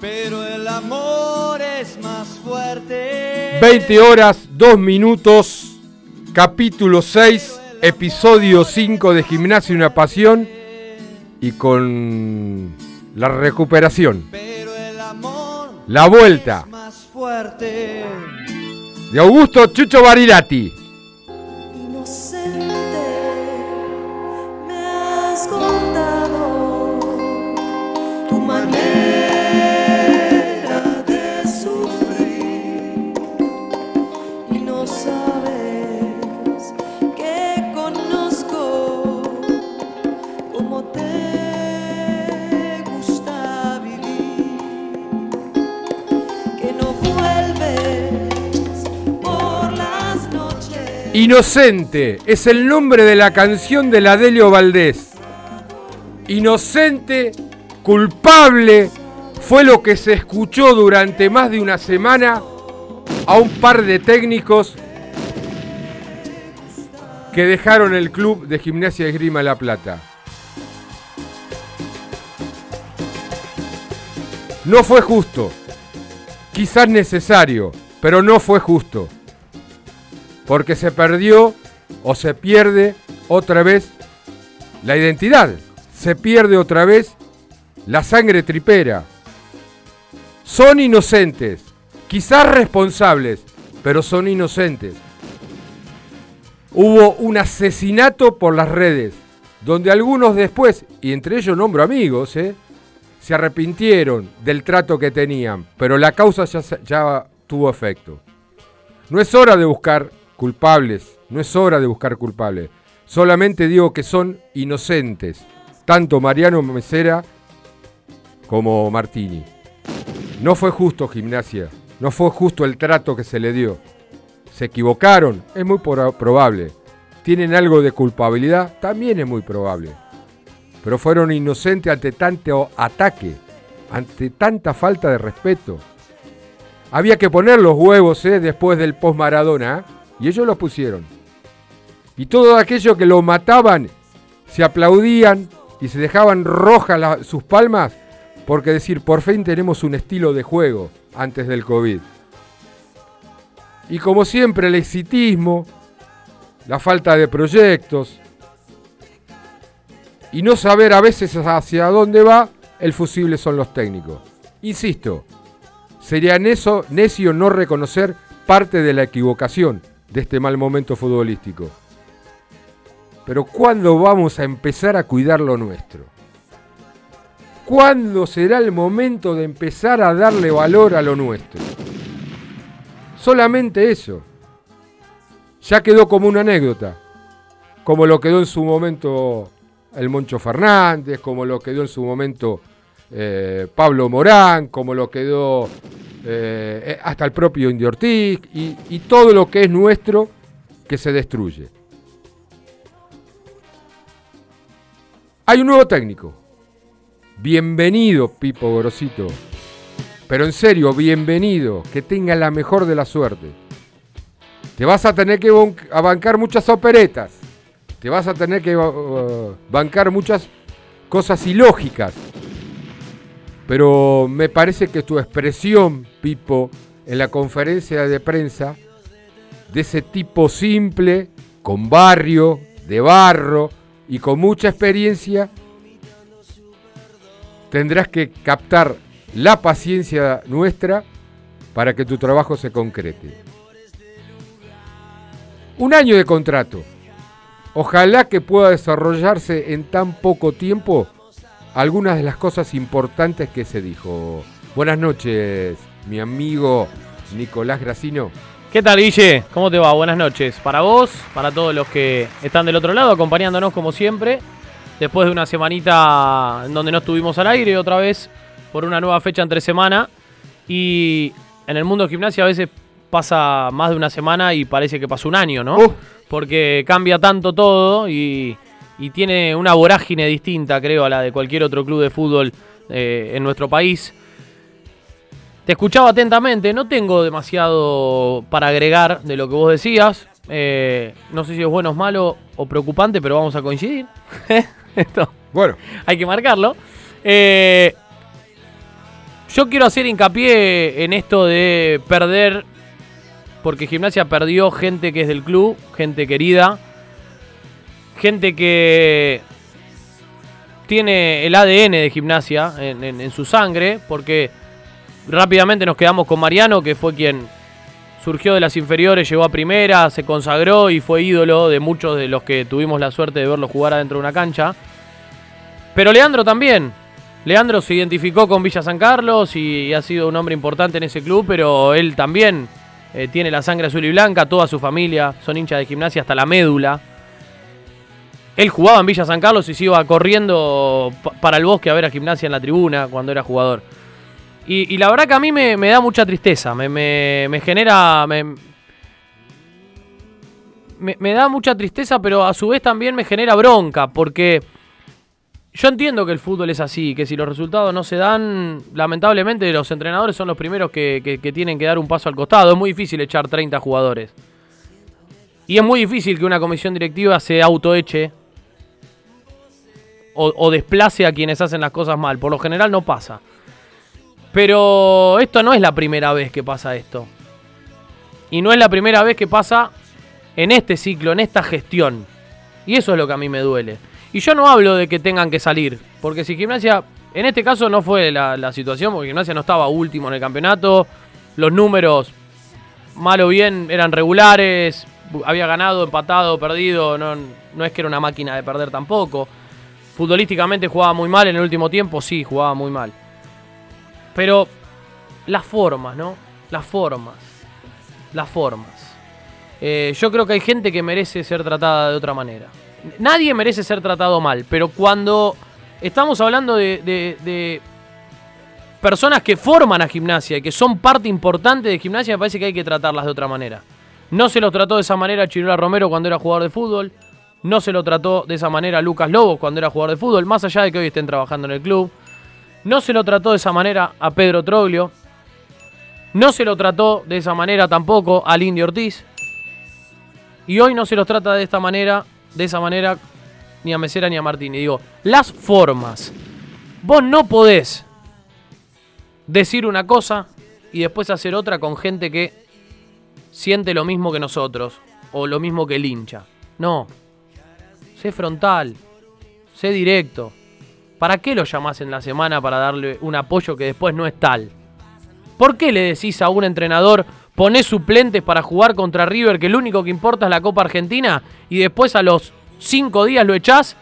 Pero el amor es más fuerte. 20 horas, 2 minutos, capítulo 6, episodio 5 de Gimnasia y una Pasión y con la recuperación, la vuelta de Augusto Chucho Barilati. Inocente es el nombre de la canción de la Delio Valdés. Inocente, culpable, fue lo que se escuchó durante más de una semana a un par de técnicos que dejaron el club de gimnasia de Grima La Plata. No fue justo, quizás necesario, pero no fue justo porque se perdió o se pierde otra vez la identidad, se pierde otra vez la sangre tripera. Son inocentes, quizás responsables, pero son inocentes. Hubo un asesinato por las redes, donde algunos después, y entre ellos nombro amigos, ¿eh? se arrepintieron del trato que tenían, pero la causa ya, ya tuvo efecto. No es hora de buscar culpables. No es hora de buscar culpables. Solamente digo que son inocentes, tanto Mariano Mesera como Martini. No fue justo gimnasia, no fue justo el trato que se le dio. Se equivocaron, es muy probable. Tienen algo de culpabilidad, también es muy probable. Pero fueron inocentes ante tanto ataque, ante tanta falta de respeto. Había que poner los huevos ¿eh? después del post-Maradona. ¿eh? Y ellos lo pusieron. Y todos aquellos que lo mataban se aplaudían y se dejaban rojas sus palmas porque decir, por fin tenemos un estilo de juego antes del COVID. Y como siempre el exitismo, la falta de proyectos y no saber a veces hacia dónde va, el fusible son los técnicos. Insisto, sería necio no reconocer parte de la equivocación de este mal momento futbolístico. Pero ¿cuándo vamos a empezar a cuidar lo nuestro? ¿Cuándo será el momento de empezar a darle valor a lo nuestro? Solamente eso. Ya quedó como una anécdota, como lo quedó en su momento el Moncho Fernández, como lo quedó en su momento eh, Pablo Morán, como lo quedó eh, eh, hasta el propio Indio Ortiz y, todo lo que es nuestro que se destruye. Hay un nuevo técnico. Bienvenido, Pipo Gorosito. Pero en serio, bienvenido, que tenga la mejor de la suerte. Te vas a tener que bancar muchas operetas. Te vas a tener que uh, bancar muchas cosas ilógicas. Pero me parece que tu expresión, Pipo, en la conferencia de prensa, de ese tipo simple, con barrio, de barro y con mucha experiencia, tendrás que captar la paciencia nuestra para que tu trabajo se concrete. Un año de contrato. Ojalá que pueda desarrollarse en tan poco tiempo algunas de las cosas importantes que se dijo. Buenas noches, mi amigo Nicolás Gracino. ¿Qué tal, Guille? ¿Cómo te va? Buenas noches. Para vos, para todos los que están del otro lado, acompañándonos como siempre. Después de una semanita en donde no estuvimos al aire, otra vez por una nueva fecha entre semana. Y en el mundo de gimnasia a veces pasa más de una semana y parece que pasó un año, ¿no? Porque cambia tanto todo y y tiene una vorágine distinta, creo, a la de cualquier otro club de fútbol eh, en nuestro país. Te escuchaba atentamente, no tengo demasiado para agregar de lo que vos decías. Eh, no sé si es bueno o malo o preocupante, pero vamos a coincidir. Esto. Bueno. Hay que marcarlo. Eh, yo quiero hacer hincapié en esto de perder, porque Gimnasia perdió gente que es del club, gente querida gente que tiene el ADN de gimnasia en, su sangre, porque rápidamente nos quedamos con Mariano, que fue quien surgió de las inferiores, llegó a primera, se consagró y fue ídolo de muchos de los que tuvimos la suerte de verlo jugar adentro de una cancha. Pero Leandro también. Leandro se identificó con Villa San Carlos y ha sido un hombre importante en ese club, pero él también eh, tiene la sangre azul y blanca, toda su familia son hinchas de gimnasia hasta la médula. Él jugaba en Villa San Carlos y se iba corriendo para el bosque a ver a gimnasia en la tribuna cuando era jugador. Y, la verdad que a mí me, da mucha tristeza, me, me genera... Me, da mucha tristeza, pero a su vez también me genera bronca, porque yo entiendo que el fútbol es así, que si los resultados no se dan, lamentablemente los entrenadores son los primeros que, que tienen que dar un paso al costado. Es muy difícil echar 30 jugadores. Y es muy difícil que una comisión directiva se autoeche o, desplace a quienes hacen las cosas mal. Por lo general no pasa. Pero esto no es la primera vez que pasa esto. Y no es la primera vez que pasa en este ciclo, en esta gestión. Y eso es lo que a mí me duele. Y yo no hablo de que tengan que salir. Porque si Gimnasia, en este caso no fue la, situación, porque Gimnasia no estaba último en el campeonato. Los números, mal o bien, eran regulares. Había ganado, empatado, perdido. No, no es que era una máquina de perder tampoco. Futbolísticamente jugaba muy mal en el último tiempo, sí, jugaba muy mal. Pero las formas, ¿no? Las formas. Las formas. Eh, yo creo que hay gente que merece ser tratada de otra manera. Nadie merece ser tratado mal, pero cuando estamos hablando de, personas que forman a gimnasia y que son parte importante de gimnasia, me parece que hay que tratarlas de otra manera. No se lo trató de esa manera a Chirola Romero cuando era jugador de fútbol. No se lo trató de esa manera a Lucas Lobos cuando era jugador de fútbol, más allá de que hoy estén trabajando en el club. No se lo trató de esa manera a Pedro Troglio. No se lo trató de esa manera tampoco al Indio Ortiz. Y hoy no se los trata de esta manera, de esa manera, ni a Mesera ni a Martín. Y digo, las formas. Vos no podés decir una cosa y después hacer otra con gente que siente lo mismo que nosotros o lo mismo que el hincha. No, sé frontal, sé directo. ¿Para qué lo llamás en la semana para darle un apoyo que después no es tal? ¿Por qué le decís a un entrenador poné suplentes para jugar contra River que lo único que importa es la Copa Argentina y después a los cinco días lo echás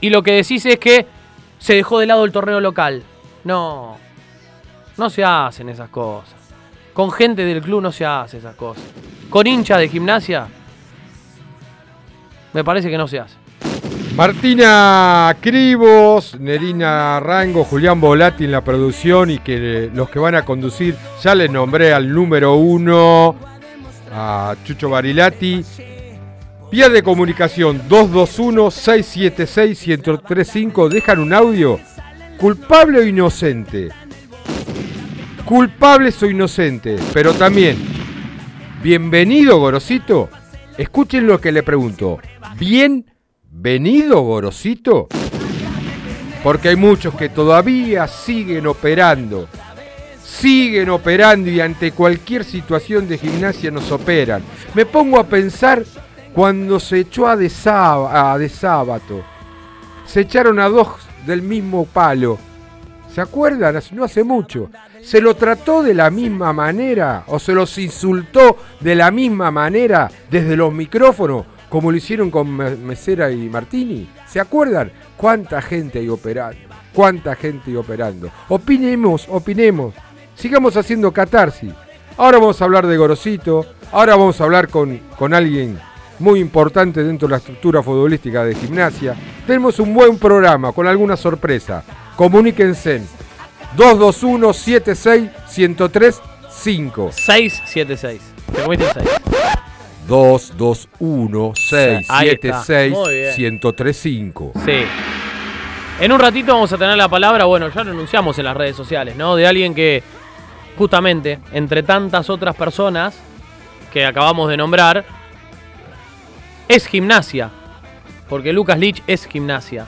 y lo que decís es que se dejó de lado el torneo local? No, no se hacen esas cosas. Con gente del club no se hace esas cosas. Con hinchas de gimnasia me parece que no se hace. Martina Cribos, Nerina Rango, Julián Volati en la producción y que los que van a conducir, ya les nombré al número uno, a Chucho Barilati. Vía de comunicación 221-676-1035. Dejan un audio. ¿Culpable o inocente? culpables o inocentes, pero también, bienvenido Gorosito. Escuchen lo que le pregunto. ¿Bienvenido Gorosito? Porque hay muchos que todavía siguen operando. Siguen operando y ante cualquier situación de gimnasia nos operan. Me pongo a pensar cuando se echó a de, a de sábado. Se echaron a dos del mismo palo. ¿Se acuerdan? No hace mucho. ¿Se lo trató de la misma manera o se los insultó de la misma manera desde los micrófonos como lo hicieron con Mesera y Martini? ¿Se acuerdan? ¿Cuánta gente hay operando? ¿Cuánta gente hay operando? Opinemos, opinemos. Sigamos haciendo catarsis. Ahora vamos a hablar de Gorosito. Ahora vamos a hablar con, con alguien muy importante dentro de la estructura futbolística de gimnasia. Tenemos un buen programa con alguna sorpresa. Comuníquense 221 76 103 5 676. Te comiste el 6. 221 676 1035. Sí. En un ratito vamos a tener la palabra, bueno, ya lo anunciamos en las redes sociales, ¿no? De alguien que justamente, entre tantas otras personas que acabamos de nombrar, es gimnasia. Porque Lucas Lich es gimnasia.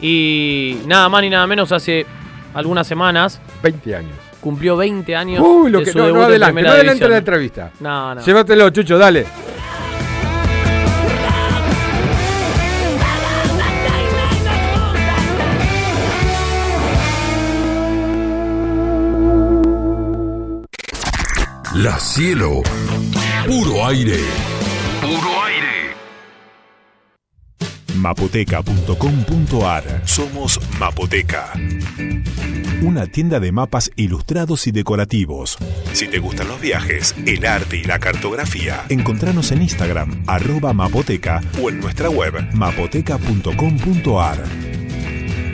Y nada más ni nada menos hace algunas semanas. 20 años. Cumplió 20 años. Uy, lo que no, no adelante, no adelante la entrevista. No, no. Llévatelo, Chucho, dale. La cielo. Puro aire. Mapoteca.com.ar Somos Mapoteca. Una tienda de mapas ilustrados y decorativos. Si te gustan los viajes, el arte y la cartografía, encontranos en Instagram, arroba mapoteca o en nuestra web mapoteca.com.ar.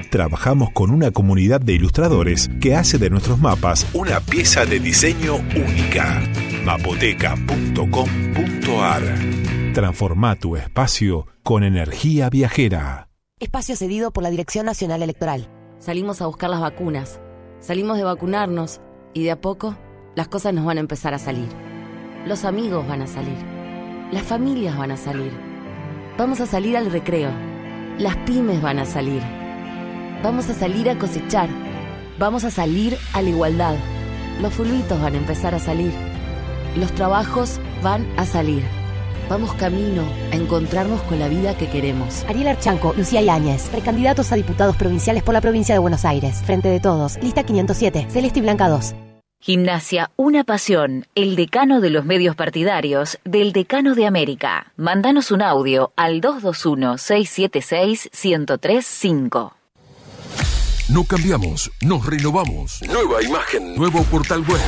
Trabajamos con una comunidad de ilustradores que hace de nuestros mapas una pieza de diseño única. mapoteca.com.ar Transforma tu espacio con energía viajera. Espacio cedido por la Dirección Nacional Electoral. Salimos a buscar las vacunas. Salimos de vacunarnos y de a poco las cosas nos van a empezar a salir. Los amigos van a salir. Las familias van a salir. Vamos a salir al recreo. Las pymes van a salir. Vamos a salir a cosechar. Vamos a salir a la igualdad. Los fulbitos van a empezar a salir. Los trabajos van a salir. Vamos camino a encontrarnos con la vida que queremos. Ariel Archanco, Lucía Yáñez, precandidatos a diputados provinciales por la provincia de Buenos Aires. Frente de todos, lista 507, Celeste y Blanca 2. Gimnasia, una pasión, el decano de los medios partidarios del decano de América. Mándanos un audio al 221-676-1035. No cambiamos, nos renovamos. Nueva imagen. Nuevo portal web.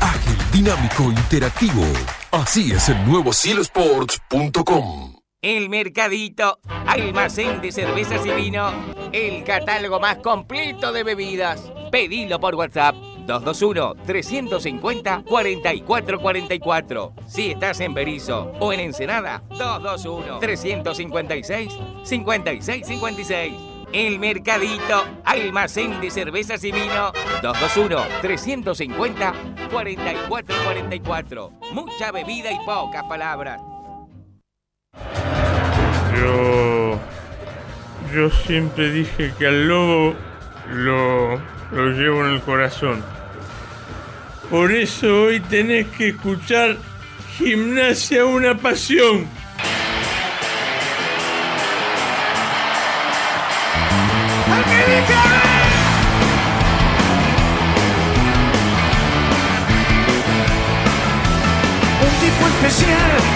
Ágil, dinámico, interactivo. Así es el nuevo cielosports.com. El Mercadito, almacén de cervezas y vino, el catálogo más completo de bebidas. Pedilo por WhatsApp 221-350-4444. Si estás en Berizo o en Ensenada, 221-356-5656. El Mercadito, almacén de cervezas y vino, 221-350-4444. Mucha bebida y pocas palabras. Yo. Yo siempre dije que al lobo lo, lo llevo en el corazón. Por eso hoy tenés que escuchar Gimnasia una pasión.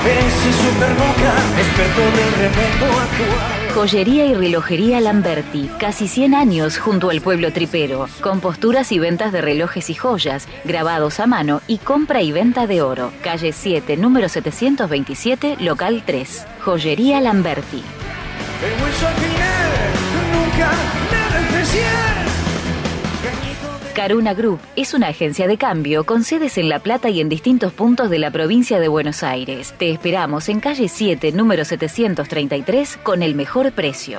Especial, ese superboca, experto del remoto actual. Joyería y relojería Lamberti, casi 100 años junto al pueblo tripero, con posturas y ventas de relojes y joyas, grabados a mano y compra y venta de oro. Calle 7, número 727, local 3. Joyería Lamberti. El hueso al final, nunca especial. Caruna Group es una agencia de cambio con sedes en La Plata y en distintos puntos de la provincia de Buenos Aires. Te esperamos en calle 7, número 733, con el mejor precio.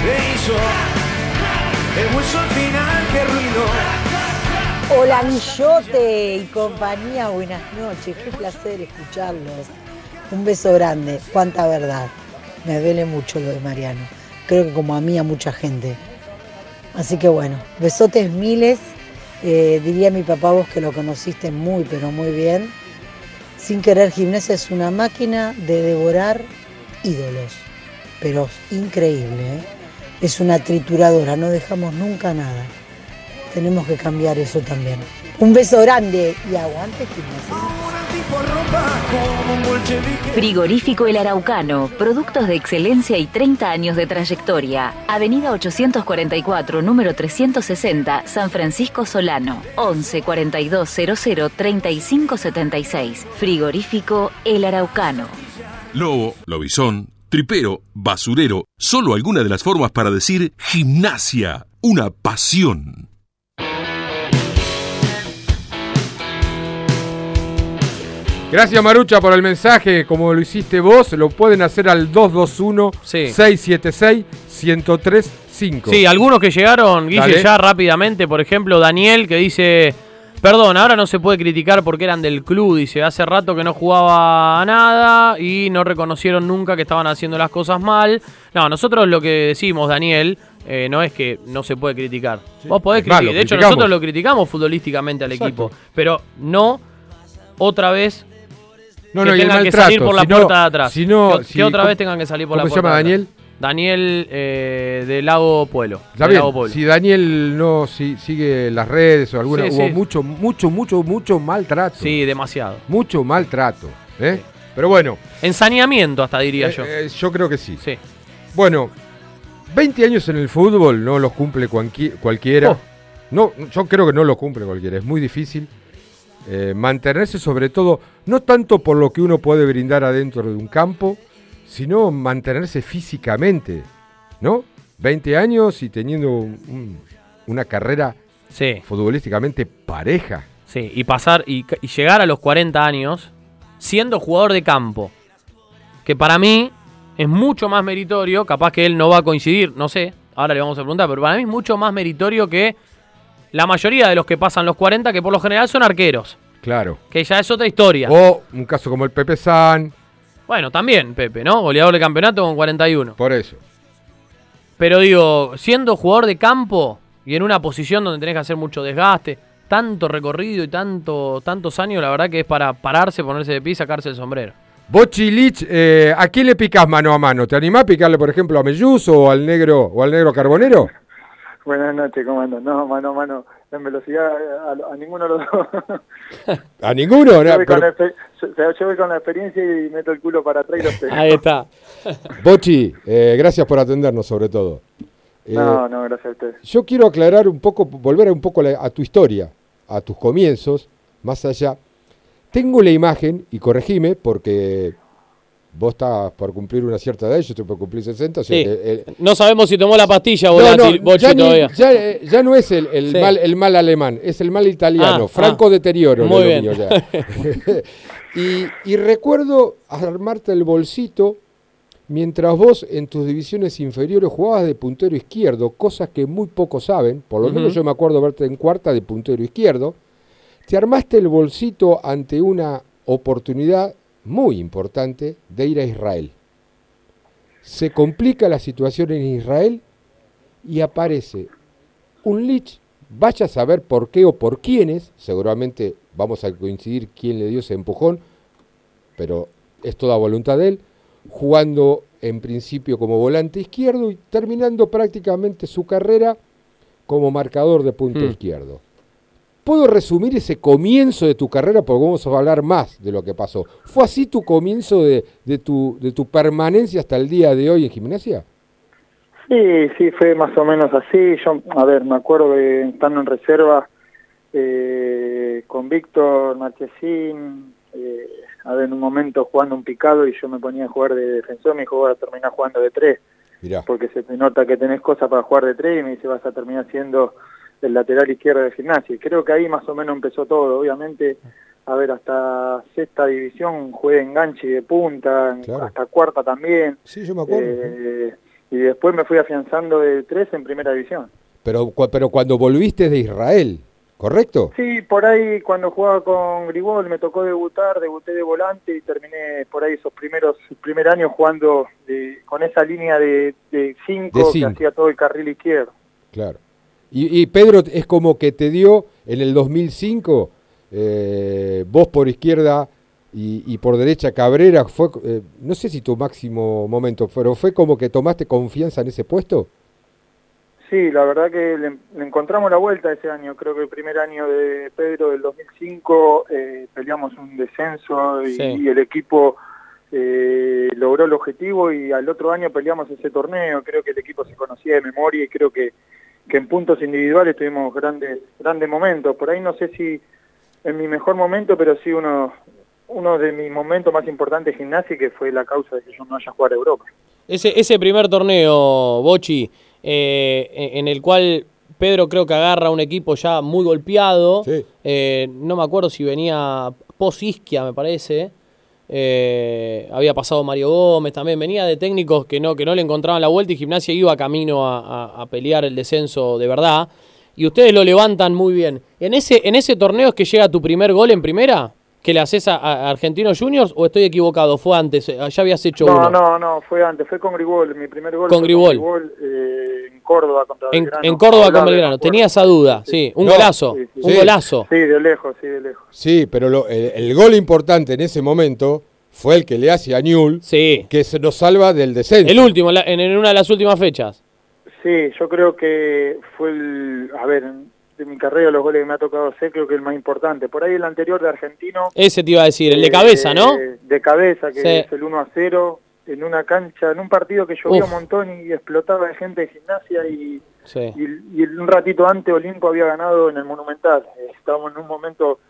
¿Qué hizo? El hueso al final, qué ruido. Hola Guillote y compañía, buenas noches, qué placer escucharlos. Un beso grande, cuánta verdad. Me duele mucho lo de Mariano. Creo que como a mí, a mucha gente. Así que bueno, besotes miles. Eh, diría mi papá vos que lo conociste muy, pero muy bien. Sin querer, gimnasia es una máquina de devorar ídolos. Pero increíble, ¿eh? Es una trituradora, no dejamos nunca nada. Tenemos que cambiar eso también. Un beso grande y aguante gimnasia. Frigorífico El Araucano, productos de excelencia y 30 años de trayectoria. Avenida 844, número 360, San Francisco Solano. 11 42 00 35 76. Frigorífico El Araucano. Lobo, lobizón, tripero, basurero, solo alguna de las formas para decir gimnasia, una pasión. Gracias Marucha por el mensaje, como lo hiciste vos, lo pueden hacer al 221-676-1035. Sí, algunos que llegaron, Guille, Dale. ya rápidamente, por ejemplo, Daniel que dice, perdón, ahora no se puede criticar porque eran del club, dice, hace rato que no jugaba a nada y no reconocieron nunca que estaban haciendo las cosas mal. No, nosotros lo que decimos, Daniel, eh, no es que no se puede criticar. Vos podés criticar, de hecho criticamos. nosotros lo criticamos futbolísticamente al Exacto. equipo, pero no otra vez No, que no, tengan que salir por la si no- puerta de atrás. si no- que, si- que otra ¿cómo- vez tengan que salir por la ¿Cómo se puerta llama atrás. Daniel? Daniel eh, de Lago Pueblo. Está de bien, Lago Pueblo. si Daniel no si- sigue las redes o alguna, Sí, hubo sí. mucho, mucho, mucho, mucho maltrato. Sí, demasiado. Mucho maltrato. ¿eh? Pero bueno. Ensaneamiento hasta diría eh, yo. eh, yo creo que sí. Sí. Bueno, 20 años en el fútbol no los cumple cualqui- cualquiera. Oh. No, yo creo que no lo cumple cualquiera. Es muy difícil eh, mantenerse sobre todo, no tanto por lo que uno puede brindar adentro de un campo, sino mantenerse físicamente, ¿no? 20 años y teniendo un- una carrera Sí. futbolísticamente pareja. Sí, y pasar y, y llegar a los 40 años siendo jugador de campo. Que para mí es mucho más meritorio, capaz que él no va a coincidir, no sé, ahora le vamos a preguntar, pero para mí es mucho más meritorio que la mayoría de los que pasan los 40, que por lo general son arqueros, Claro. que ya es otra historia. O un caso como el Pepe San. Bueno, también Pepe, ¿no? Goleador de campeonato con 41. Por eso. Pero digo, siendo jugador de campo y en una posición donde tenés que hacer mucho desgaste, tanto recorrido y tanto, tantos años, la verdad que es para pararse, ponerse de pie y sacarse el sombrero. Bochi Lich, eh, ¿a quién le picás mano a mano? ¿Te animás a picarle, por ejemplo, a Melluso o al negro o al negro carbonero? Buenas noches, ¿cómo andan? No, mano a mano, en velocidad a, a ninguno de los dos. ¿A ninguno? yo, No, voy con la, yo- yo voy con la experiencia y meto el culo para atrás y los. Ahí está. Bochi, eh, gracias por atendernos sobre todo. Eh, No, no, gracias a ustedes. Yo quiero aclarar un poco, volver un poco a tu historia, a tus comienzos, más allá. Tengo la imagen, y corregime, porque vos estás por cumplir una cierta edad, yo estoy por cumplir 60. o sea Sí. eh, No sabemos si tomó la pastilla no, Volati, no, Bochi ya, ni- todavía. ya, eh, ya no es el, el Sí. mal, el mal alemán, es el mal italiano, Ah, franco ah. deterioro. Muy bien. mío ya. y, y recuerdo armarte el bolsito mientras vos en tus divisiones inferiores jugabas de puntero izquierdo, cosas que muy pocos saben, por lo menos yo me acuerdo verte en cuarta de puntero izquierdo, te armaste el bolsito ante una oportunidad muy importante de ir a Israel. Se complica la situación en Israel y aparece un Lich, vaya a saber por qué o por quiénes, seguramente vamos a coincidir quién le dio ese empujón, pero es toda voluntad de él, jugando en principio como volante izquierdo y terminando prácticamente su carrera como marcador de punto Hmm. izquierdo. ¿Puedo resumir ese comienzo de tu carrera? Porque vamos a hablar más de lo que pasó. ¿Fue así tu comienzo de, de tu, de tu permanencia hasta el día de hoy en gimnasia? Sí, sí, fue más o menos así. Yo, a ver, me acuerdo que estando en reserva eh, con Víctor Marchesín, eh, a ver, en un momento jugando un picado y yo me ponía a jugar de defensor, me dijo, a terminar jugando de tres, Mirá. porque se te nota que tenés cosas para jugar de tres y me dice, vas a terminar siendo el lateral izquierdo de gimnasia. Y creo que ahí más o menos empezó todo. Obviamente, a ver, hasta sexta división jugué enganche de punta, Claro. hasta cuarta también. Sí, yo me acuerdo. Eh, y después me fui afianzando de tres en primera división. Pero, pero cuando volviste de Israel, ¿correcto? Sí, por ahí cuando jugaba con Grigol me tocó debutar, debuté de volante y terminé por ahí esos primeros primer años jugando de- con esa línea de, de cinco De que hacía todo el carril izquierdo. Claro. Y, y Pedro es como que te dio en el 2005, eh, vos por izquierda y, y por derecha Cabrera, fue, eh, no sé si tu máximo momento, pero fue como que tomaste confianza en ese puesto. Sí, la verdad que le, le encontramos la vuelta ese año. Creo que el primer año de Pedro del 2005 eh, peleamos un descenso y, Sí. y el equipo eh, logró el objetivo y al otro año peleamos ese torneo. Creo que el equipo se conocía de memoria y creo que, que en puntos individuales tuvimos grandes grandes momentos. Por ahí no sé si en mi mejor momento, pero sí uno uno de mis momentos más importantes de gimnasia que fue la causa de que yo no haya jugado a Europa. Ese, ese primer torneo, Bochi, eh, en el cual Pedro creo que agarra un equipo ya muy golpeado. Eh, no me acuerdo si venía Pos Isquia, me parece. Eh, había pasado Mario Gómez también. Venía de técnicos que no, que no le encontraban la vuelta y Gimnasia iba camino a, a- a pelear el descenso de verdad. Y ustedes lo levantan muy bien. ¿En ese, ¿En ese torneo es que llega tu primer gol en primera? ¿Que le haces a, a Argentinos Juniors o estoy equivocado? Fue antes, eh, ya habías hecho No, uno. no, no, fue antes, fue con Grigol, mi primer gol Con fue Grigol. eh, en Córdoba contra En, Belgrano. en Córdoba con Belgrano. Tenía esa duda, sí. Un No, golazo, sí, sí. un Sí. golazo. Sí, de lejos, sí, de lejos. Sí, pero lo- el, el gol importante en ese momento fue el que le hace a Newell, que se nos salva del descenso. El último, la- en, en una de las últimas fechas. Sí, yo creo que fue el, a ver, de mi carrera los goles que me ha tocado hacer creo que el más importante. Por ahí el anterior de Argentino. Ese te iba a decir, el de eh, cabeza, ¿no? De cabeza, que Sí. es el 1 a 0, en una cancha, en un partido que llovía un montón y explotaba de gente de gimnasia y, Sí. y, y un ratito antes Olimpo había ganado en el Monumental. Eh, Estábamos en un momento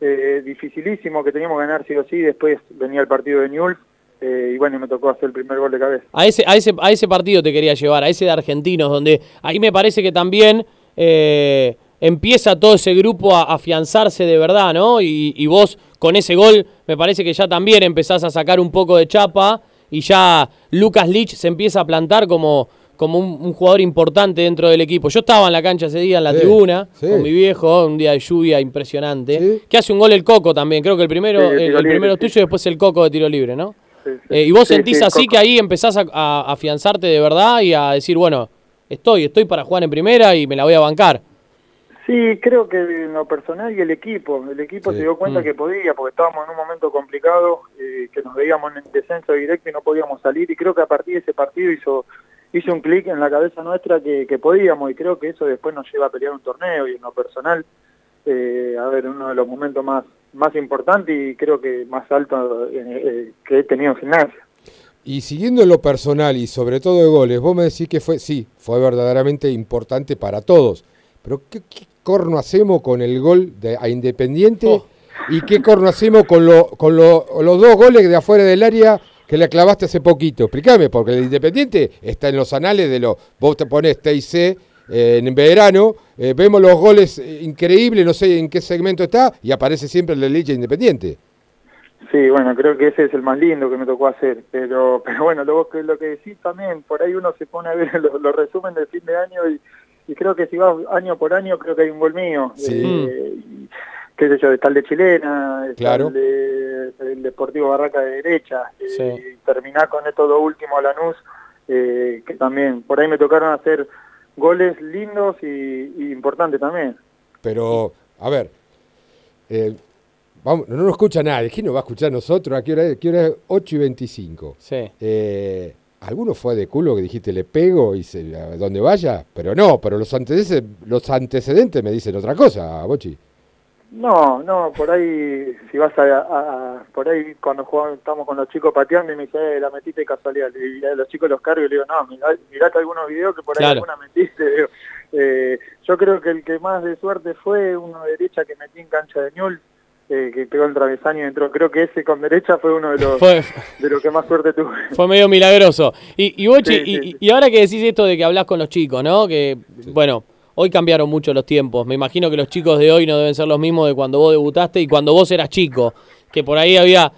eh, dificilísimo que teníamos que ganar sí o sí, después venía el partido de Newell's eh, y bueno, me tocó hacer el primer gol de cabeza. A ese, a, ese, a ese partido te quería llevar, a ese de Argentinos, donde ahí me parece que también eh, empieza todo ese grupo a afianzarse de verdad, ¿no? Y, y vos con ese gol me parece que ya también empezás a sacar un poco de chapa y ya Lucas Lich se empieza a plantar como, como un, un jugador importante dentro del equipo. Yo estaba en la cancha ese día, en la Sí, tribuna, sí. con mi viejo, un día de lluvia impresionante, que hace un gol el Coco también, creo que el primero, el, tiro el libre, primero sí. tuyo y después el Coco de tiro libre, ¿no? Sí, sí. Eh, y vos Sí, sentís sí, así Coco. que ahí empezás a, a- a afianzarte de verdad y a decir, bueno, estoy, estoy para jugar en primera y me la voy a bancar. Sí, creo que en lo personal y el equipo, el equipo Sí. se dio cuenta Mm. que podía, porque estábamos en un momento complicado, eh, que nos veíamos en descenso directo y no podíamos salir, y creo que a partir de ese partido hizo hizo un clic en la cabeza nuestra que, que podíamos, y creo que eso después nos lleva a pelear un torneo, y en lo personal, eh, a ver, uno de los momentos más más importantes y creo que más alto eh, eh, que he tenido en gimnasia. Y siguiendo en lo personal y sobre todo de goles, vos me decís que fue, sí, fue verdaderamente importante para todos. Pero ¿qué, qué corno hacemos con el gol de, a Independiente? Oh. ¿Y qué corno hacemos con, lo, con lo- los dos goles de afuera del área que le clavaste hace poquito? Explícame, porque el Independiente está en los anales de los... Vos te pones TIC eh, en verano, eh, vemos los goles eh, increíbles, no sé en qué segmento está, y aparece siempre el de Independiente. Sí, bueno, creo que ese es el más lindo que me tocó hacer, pero pero bueno, lo que, lo que decís también, por ahí uno se pone a ver los, los resúmenes del fin de año y, y creo que si vas año por año creo que hay un gol mío. Sí. Eh, y, qué sé yo, está el de Chilena, está Claro. el, de, el Deportivo Barraca de derecha, eh, Sí. y terminar con esto lo último a Lanús, eh, que también, por ahí me tocaron hacer goles lindos y, y importantes también. Pero, a ver, eh, vamos, no nos escucha nadie. ¿Quién nos va a escuchar a nosotros? ¿A qué hora es? ¿Qué hora es? 8 y 25. Sí. Eh, ¿Alguno fue de culo que dijiste le pego y se, a donde vaya? Pero no, pero los antecedentes, los antecedentes me dicen otra cosa, Bochi. No, no, por ahí, si vas a, a- a- por ahí cuando jugamos, estamos con los chicos pateando y me dice, eh, la metiste de casualidad, y a los chicos los cargo y le digo, no, mirá, mirate algunos videos que por ahí Claro. alguna metiste, digo. Eh, yo creo que el que más de suerte fue uno de derecha que metí en cancha de Ñul, eh, que pegó el travesaño y entró, creo que ese con derecha fue uno de los, Fue, de los que más suerte tuve. fue medio milagroso. Y, y Bochi, Sí, y, sí, y ahora que decís esto de que hablas con los chicos, ¿no? Que, bueno, hoy cambiaron mucho los tiempos. Me imagino que los chicos de hoy no deben ser los mismos de cuando vos debutaste y cuando vos eras chico. Que por ahí había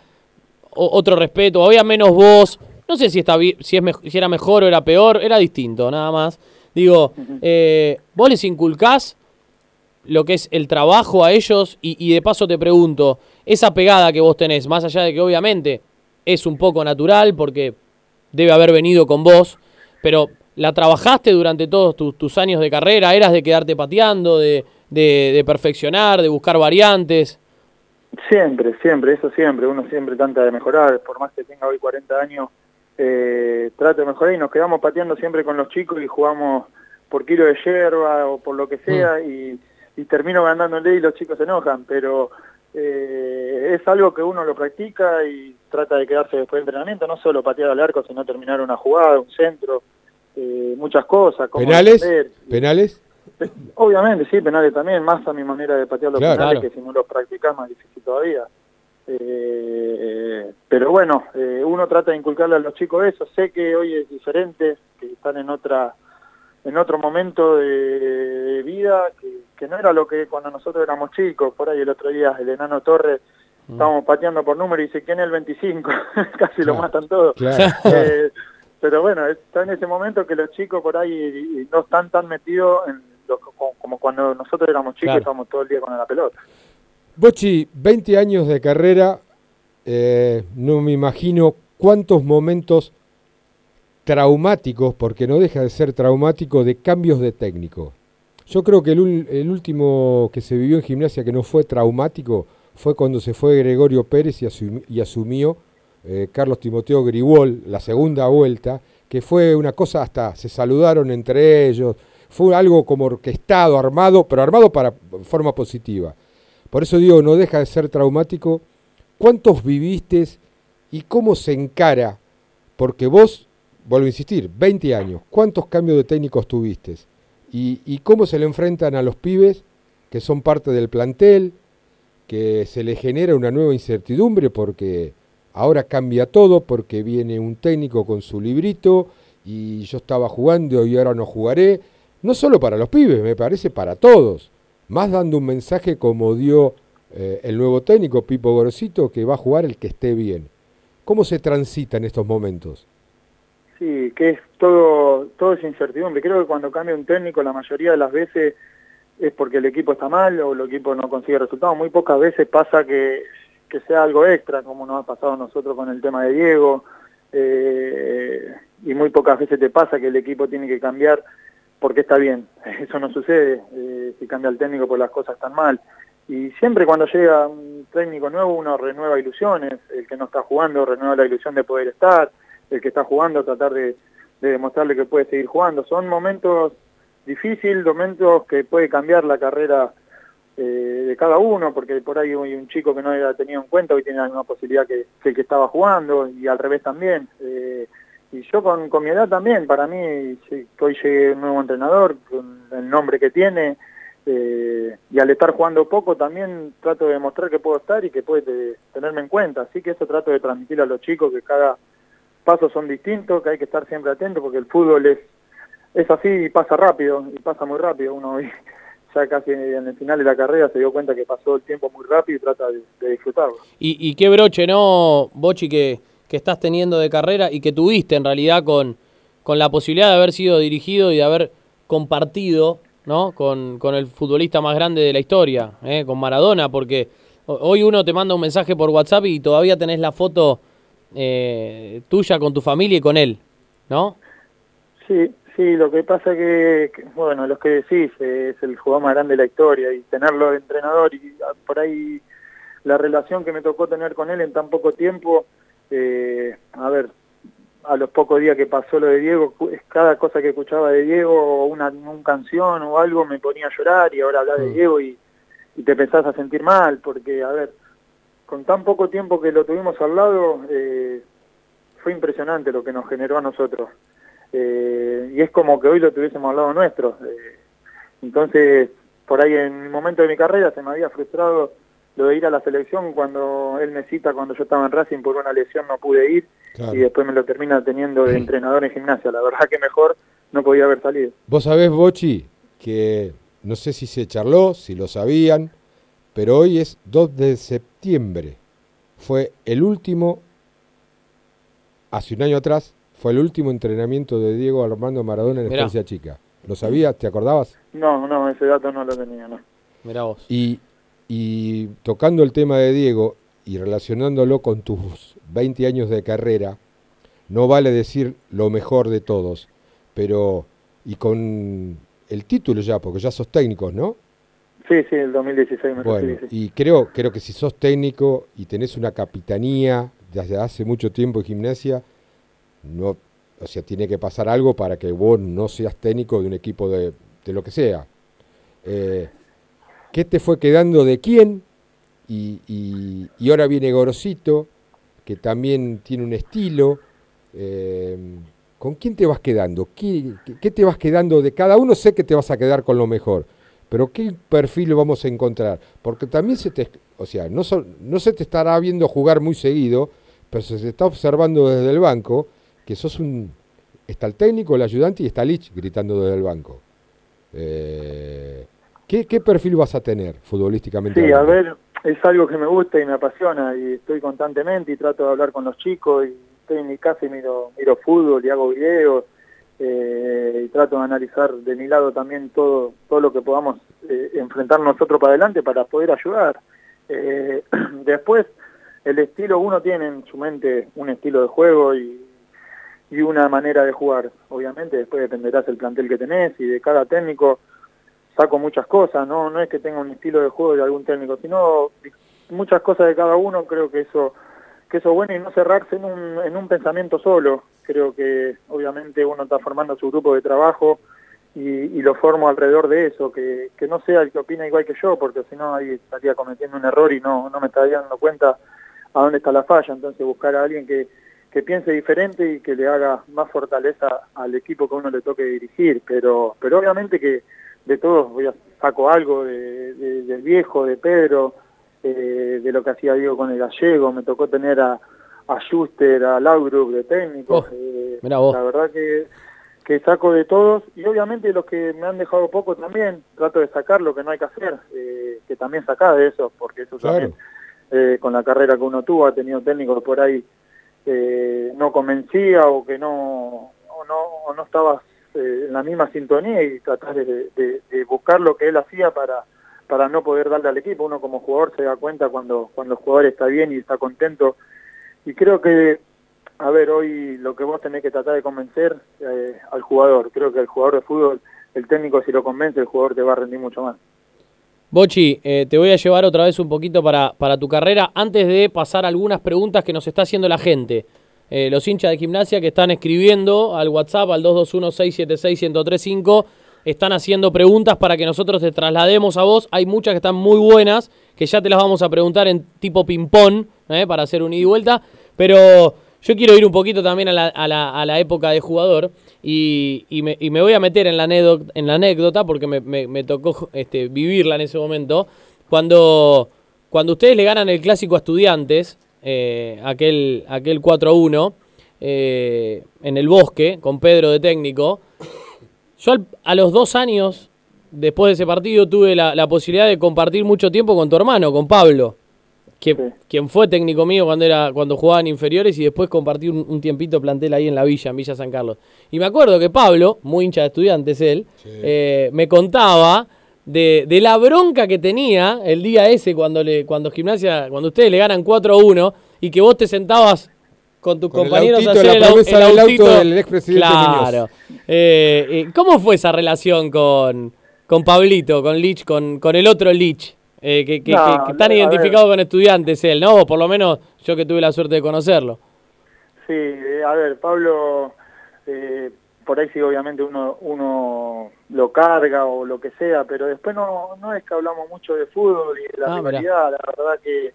otro respeto, había menos voz. No sé si, está si, es si era mejor o era peor, era distinto, nada más. Digo, eh, vos les inculcás lo que es el trabajo a ellos y, y de paso te pregunto, esa pegada que vos tenés, más allá de que obviamente es un poco natural porque debe haber venido con vos, pero ¿la trabajaste durante todos tus, tus años de carrera? ¿Eras de quedarte pateando, de, de, de perfeccionar, de buscar variantes? Siempre, siempre, eso siempre, uno siempre trata de mejorar, por más que tenga hoy 40 años, eh, trato de mejorar y nos quedamos pateando siempre con los chicos y jugamos por kilo de yerba o por lo que sea y, y termino ganándole y los chicos se enojan, pero eh, es algo que uno lo practica y trata de quedarse después del entrenamiento, no solo patear al arco, sino terminar una jugada, un centro, eh, muchas cosas. cómo ¿Penales? defender. ¿Penales? Obviamente, sí, penales también, más a mi manera de patear los Claro. penales, Claro. que si no los practicás más difícil todavía. Eh, pero bueno, eh, uno trata de inculcarle a los chicos eso. Sé que hoy es diferente, que están en otra en otro momento de, de vida, que, que no era lo que cuando nosotros éramos chicos. Por ahí el otro día el enano Torres estábamos pateando por número y dice, ¿quién es el 25? Casi lo matan todos. Claro. Eh, pero bueno, está en ese momento que los chicos por ahí no están tan metidos en lo- como, cuando nosotros éramos chicos Claro. y estábamos todo el día con la pelota. Bochi, 20 años de carrera, eh, no me imagino cuántos momentos traumáticos, porque no deja de ser traumático, de cambios de técnico. Yo creo que el, último que se vivió en gimnasia que no fue traumático fue cuando se fue Gregorio Pérez y asumió eh, Carlos Timoteo Gribol la segunda vuelta, que fue una cosa hasta, se saludaron entre ellos, fue algo como orquestado, armado, pero armado para forma positiva. Por eso digo, no deja de ser traumático. ¿Cuántos viviste y cómo se encara? Porque vos, vuelvo a insistir, 20 años, ¿cuántos cambios de técnicos tuviste? Y, cómo se le enfrentan a los pibes que son parte del plantel, que se le genera una nueva incertidumbre porque ahora cambia todo, porque viene un técnico con su librito y yo estaba jugando y ahora no jugaré. No solo para los pibes, me parece para todos. Más dando un mensaje como dio eh, el nuevo técnico, Pipo Gorosito, que va a jugar el que esté bien. ¿Cómo se transita en estos momentos? Sí, que es todo, todo es incertidumbre. Creo que cuando cambia un técnico la mayoría de las veces es porque el equipo está mal o el equipo no consigue resultados. Muy pocas veces pasa que, que sea algo extra, como nos ha pasado a nosotros con el tema de Diego. eh, y muy pocas veces te pasa que el equipo tiene que cambiar porque está bien. Eso no sucede eh, si cambia el técnico porque las cosas están mal. Y siempre cuando llega un técnico nuevo uno renueva ilusiones. El que no está jugando renueva la ilusión de poder estar. El que está jugando tratar de, de demostrarle que puede seguir jugando. Son momentos difíciles, momentos que puede cambiar la carrera eh, de cada uno, porque por ahí hay un chico que no había tenido en cuenta hoy tiene la misma posibilidad que, que el que estaba jugando y al revés también. Eh, y yo con, con mi edad también, para mí, hoy llegue un nuevo entrenador, con el nombre que tiene, eh, y al estar jugando poco también trato de demostrar que puedo estar y que puede tenerme en cuenta. Así que eso trato de transmitir a los chicos que cada paso son distintos, que hay que estar siempre atento porque el fútbol es, es así y pasa rápido, y pasa muy rápido. Uno ya casi en el final de la carrera se dio cuenta que pasó el tiempo muy rápido y trata de, disfrutarlo. Y, y qué broche, ¿no, Bochi, que, que estás teniendo de carrera y que tuviste en realidad con, con la posibilidad de haber sido dirigido y de haber compartido ¿no? con, con el futbolista más grande de la historia, ¿eh? con Maradona, porque ho- hoy uno te manda un mensaje por WhatsApp y todavía tenés la foto eh, tuya con tu familia y con él, ¿no? Sí, sí, lo que pasa que, que, bueno, los que decís, eh, es el jugador más grande de la historia y tenerlo de entrenador y ah, por ahí la relación que me tocó tener con él en tan poco tiempo, eh, a ver, a los pocos días que pasó lo de Diego, cada cosa que escuchaba de Diego, o una, una canción o algo, me ponía a llorar y ahora hablar de Diego y, y te empezás a sentir mal, porque, a ver, con tan poco tiempo que lo tuvimos al lado, eh, fue impresionante lo que nos generó a nosotros. Eh, y es como que hoy lo tuviésemos al lado nuestro. Eh, entonces, por ahí en un momento de mi carrera se me había frustrado lo de ir a la selección cuando él me cita cuando yo estaba en Racing por una lesión no pude ir Claro. y después me lo termina teniendo de entrenador en gimnasia. La verdad que mejor no podía haber salido. Vos sabés, Bochi, que no sé si se charló, si lo sabían, pero hoy es 2 de septiembre. Fue el último, hace un año atrás, fue el último entrenamiento de Diego Armando Maradona en. Estancia Chica. ¿Lo sabías? ¿Te acordabas? No, no, ese dato no lo tenía, no. Mirá vos. Y, y tocando el tema de Diego y relacionándolo con tus 20 años de carrera, no vale decir lo mejor de todos, pero y con el título ya, porque ya sos técnicos, ¿no? Sí, sí, el 2016 me Bueno, recibí, sí. y creo, creo que si sos técnico y tenés una capitanía desde hace mucho tiempo en gimnasia, no, o sea, tiene que pasar algo para que vos no seas técnico de un equipo de, de lo que sea. Eh, ¿Qué te fue quedando de quién? Y, y- y ahora viene Gorosito, que también tiene un estilo. eh, ¿Con quién te vas quedando? ¿Qué, qué- qué te vas quedando de cada uno? Sé que te vas a quedar con lo mejor, pero ¿qué perfil vamos a encontrar? Porque también se te, o sea, no, sol- no se te estará viendo jugar muy seguido, pero se te está observando desde el banco que sos un... Está el técnico, el ayudante y está Lich gritando desde el banco. Eh, ¿qué, qué perfil vas a tener futbolísticamente? Sí, a ver, es algo que me gusta y me apasiona y estoy constantemente y trato de hablar con los chicos y estoy en mi casa y miro, miro fútbol y hago videos eh, y trato de analizar de mi lado también todo, todo lo que podamos eh, enfrentar nosotros para adelante para poder ayudar. Eh, después, el estilo, uno tiene en su mente un estilo de juego y, y una manera de jugar. Obviamente después dependerás del plantel que tenés y de cada técnico saco muchas cosas, no no es que tenga un estilo de juego de algún técnico, sino muchas cosas de cada uno, creo que eso que eso es bueno y no cerrarse en un, en un pensamiento solo. Creo que obviamente uno está formando su grupo de trabajo y, lo formo alrededor de eso, que, que no sea el que opina igual que yo, porque si no ahí estaría cometiendo un error y no, no me estaría dando cuenta a dónde está la falla. Entonces buscar a alguien que, que piense diferente y que le haga más fortaleza al equipo que uno le toque dirigir. Pero, pero obviamente que de todos voy a saco algo de- del viejo, de Pedro, eh, de lo que hacía Diego con el gallego, me tocó tener a, a Schuster, a Laudrup de técnicos, eh, mirá vos. la verdad que, que saco de todos y obviamente los que me han dejado poco también, trato de sacar lo que no hay que hacer, eh, que también saca de eso, porque eso Claro. también eh, con la carrera que uno tuvo ha tenido técnicos por ahí eh, no convencía o que no o no, o no estabas eh, en la misma sintonía y tratar de, de- de buscar lo que él hacía para para no poder darle al equipo. Uno como jugador se da cuenta cuando, cuando el jugador está bien y está contento. Y creo que, a ver, hoy lo que vos tenés que tratar de convencer eh, al jugador. Creo que el jugador de fútbol, el técnico si lo convence, el jugador te va a rendir mucho más. Bochi, eh, te voy a llevar otra vez un poquito para, para tu carrera antes de pasar algunas preguntas que nos está haciendo la gente. Eh, los hinchas de gimnasia que están escribiendo al WhatsApp al 221-676-1035 están haciendo preguntas para que nosotros te traslademos a vos. Hay muchas que están muy buenas, que ya te las vamos a preguntar en tipo ping-pong, eh, para hacer un ida y vuelta. Pero yo quiero ir un poquito también a la, época de jugador y, me, voy a meter en la anécdota, porque me, tocó este, vivirla en ese momento. Cuando, cuando ustedes le ganan el clásico a estudiantes, eh, aquel, aquel 4 a 1, eh, en el bosque, con Pedro de técnico, yo al- a los dos años, después de ese partido, tuve la, la posibilidad de compartir mucho tiempo con tu hermano, con Pablo, que, quien fue técnico mío cuando era cuando jugaban inferiores y después compartí un, un tiempito plantel ahí en la villa, en Villa San Carlos. Y me acuerdo que Pablo, muy hincha de estudiantes él, eh, me contaba de, de la bronca que tenía el día ese cuando le cuando gimnasia, cuando ustedes le ganan 4 a 1 y que vos te sentabas con tus Con el compañeros autito, a hacer la el, au- promesa el del auto autito. del expresidente Claro. Eh, eh, ¿Cómo fue esa relación con, con Pablito, con Lich, con, con el otro Lich? Eh, que, que, No, que- que están identificados con estudiantes él, ¿no? O por lo menos yo que tuve la suerte de conocerlo. Sí, eh, a ver, Pablo, eh, por ahí sí obviamente uno, uno lo carga o lo que sea, pero después no, no es que hablamos mucho de fútbol y de la Ah, la verdad que,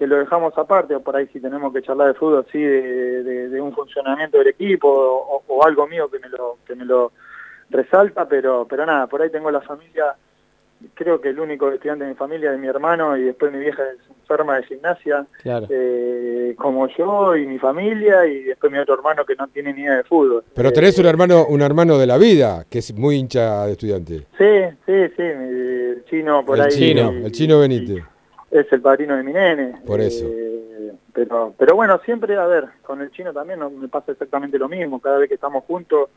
que lo dejamos aparte, o por ahí sí tenemos que charlar de fútbol, sí, de, de- de un funcionamiento del equipo o, o algo mío que me lo, que me lo resalta, pero, pero nada, por ahí tengo la familia, creo que el único estudiante de mi familia es mi hermano y después mi vieja es enferma de gimnasia, Claro. eh, como yo y mi familia y después mi otro hermano que no tiene ni idea de fútbol. Pero tenés un hermano, un hermano de la vida, que es muy hincha de estudiante. Sí, sí, sí, el chino por el ahí chino, el chino Benítez. Es el padrino de mi nene. Por eso. Eh, pero, pero bueno, siempre, a ver, con el chino también no- me pasa exactamente lo mismo. Cada vez que estamos juntos,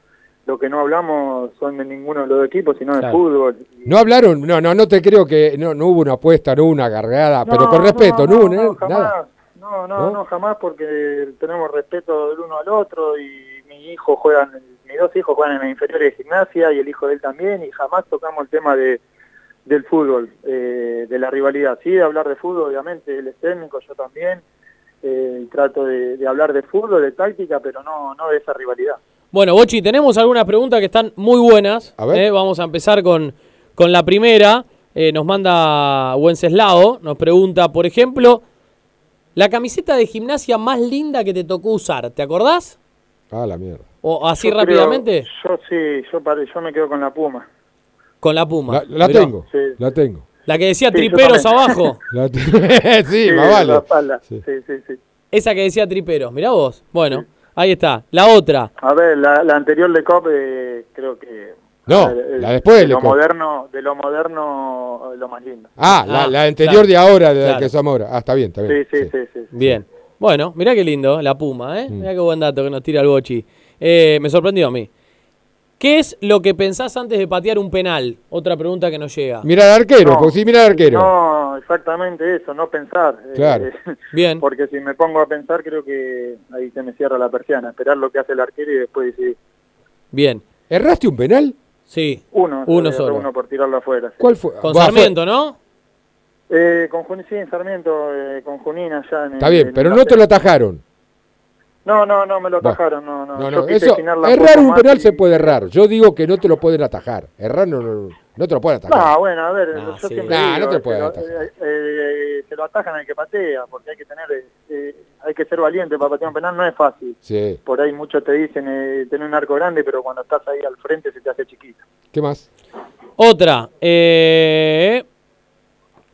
lo que no hablamos son de ninguno de los equipos, sino de fútbol. No hablaron, no, no, no te creo que no, no hubo una apuesta, no hubo una cargada, pero con respeto, no, hubo no, na- nada. jamás. No, no, ¿No? no, jamás porque tenemos respeto del uno al otro y mi hijo juega, en- mis dos hijos juegan en las inferiores de gimnasia y el hijo de él también y jamás tocamos el tema de del fútbol, eh, de la rivalidad. Sí, de hablar de fútbol, obviamente, él es técnico, yo también, eh, y trato de, de hablar de fútbol, de táctica, pero no, no de esa rivalidad. Bueno, Bochi, tenemos algunas preguntas que están muy buenas. ¿eh? Vamos a empezar con, con la primera. Eh, nos manda Wenceslao, nos pregunta, por ejemplo, la camiseta de gimnasia más linda que te tocó usar, ¿te acordás? Ah, la mierda. O así Yo creo- rápidamente, yo sí, yo, pare- yo me quedo con la Puma. Con la Puma. La, la tengo, la tengo. La que decía Sí, triperos abajo. La sí, más la vale. espalda. Sí, sí, sí. Esa que decía triperos, mirá vos. Bueno, ahí está. La otra. A ver, la, la anterior de COP eh, creo que... No, ver, eh, la después de de lo moderno, de lo moderno, lo más lindo. Ah, la, Ah, la anterior claro, de ahora, de la claro. que somos ahora. Ah, está bien, está bien. Sí, sí, sí, sí. Bien. Bueno, mirá qué lindo, la Puma, ¿eh? Mm. Mirá qué buen dato que nos tira el Bochi. Eh, me sorprendió a mí. ¿Qué es lo que pensás antes de patear un penal? Otra pregunta que nos llega. Mira al arquero, No. porque sí, mira al arquero. No, exactamente eso, no pensar. eh, Claro. Bien. Porque si me pongo a pensar, creo que ahí se me cierra la persiana. Esperar lo que hace el arquero y después decidir. Bien. ¿Erraste un penal? Sí. Uno, Uno solo. Uno por tirarlo afuera. sí. ¿Cuál fue? Con Va, Sarmiento, ¿no? Eh, con Junín, sí, en Sarmiento, eh, con Junín allá en Está en- bien, en pero no te lo atajaron. No, no, no, me lo Bueno. atajaron, no, no. No, no, quise eso, errar un penal y- se puede errar. Yo digo que no te lo pueden atajar. Errar no, no, no te lo pueden atajar. No, bueno, a ver, Ah, yo sí. siempre Nah, digo, no te se puede lo, atajar. eh, eh, se lo atajan al que patea, porque hay que tener, eh, eh, hay que ser valiente para patear un penal, no es fácil. Sí. Por ahí muchos te dicen eh, tener un arco grande, pero cuando estás ahí al frente se te hace chiquito. ¿Qué más? Otra. eh,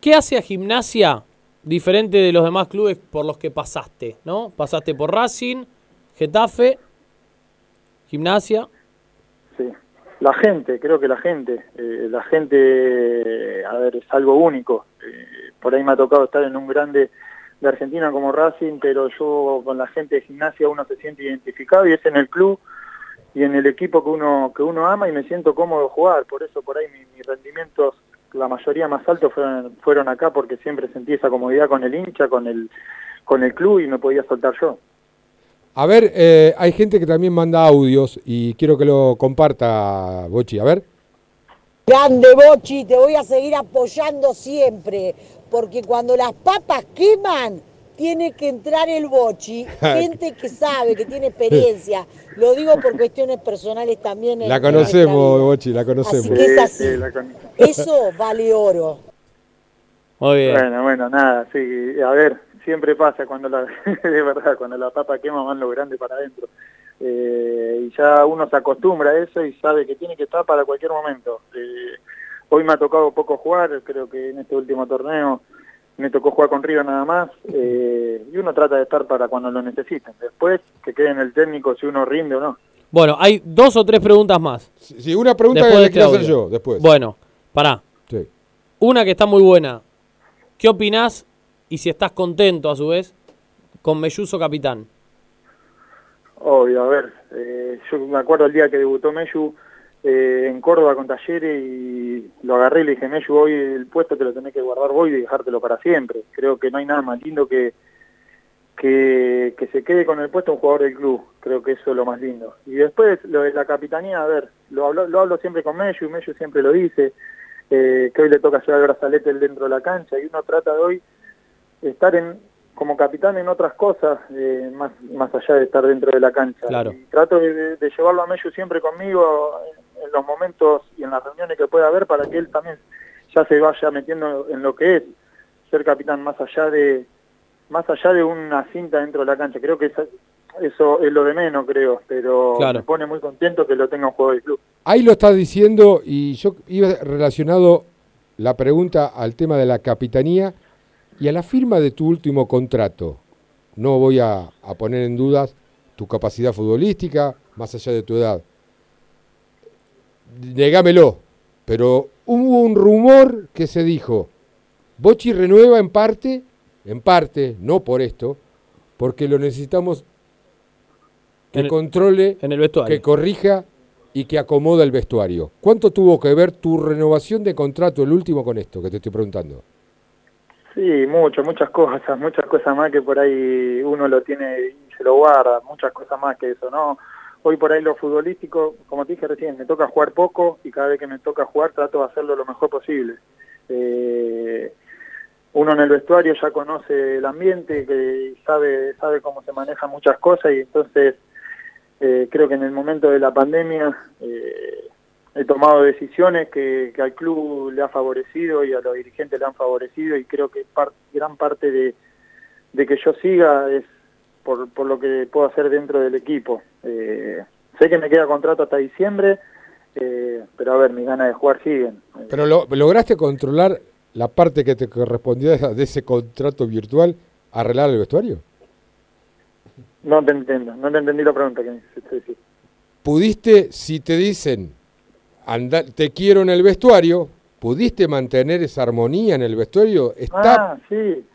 ¿Qué hace a gimnasia diferente de los demás clubes por los que pasaste? ¿No? Pasaste por Racing, Getafe, Gimnasia. Sí. La gente, creo que la gente, eh, la gente, a ver, es algo único. Eh, por ahí me ha tocado estar en un grande de Argentina como Racing, pero yo con la gente de gimnasia uno se siente identificado y es en el club y en el equipo que uno que uno ama y me siento cómodo jugar. Por eso por ahí mi- mis rendimientos, la mayoría más altos fueron, fueron acá porque siempre sentí esa comodidad con el hincha, con el con el club y me podía soltar yo. A ver, eh, hay gente que también manda audios y quiero que lo comparta, Bochi. A ver. Grande Bochi, te voy a seguir apoyando siempre, porque cuando las papas queman, tiene que entrar el Bochi, gente que sabe, que tiene experiencia. Lo digo por cuestiones personales también. La conocemos, Bochi, la conocemos. Así que es así. Sí, la con- vida. Eso vale oro. Muy bien. Bueno, bueno, nada, sí, a ver, siempre pasa cuando la, de verdad, cuando la papa quema van lo grande para adentro. Eh, y ya uno se acostumbra a eso y sabe que tiene que estar para cualquier momento. Eh, hoy me ha tocado poco jugar, creo que en este último torneo me tocó jugar con Río nada más, eh, y uno trata de estar para cuando lo necesiten. Después, que quede en el técnico si uno rinde o no. Bueno, hay dos o tres preguntas más. Sí, una pregunta Después que de le este quiero hacer yo después. Bueno, pará. Sí. Una que está muy buena. ¿Qué opinás y si estás contento a su vez con Melluso capitán? Obvio, a ver, eh, yo me acuerdo el día que debutó Meyu eh, en Córdoba con Talleres y lo agarré y le dije, Meyu, hoy el puesto te lo tenés que guardar vos y dejártelo para siempre. Creo que no hay nada más lindo que, que, que se quede con el puesto un jugador del club. Creo que eso es lo más lindo. Y después lo de la capitanía, a ver, lo hablo, lo hablo siempre con Meyu Meyu siempre lo dice, eh, que hoy le toca llevar el brazalete dentro de la cancha y uno trata de hoy estar en como capitán en otras cosas, eh, más, más allá de estar dentro de la cancha. Claro. Y trato de, llevarlo a Mello siempre conmigo en, en los momentos y en las reuniones que pueda haber para que él también ya se vaya metiendo en lo que es ser capitán más allá de más allá de una cinta dentro de la cancha. Creo que esa- eso es lo de menos, creo, pero Claro. me pone muy contento que lo tenga un juego del club. Ahí lo estás diciendo y yo iba relacionado la pregunta al tema de la capitanía y a la firma de tu último contrato. No voy a, a poner en dudas tu capacidad futbolística, más allá de tu edad. Negámelo, pero hubo un rumor que se dijo, Bochi renueva en parte, en parte, no por esto, porque lo necesitamos que En el- controle, en el vestuario. que corrija y que acomoda el vestuario. ¿Cuánto tuvo que ver tu renovación de contrato, el último, con esto que te estoy preguntando? Sí, mucho, muchas cosas, muchas cosas más que por ahí uno lo tiene y se lo guarda, muchas cosas más que eso, ¿no? Hoy por ahí lo futbolístico, como te dije recién, me toca jugar poco y cada vez que me toca jugar trato de hacerlo lo mejor posible. Eh, uno en el vestuario ya conoce el ambiente, que sabe, sabe cómo se manejan muchas cosas y entonces eh, creo que en el momento de la pandemia eh, he tomado decisiones que, que, al club le ha favorecido y a los dirigentes le han favorecido y creo que par, gran parte de, de, que yo siga es por, por, lo que puedo hacer dentro del equipo. Eh, sé que me queda contrato hasta diciembre, eh, pero a ver, mis ganas de jugar siguen. ¿Pero lo, lograste controlar la parte que te correspondía de ese contrato virtual, arreglar el vestuario? No te entiendo, no te entendí la pregunta que me hiciste. ¿Pudiste, si te dicen, anda, te quiero en el vestuario, pudiste mantener esa armonía en el vestuario? Está... Ah, sí.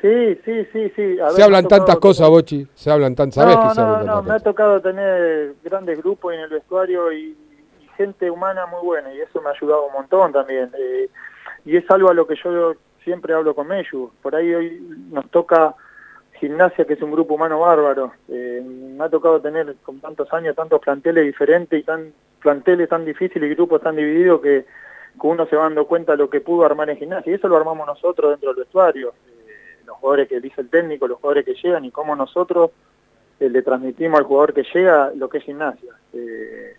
Sí, sí, sí, sí. A se hablan tantas cosas. Bochi, se hablan tantas, ¿sabes no, que se no, hablan no, me ha tocado tener grandes grupos en el vestuario y, y, gente humana muy buena y eso me ha ayudado un montón también. Eh, y es algo a lo que yo siempre hablo con Meyu. Por ahí hoy nos toca Gimnasia, que es un grupo humano bárbaro. Eh, me ha tocado tener con tantos años tantos planteles diferentes y tan planteles tan difíciles y grupos tan divididos que, uno se va dando cuenta lo que pudo armar en Gimnasia. Y eso lo armamos nosotros dentro del vestuario. Eh, los jugadores que dice el técnico, los jugadores que llegan y cómo nosotros eh, le transmitimos al jugador que llega lo que es Gimnasia. Eh,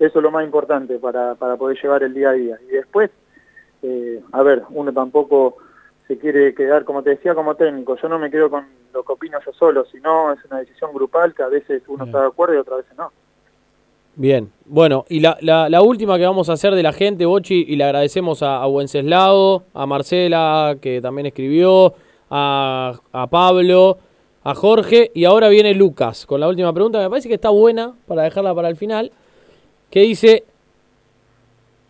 eso es lo más importante para, para poder llevar el día a día. Y después, a ver, uno tampoco se quiere quedar, como te decía, como técnico. Yo no me quedo con lo que opino yo solo, sino es una decisión grupal que a veces uno está de acuerdo y otras veces no. Bien, bueno, y la, la, la, última que vamos a hacer de la gente, Bochi, y le agradecemos a, a Wenceslao, a Marcela, que también escribió, a, a Pablo, a Jorge, y ahora viene Lucas con la última pregunta, me parece que está buena para dejarla para el final, que dice,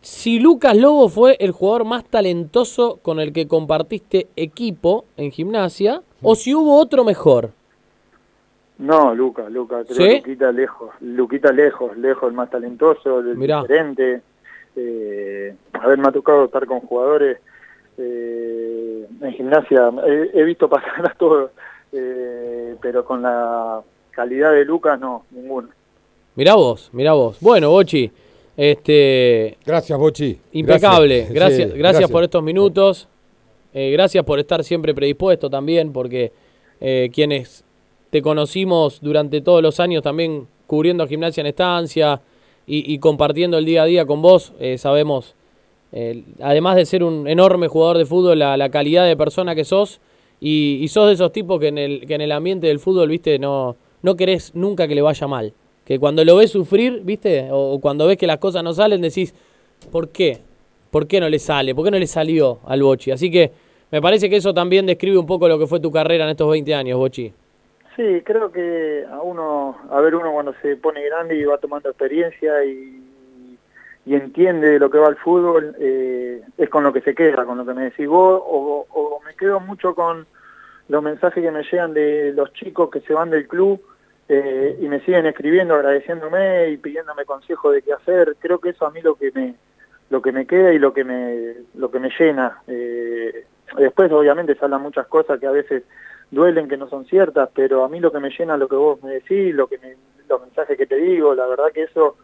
si Lucas Lobo fue el jugador más talentoso con el que compartiste equipo en gimnasia, o si hubo otro mejor. No, Lucas, Lucas, creo ¿Sí? Luquita lejos, Luquita lejos, lejos, el más talentoso, el Mirá. diferente. Eh, a ver, me ha tocado estar con jugadores eh, en gimnasia, he, he, visto pasar a todos, eh, pero con la calidad de Lucas no, ninguno. Mirá vos, mirá vos. Bueno, Bochi, este... Gracias, Bochi. Impecable. Gracias, Sí, gracias, gracias. por estos minutos. Eh, gracias por estar siempre predispuesto también, porque eh, quienes te conocimos durante todos los años también cubriendo Gimnasia en Estancia y, compartiendo el día a día con vos, eh, sabemos, además de ser un enorme jugador de fútbol, la, calidad de persona que sos y, sos de esos tipos que en el, que en el ambiente del fútbol, viste, no, no querés nunca que le vaya mal. Que cuando lo ves sufrir, viste, o cuando ves que las cosas no salen, decís, ¿por qué? ¿Por qué no le sale? ¿Por qué no le salió al Bochi? Así que me parece que eso también describe un poco lo que fue tu carrera en estos 20 años, Bochi. Sí, creo que a uno, a ver uno cuando se pone grande y va tomando experiencia y, y entiende de lo que va el fútbol, eh, es con lo que se queda, con lo que me decís vos, o, o me quedo mucho con los mensajes que me llegan de los chicos que se van del club eh, y me siguen escribiendo, agradeciéndome y pidiéndome consejos de qué hacer. Creo que eso a mí lo que me lo que me queda y lo que me lo que me llena. Eh, después obviamente se muchas cosas que a veces duelen, que no son ciertas, pero a mí lo que me llena lo que vos me decís, lo que me, los mensajes que te digo, la verdad que eso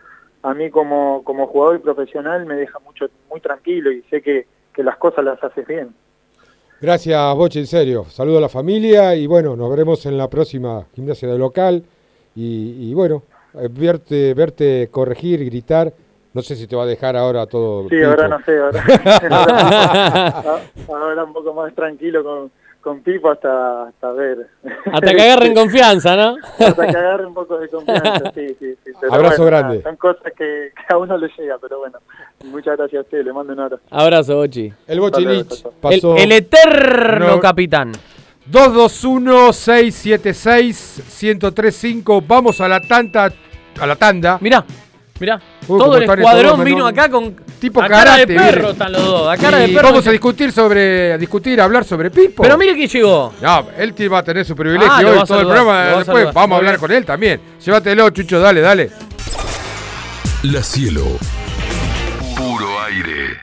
a mí como, jugador y profesional me deja mucho muy tranquilo y sé que, que las cosas las haces bien. Gracias, Boche, en serio. Saludo a la familia y bueno, nos veremos en la próxima gimnasia de local. Y, y bueno, eh, verte, verte corregir, gritar. No sé si te va a dejar ahora todo. Sí, pico. ahora no sé, ahora, ahora, ahora un poco más tranquilo con, con Pipo hasta, hasta ver. Hasta que agarren confianza, ¿no? hasta que agarre un poco de confianza, sí, sí. sí. Abrazo bueno, grande. nada, son cosas que, que, a uno le llega, pero bueno. Muchas gracias a usted, le mando un abrazo. Abrazo, Bochi. El Bochi Lich pasó. El, el eterno No. capitán. 221-676-1035. Vamos a la tanta. A la tanda. Mirá, mirá. Uy, Todo el escuadrón vino no- acá con Tipo a cara de perro están los dos, a cara Y de perro. Vamos a discutir sobre. A discutir, a hablar sobre Pipo. Pero mire que llegó. No, él te va a tener su privilegio Ah, hoy todo el programa. a Después saludar. vamos a hablar bien. con él también. Llévatelo, Chucho, dale, dale. La Cielo. Puro aire.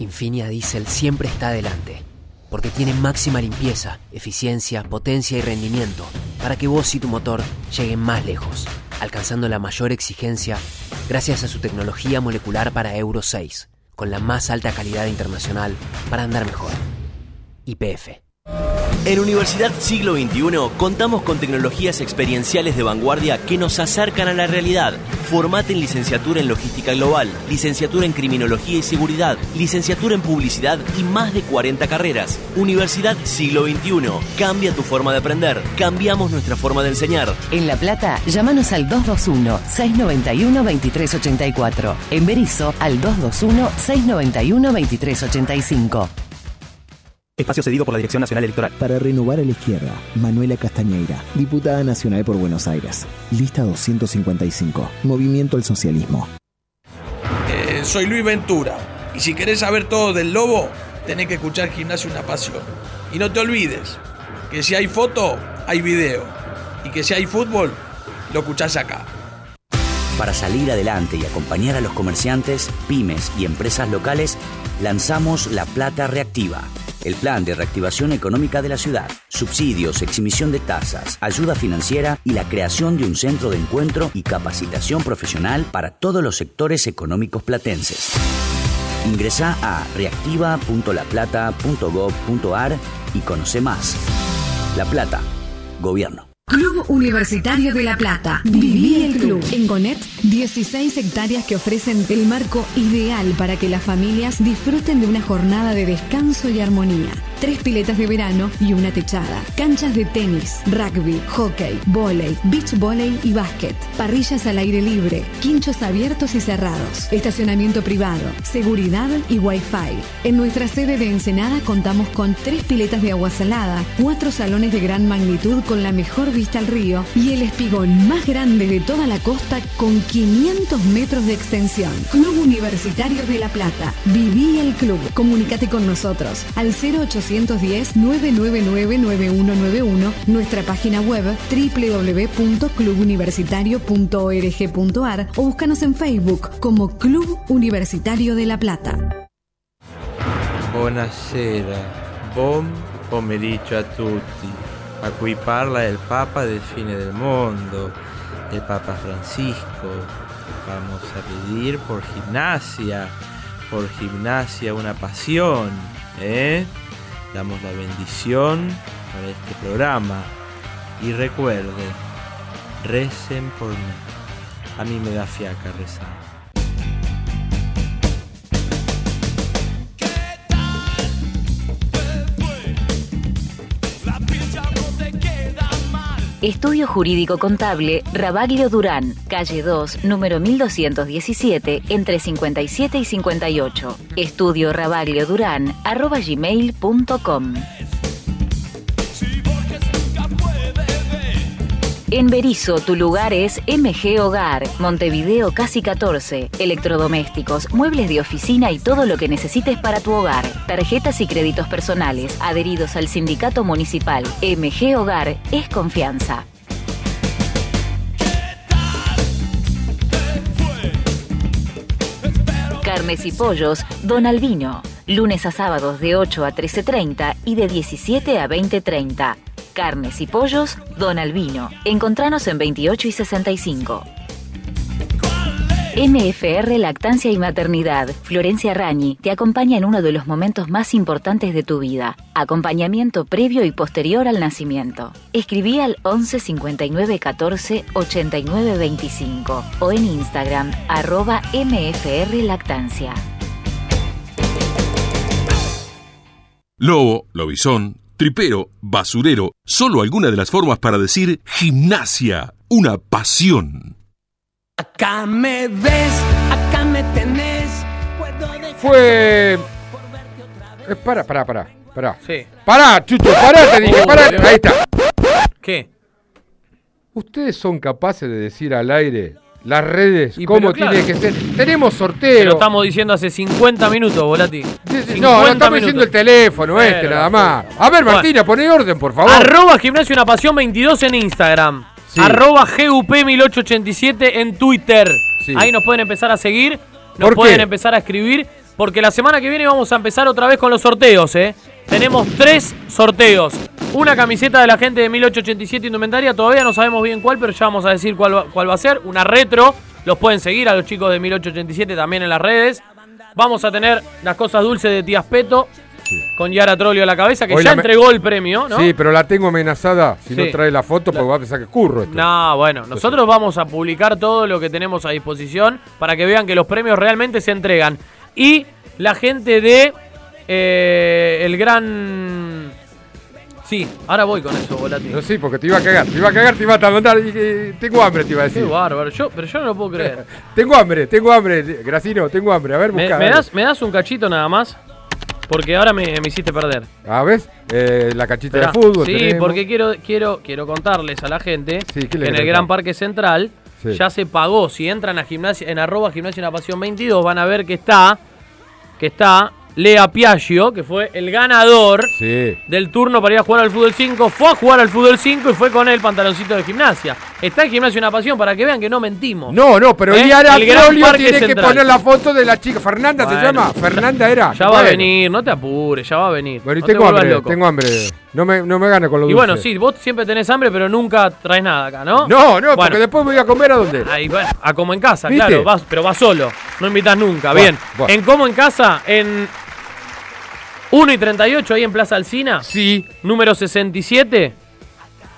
Infinia Diesel siempre está adelante, porque tiene máxima limpieza, eficiencia, potencia y rendimiento, para que vos y tu motor lleguen más lejos, alcanzando la mayor exigencia gracias a su tecnología molecular para Euro 6, con la más alta calidad internacional para andar mejor. IPF. En Universidad Siglo XXI contamos con tecnologías experienciales de vanguardia que nos acercan a la realidad. Formate en licenciatura en logística global, licenciatura en criminología y seguridad, licenciatura en publicidad y más de 40 carreras. Universidad Siglo XXI. Cambia tu forma de aprender. Cambiamos nuestra forma de enseñar. En La Plata, llámanos al 221-691-2384. En Berizo, al 221-691-2385. Espacio cedido por la Dirección Nacional Electoral. Para renovar a la izquierda, Manuela Castañeira, diputada nacional por Buenos Aires. Lista 255. Movimiento al Socialismo. Eh, soy Luis Ventura. Y si querés saber todo del lobo, tenés que escuchar Gimnasio Una Pasión. Y no te olvides que si hay foto, hay video. Y que si hay fútbol, lo escuchás acá. Para salir adelante y acompañar a los comerciantes, pymes y empresas locales, lanzamos La Plata Reactiva, el plan de reactivación económica de la ciudad, subsidios, exhibición de tasas, ayuda financiera y la creación de un centro de encuentro y capacitación profesional para todos los sectores económicos platenses. Ingresa a reactiva.laplata.gov.ar y conoce más. La Plata, Gobierno. Club Universitario de La Plata. Viví el club. En Gonet, 16 hectáreas que ofrecen el marco ideal para que las familias disfruten de una jornada de descanso y armonía. Tres piletas de verano y una techada. Canchas de tenis, rugby, hockey, volei, beach volley y básquet. Parrillas al aire libre. Quinchos abiertos y cerrados. Estacionamiento privado. Seguridad y wifi. En nuestra sede de Ensenada contamos con tres piletas de agua salada, cuatro salones de gran magnitud con la mejor vista al río y el espigón más grande de toda la costa con 500 metros de extensión. Club Universitario de La Plata. Viví el club. Comunícate con nosotros al 0810-999-9191, nuestra página web www.clubuniversitario.org.ar o búscanos en Facebook como Club Universitario de La Plata. Buonasera, buon pomeriggio a tutti. A cui parla el Papa del fine del mundo, el Papa Francisco. Vamos a pedir por gimnasia, por gimnasia una pasión, ¿eh? Damos la bendición para este programa. Y recuerden, recen por mí. A mí me da fiaca rezar. Estudio Jurídico Contable Rabaglio Durán, calle 2, número 1217, entre 57 y 58. Estudio Rabaglio Durán, arroba gmail.com. En Berizo, tu lugar es MG Hogar, Montevideo Casi 14. Electrodomésticos, muebles de oficina y todo lo que necesites para tu hogar. Tarjetas y créditos personales, adheridos al sindicato municipal. MG Hogar es confianza. Carnes y pollos, Don Albino. Lunes a sábados de 8 a 13.30 y de 17 a 20.30. Carnes y pollos, Don Albino. Encontranos en 28 y 65. MFR Lactancia y Maternidad, Florencia Rañi, te acompaña en uno de los momentos más importantes de tu vida. Acompañamiento previo y posterior al nacimiento. Escribí al 11 59 14 89 25 o en Instagram arroba MFR Lactancia. Lobo, lobizón, tripero, basurero, solo alguna de las formas para decir gimnasia, una pasión. Acá me ves, acá me tenés. Puedo dejar Fue. Eh, para, para, para. Para. Sí. Pará, Chucho, pará, te dije, Oh, pará. Leo. Ahí está. ¿Qué? ¿Ustedes son capaces de decir al aire las redes Y cómo tiene claro. que ser? Tenemos Te sorteo. lo estamos diciendo hace 50 minutos, Volati. 50 No, no estamos minutos. diciendo el teléfono este, nada más. A ver, Bueno. Martina, poné orden, por favor. Arroba Gimnasio Una Pasión 22 en Instagram. Sí. Arroba GUP 1887 en Twitter. Sí. Ahí nos pueden empezar a seguir, nos ¿Por pueden qué? empezar a escribir, porque la semana que viene vamos a empezar otra vez con los sorteos, ¿eh? Tenemos tres sorteos. Una camiseta de la gente de 1887 Indumentaria, todavía no sabemos bien cuál, pero ya vamos a decir cuál va, cuál va a ser. Una retro, los pueden seguir a los chicos de 1887 también en las redes. Vamos a tener las cosas dulces de Tías Peto, con Yara Trolio a la cabeza, que Hoy ya la entregó el premio, ¿no? Sí, pero la tengo amenazada. Si Sí. no trae la foto, pues va a pensar que curro esto. No, bueno, nosotros vamos a publicar todo lo que tenemos a disposición para que vean que los premios realmente se entregan. Y la gente de eh, el gran... Sí, ahora voy con eso, Volati. No, sí, porque te iba a cagar. Te iba a cagar, te iba a mandar. tengo hambre, te iba a Qué decir. bárbaro, yo, pero yo no lo puedo creer. Tengo hambre, tengo hambre. Gracino, tengo hambre. A ver, ¿Me, busca. me dale. das, ¿Me das un cachito nada más? Porque ahora me, me hiciste perder. A ver, eh, la cachita Esperá. de fútbol. Sí, tenemos. porque quiero, quiero, quiero contarles a la gente ¿qué que en el Gran? Parque Central Sí. ya se pagó. Si entran a gimnasia, en arroba gimnasia una pasión 22, van a ver que está, que está Lea Piaggio, que fue el ganador Sí. del turno para ir a jugar al fútbol 5. Fue a jugar al fútbol 5 y fue con el pantaloncito de gimnasia. Está en gimnasia una pasión para que vean que no mentimos. No, no, pero ¿Eh? Liara Trolio tiene que poner la foto de la chica. Fernanda se Bueno, llama. Fernanda era. Ya va a venir, no te apures, ya va a venir. Bueno, y No te tengo hambre, loco. tengo hambre. No me, no me gane con lo Y dulce. bueno, sí, vos siempre tenés hambre, pero nunca traes nada acá, ¿no? No, no, Bueno. porque después me voy a comer a dónde. Ahí, bueno, a como en casa, ¿Viste? claro, vas, pero vas solo, no invitas nunca. Bien, en como en casa, en 1 y 38, ahí en Plaza Alcina. Sí. Número 67,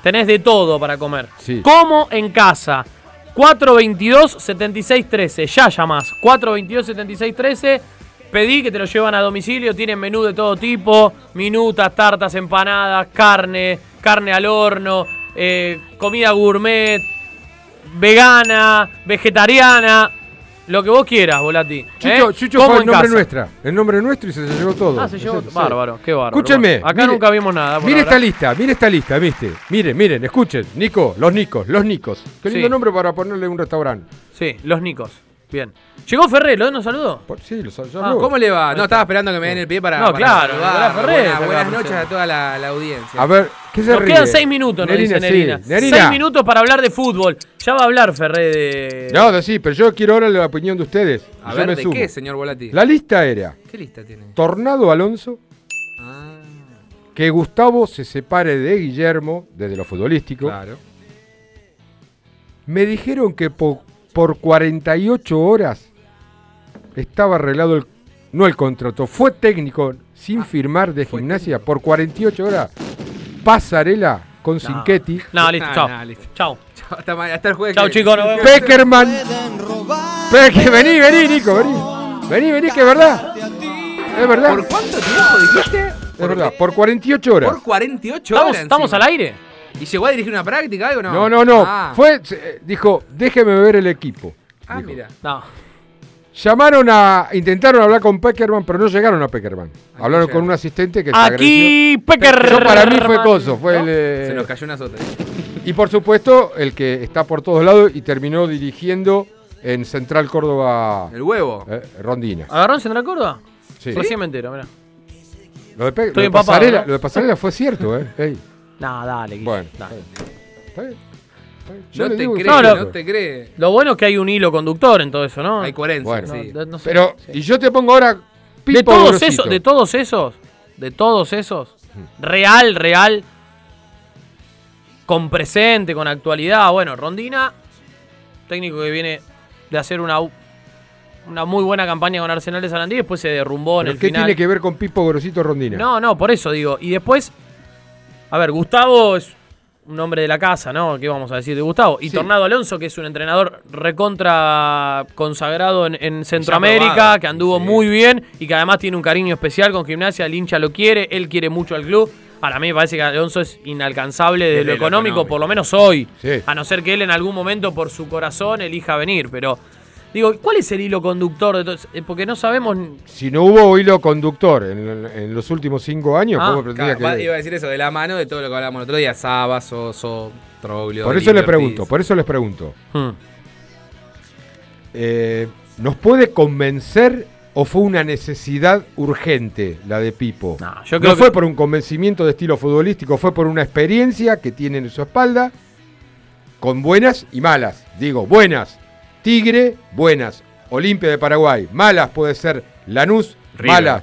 tenés de todo para comer. Sí. Como en casa. 422-7613, ya llamás. 422-7613. Pedí que te lo llevan a domicilio, tienen menú de todo tipo, minutas, tartas, empanadas, carne, carne al horno, eh, comida gourmet, vegana, vegetariana, lo que vos quieras, Volati. Chucho, ¿eh? Chucho fue el nombre casa. nuestra. El nombre nuestro y se, se llevó todo. Ah, se llevó. Sí. Bárbaro, qué bárbaro. Escúchenme. Acá mire- nunca vimos nada. Mire esta lista, mire esta lista, ¿viste? Miren, miren, escuchen. Nico, los Nicos, los Nicos. Qué lindo Sí. nombre para ponerle un restaurante. Sí, los Nicos. Bien. Llegó Ferrer, ¿lo nos saludó? Sí, los Ah, ¿Cómo le va? No, estaba esperando que me den el pie para. No, para claro, saludarlo. Nicolás Ferrer, Buenas, acá buenas presente. noches a toda la, la audiencia. A ver, ¿qué se Nos ríe? quedan seis minutos, nos dice sí. Nerina. Nerina. Seis minutos para hablar de fútbol. Ya va a hablar Ferré de. No, de sí, pero yo quiero ahora la opinión de ustedes. A Yo ver, me ¿de sumo. qué, señor Volati? La lista era ¿Qué lista tiene? Tornado Alonso, Ah, que Gustavo se separe de Guillermo, desde lo futbolístico. claro. Me dijeron que po- por 48 horas estaba arreglado el. No el contrato, fue técnico sin firmar de gimnasia por 48 horas. Pasarela con. No, listo, Ah, chao. no, listo. Chao. Chao, Hasta, hasta el jueves. Chao, chicos, nos vemos. Peckerman. Peque, vení, vení, Nico, vení. Vení, vení, que es verdad. Es verdad. ¿Por cuánto tiempo dijiste? Es verdad, por 48 horas. Por 48 ¿Estamos, horas. ¿Estamos al aire? ¿Y llegó a dirigir una práctica algo o no? No, no, no. Ah, Fue, se- dijo, déjeme ver el equipo. ah, dijo. mira. No. Llamaron a. Intentaron hablar con Peckerman, pero no llegaron a Peckerman. Hablaron llegaron. con un asistente que Aquí. Peckerman. Yo para mí fue coso, fue el. Se eh, nos cayó una sota. Y por supuesto, el que está por todos lados y terminó dirigiendo en Central Córdoba. El huevo. eh, Rondina. ¿Agarró en Central Córdoba? Sí. Recién me entero, mirá. Lo de, Pe- Estoy lo de empapado, Pasarela, ¿no? lo de Pasarela fue cierto, ¿eh? No, dale, Guille, Bueno, dale. está bien. Está bien. Yo No le te digo que cree, No, te cree. Lo bueno es que hay un hilo conductor en todo eso, ¿no? Hay coherencia, Bueno. sí. No, no sé. Pero, y yo te pongo ahora. de Pipo todos Grosito. esos, de todos esos, de todos esos, real, real, con presente, con actualidad, bueno, Rondina, técnico que viene de hacer una una muy buena campaña con Arsenal de Sarandí, después se derrumbó en ¿Pero el ¿Qué final. tiene que ver con Pipo Grosito Rondina? No, no, por eso digo. Y después, a ver, Gustavo es un hombre de la casa, ¿no? ¿Qué vamos a decir de Gustavo? Y Sí. Tornado Alonso, que es un entrenador recontra consagrado en, en Centroamérica, que anduvo Sí. muy bien y que además tiene un cariño especial con gimnasia. El hincha lo quiere, él quiere mucho al club. Para mí me parece que Alonso es inalcanzable de Desde lo lo económico, económico. por lo menos hoy. Sí. A no ser que él en algún momento por su corazón elija venir. Pero digo, ¿cuál es el hilo conductor de todo? Eh, Porque no sabemos... Si no hubo hilo conductor en, en los últimos cinco años, Ah, ¿cómo pretendía Claro, que.? Iba a decir eso, de la mano de todo lo que hablábamos el otro día. Saba, Soso, Troglio. Por eso le Liberty. pregunto, por eso les pregunto. Hmm. Eh, ¿Nos puede convencer o fue una necesidad urgente la de Pipo? No, yo creo no fue que- por un convencimiento de estilo futbolístico, fue por una experiencia que tiene en su espalda, con buenas y malas. Digo, buenas. Tigre, buenas. Olimpia de Paraguay, malas puede ser Lanús, River. malas.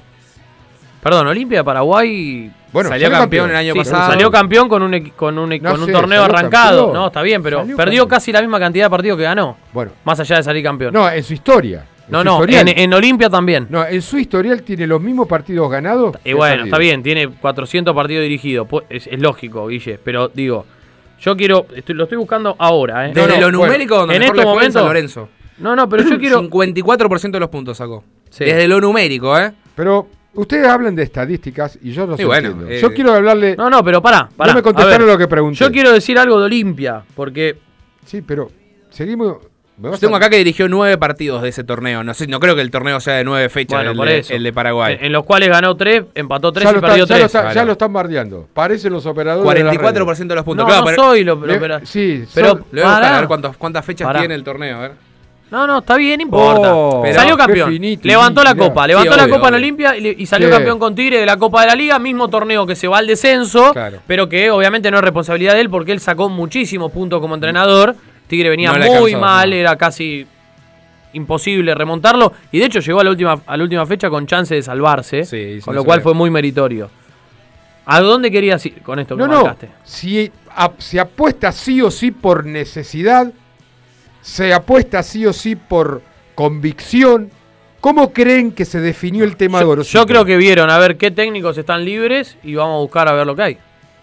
Perdón, Olimpia de Paraguay. Bueno, Salió campeón el año Sí, pasado. Salió campeón con un, con un, No con un sé, torneo arrancado. campeón. No, está bien, pero Salió perdió campeón. casi la misma cantidad de partidos que ganó. Bueno. Más allá de salir campeón. No, en su historia. En no, su no, historial. en, en Olimpia también. No, en su historial tiene los mismos partidos ganados. Y bueno, está bien, tiene 400 partidos dirigidos. Es, es lógico, Guille. Pero digo, yo quiero. estoy- lo estoy buscando ahora, ¿eh? Desde No, lo no, numérico, donde en mejor le fue en San momentos. Lorenzo. No, no, pero yo quiero. 54% de los puntos sacó. Sí. Desde lo numérico, ¿eh? Pero ustedes hablan de estadísticas y yo no Sí, sé. bueno, eh, yo quiero hablarle. No, no, pero pará, pará. No me contestaron ver, lo que pregunté. Yo quiero decir algo de Olimpia, porque. Sí, pero seguimos. ¿Me vas Yo tengo acá que dirigió nueve partidos de ese torneo. No sé, no creo que el torneo sea de nueve fechas, Bueno, el, por de, eso. el de Paraguay. En, en los cuales ganó 3, empató 3 ya, y perdió está- ya lo 3. está- ya lo están bardeando. Parecen los operadores. de las 44% de los puntos. No, Claro, no pero- soy lo, lo- Le- sí, pero son- Le voy a buscar a ver cuántos- cuántas fechas tiene el torneo. A ver. No, no, está bien, no importa. Oh, Pero- salió campeón. finito, Levantó la copa. Levantó Sí, la obvio, copa en obvio. Olimpia y, salió Sí. campeón con Tigre de la Copa de la Liga. Mismo torneo que se va al descenso. Claro. Pero que obviamente no es responsabilidad de él porque él sacó muchísimos puntos como entrenador. Tigre venía No muy alcanzó, mal, no. era casi imposible remontarlo. Y de hecho llegó a la última, a la última fecha con chance de salvarse. Sí, y con no lo cual fue muy meritorio. ¿A dónde querías ir con esto que No, no. marcaste? Si a- se apuesta sí o sí por necesidad, se apuesta sí o sí por convicción. ¿Cómo creen que se definió el tema de Yo, Gorosito? yo creo que vieron a ver qué técnicos están libres y vamos a buscar a ver lo que hay.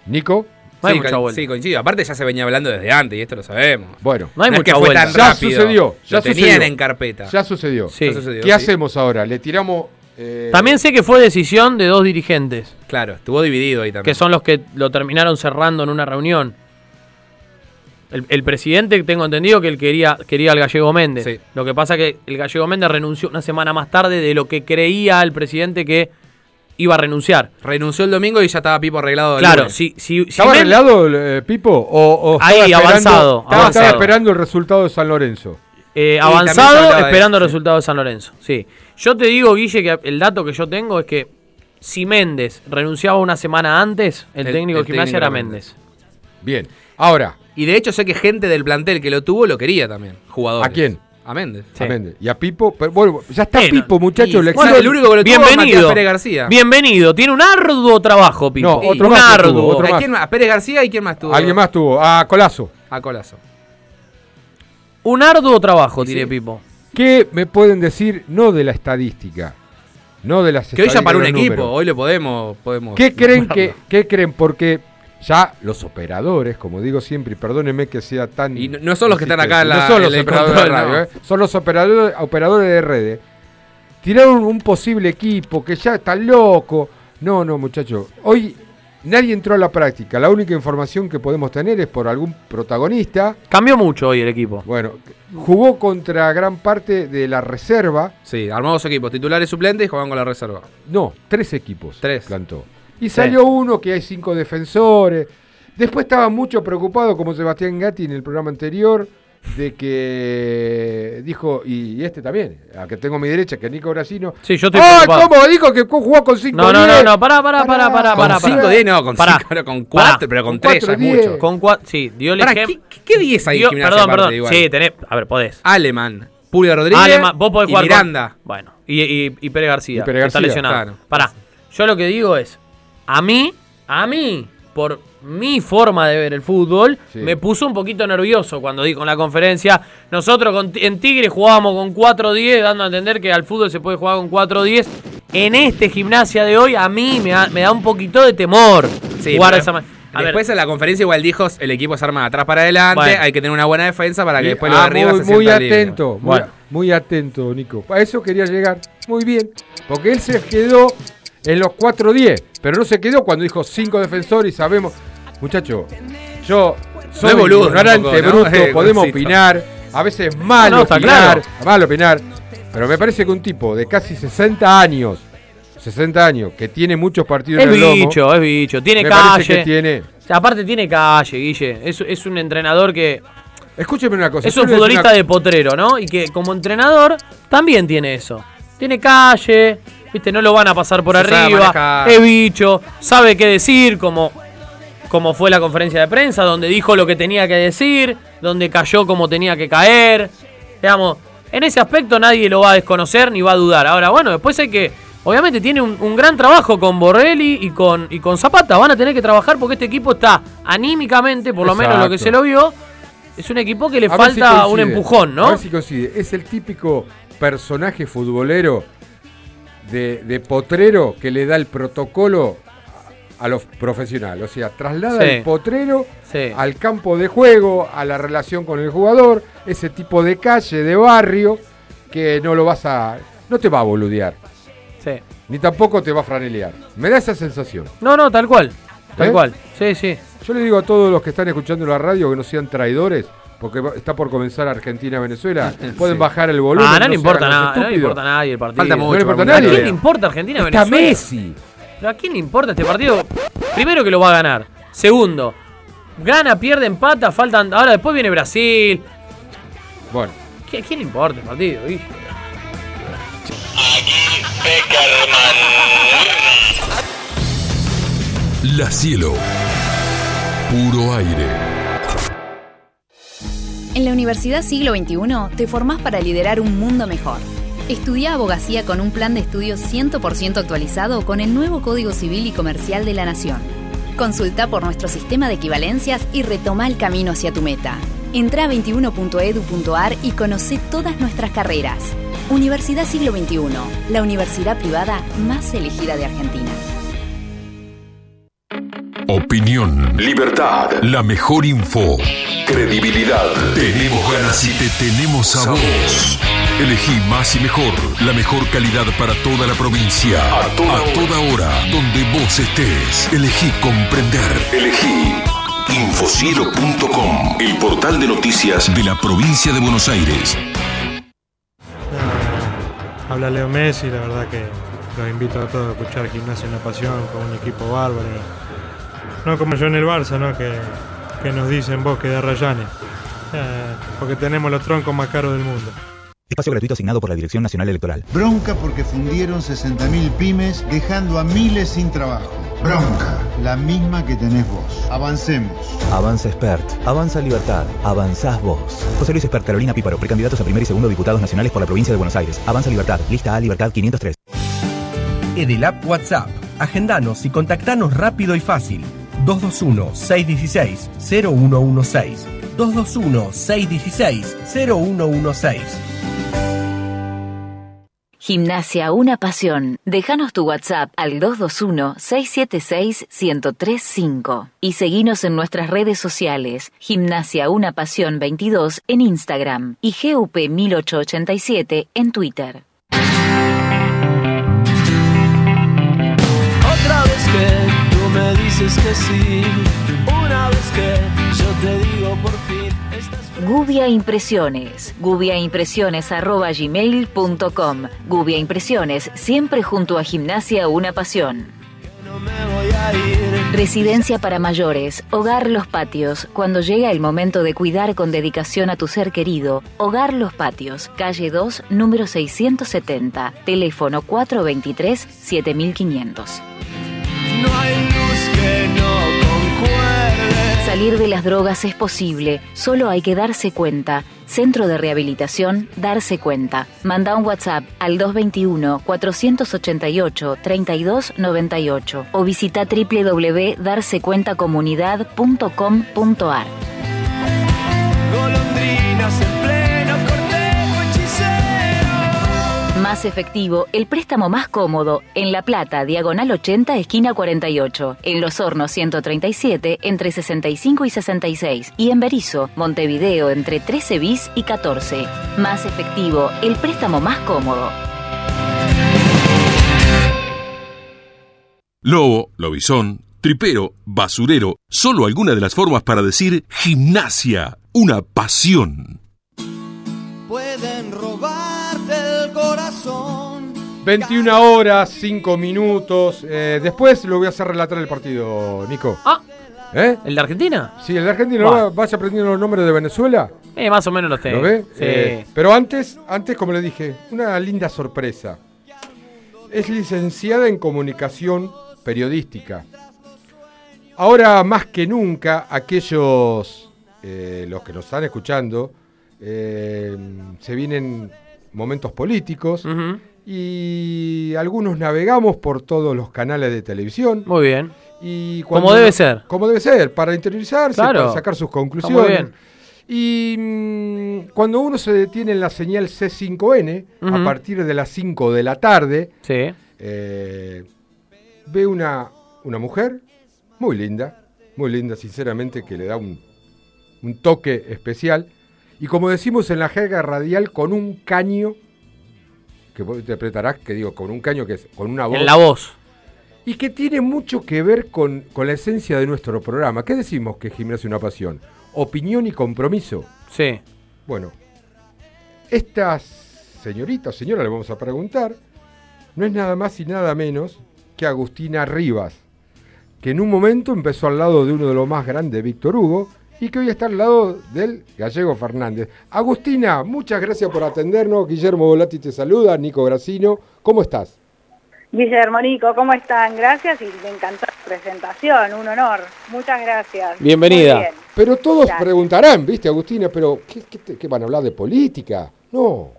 Nico, No hay sí, mucha co- vuelta. sí, coincido. Aparte ya se venía hablando desde antes y esto lo sabemos. bueno, No hay No es mucha que fue vuelta. tan ya rápido. sucedió. Ya Lo tenían sucedió. en carpeta. Ya sucedió. Sí. Ya sucedió, ¿Qué sí. hacemos ahora? Le tiramos. eh, También sé que fue decisión de dos dirigentes, Claro, estuvo dividido ahí también. que son los que lo terminaron cerrando en una reunión. El, el presidente, tengo entendido que él quería, quería al gallego Méndez. Sí. Lo que pasa que el gallego Méndez renunció una semana más tarde de lo que creía el presidente que iba a renunciar. Renunció el domingo y ya estaba Pipo arreglado. Claro, si, si, si ¿Estaba arreglado eh, Pipo? ¿O, o Ahí, avanzado, Estaba, avanzado. estaba esperando el resultado de San Lorenzo. Eh, avanzado esperando el resultado de San Lorenzo. Sí. Yo te digo, Guille, que el dato que yo tengo es que si Méndez renunciaba una semana antes, el, El- técnico el de gimnasia era Méndez. Bien. Ahora, Y de hecho sé que gente del plantel que lo tuvo lo quería también. Jugadores. ¿A quién? A Méndez. a Méndez. Y a Pipo. Pero, bueno, ya está Pipo, muchachos. y- le bueno, el único que lo tuvo Bienvenido. Pérez García. Bienvenido. Tiene un arduo trabajo, Pipo. No, otro un más arduo. tuvo, otro ¿A más. quién más? ¿A Pérez García y quién más tuvo? Alguien más tuvo. A Colazo. A Colazo. Un arduo trabajo, tiene Pipo. ¿Qué me pueden decir? No de la estadística. No de las Que hoy ya para un equipo. números. Hoy lo podemos. podemos ¿Qué creen que, qué creen? Porque ya los operadores, como digo siempre, y perdónenme que sea tan. Y no- no son los que están acá en la- No son los operadores control, de radio, no. ¿eh? son los operadores, operadores de redes. Tiraron un posible equipo que ya está loco. No, no, muchachos. Hoy nadie entró a la práctica. La única información que podemos tener es por algún protagonista. Cambió mucho hoy el equipo. Bueno, jugó contra gran parte de la reserva. Sí, armó dos equipos, titulares suplentes y jugaban con la reserva. No, tres equipos. Tres. Plantó. Y salió uno que hay cinco defensores. Después estaba mucho preocupado, como Sebastián Gatti en el programa anterior, de que dijo, y este también, a que tengo a mi derecha, que es Nico Brasino. Sí, yo estoy ¡Ay, preocupado. cómo! Dijo que jugó con cinco No, no, no, no, pará, pará, pará, pará, Con pará. 5 10 no, con Pará. 5 no, con Pará. 4, pero con Con 3 ya es mucho. Con cuatro, sí, dio el ejemplo. ¿qué, qué 10 hay en Perdón, perdón. igual? Sí, tenés. A ver, podés. Alemán, Pulga Rodríguez Alemán, vos podés y jugar con- Miranda. Bueno, y, y, y Pérez García, Y Pérez que está lesionado. claro. Pará, yo lo que digo es, a mí, a mí, por mi forma de ver el fútbol, Sí. me puso un poquito nervioso cuando dijo en la conferencia, nosotros con- en Tigre jugábamos con 4-10, dando a entender que al fútbol se puede jugar con 4-10. En este gimnasia de hoy, a mí me da, me da un poquito de temor Sí, jugar pero esa manera. A ver, Después en la conferencia igual dijo, el equipo se arma de atrás para adelante, Bueno. hay que tener una buena defensa para que Y- después lo de ah, arriba muy, se muy libre. atento, muy, Bueno. muy atento, Nico. A eso quería llegar. Muy bien. Porque él se quedó en los 4-10, pero no se quedó cuando dijo cinco defensores y sabemos. Muchacho, yo soy boludo ignorante, ¿no? bruto, Eh, podemos opinar. A veces mal No, no, opinar, claro. mal opinar. Pero me parece que un tipo de casi 60 años, 60 años, que tiene muchos partidos es en el lomo, bicho, es bicho, tiene me calle. que tiene. O sea, aparte tiene calle, Guille. Es, es un entrenador que Escúcheme una cosa. es un futbolista una- de potrero, ¿no? Y que como entrenador también tiene eso. Tiene calle, viste, no lo van a pasar por Se arriba, es bicho, sabe qué decir, como, como fue la conferencia de prensa, donde dijo lo que tenía que decir, donde cayó como tenía que caer. Digamos, en ese aspecto nadie lo va a desconocer ni va a dudar. Ahora, bueno, después hay que. Obviamente tiene un, un gran trabajo con Borrelli y con, y con Zapata. Van a tener que trabajar porque este equipo está anímicamente, por lo menos lo que se lo vio, es un equipo que le A si falta un empujón, A ¿no? ver si coincide. Es el típico personaje futbolero de, de potrero que le da el protocolo a los profesionales. O sea, traslada Sí. el potrero Sí. al campo de juego, a la relación con el jugador, ese tipo de calle, de barrio, que no lo vas a. no te va a boludear. Sí. Ni tampoco te va a franelear. Me da esa sensación. No, no, tal cual. Tal ¿Eh? cual. Sí, sí. Yo le digo a todos los que están escuchando la radio que no sean traidores, porque está por comenzar Argentina-Venezuela. Pueden Sí. bajar el volumen. Ah, no, le se importa nada, no le importa a nadie el partido. Falta mucho, No le importa a ¿A nadie. quién le importa Argentina Está Venezuela? Messi. ¿Pero a quién le importa este partido? Primero que lo va a ganar. Segundo, gana, pierde, empata, faltan. Ahora después viene Brasil. Bueno. ¿Qué- ¿A quién le importa el partido? hijo? La Cielo. Puro aire. En la Universidad Siglo XXI te formás para liderar un mundo mejor. Estudia abogacía con un plan de estudios 100% actualizado con el nuevo Código Civil y Comercial de la Nación. Consulta por nuestro sistema de equivalencias y retoma el camino hacia tu meta. Entra a 21.edu.ar y conoce todas nuestras carreras. Universidad Siglo XXI, la universidad privada más elegida de Argentina. Opinión. Libertad. La mejor info. Credibilidad. Tenemos ganas y te tenemos a vos. Elegí más y mejor. La mejor calidad para toda la provincia. A toda, hora. Donde vos estés. Elegí comprender. Elegí. Infocielo.com. El portal de noticias de la provincia de Buenos Aires. Habla Leo Messi, la verdad que los invito a todos a escuchar Gimnasia Una Pasión con un equipo bárbaro. No como yo en el Barça, ¿no? Que, que nos dicen vos que de Rayanes. Eh, porque tenemos los troncos más caros del mundo. Espacio gratuito asignado por la Dirección Nacional Electoral. Bronca porque fundieron 60.000 pymes dejando a miles sin trabajo. Bronca, la misma que tenés vos. Avancemos. Avanza Expert, Avanza Libertad, Avanzás vos. José Luis Expert, Carolina Píparo, precandidatos a primer y segundo diputados nacionales por la provincia de Buenos Aires. Avanza Libertad, lista A Libertad 503. Edelap WhatsApp. Agendanos y contactanos rápido y fácil. 221-616-0116. 221-616-0116. Gimnasia Una Pasión. Déjanos tu WhatsApp al 221-676-1035 y seguinos en nuestras redes sociales Gimnasia Una Pasión 22 en Instagram y GUP 1887 en Twitter. Dices que sí, una vez que yo te digo por fin, estás Gubia Impresiones. Gubiaimpresiones arroba gmail.com. Gubia Impresiones, siempre junto a Gimnasia Una Pasión. Residencia para mayores, Hogar Los Patios. Cuando llega el momento de cuidar con dedicación a tu ser querido, Hogar Los Patios, calle 2, número 670, teléfono 423-7500. No hay Salir de las drogas es posible, solo hay que darse cuenta. Centro de Rehabilitación, darse cuenta. Manda un WhatsApp al 221-488-3298 o visita www.darsecuentacomunidad.com.ar. Más efectivo, el préstamo más cómodo, en La Plata, diagonal 80, esquina 48, en Los Hornos 137, entre 65 y 66, y en Berizo, Montevideo, entre 13 bis y 14. Más efectivo, el préstamo más cómodo. Lobo, lobizón, tripero, basurero, solo alguna de las formas para decir gimnasia, una pasión. Pueden robarte el corazón. 21 horas, 5 minutos. Eh, después lo voy a hacer relatar el partido, Nico. Ah. ¿Eh? ¿El de Argentina? Sí, el de Argentina. Buah. ¿Va- ¿Vas aprendiendo los nombres de Venezuela? Eh, más o menos los tengo. ¿Lo ve? Sí. Eh, pero antes, antes, como le dije, una linda sorpresa. Es licenciada en comunicación periodística. Ahora más que nunca, aquellos, eh, los que nos están escuchando, eh, se vienen momentos políticos y algunos navegamos por todos los canales de televisión. Muy bien. Y Como debe ser. Como debe ser, para interiorizarse, Claro. para sacar sus Está muy conclusiones. bien. Y mm, cuando uno se detiene en la señal C5N, Ujú. a partir de las 5 de la tarde, Sí. eh, ve una, una mujer muy linda, muy linda, sinceramente, que le da un, un toque especial. Y como decimos en la jerga radial, con un caño, que vos interpretarás, que digo, con un caño que es con una voz. En la voz. Y que tiene mucho que ver con, con la esencia de nuestro programa. ¿Qué decimos que Gimnasia es una pasión? Opinión y compromiso. Sí. Bueno, esta señorita o señora le vamos a preguntar, no es nada más y nada menos que Agustina Rivas, que en un momento empezó al lado de uno de los más grandes, Víctor Hugo, y que hoy está al lado del gallego Fernández. Agustina, muchas gracias por atendernos. Guillermo Volati te saluda, Nico Gracino. ¿Cómo estás? Guillermo, Nico, ¿cómo están? Gracias y me encantó la presentación, un honor. Muchas gracias. Bienvenida. Bien. Pero todos Gracias. preguntarán, ¿viste, Agustina? Pero, ¿qué, qué te- qué van a hablar de política? No.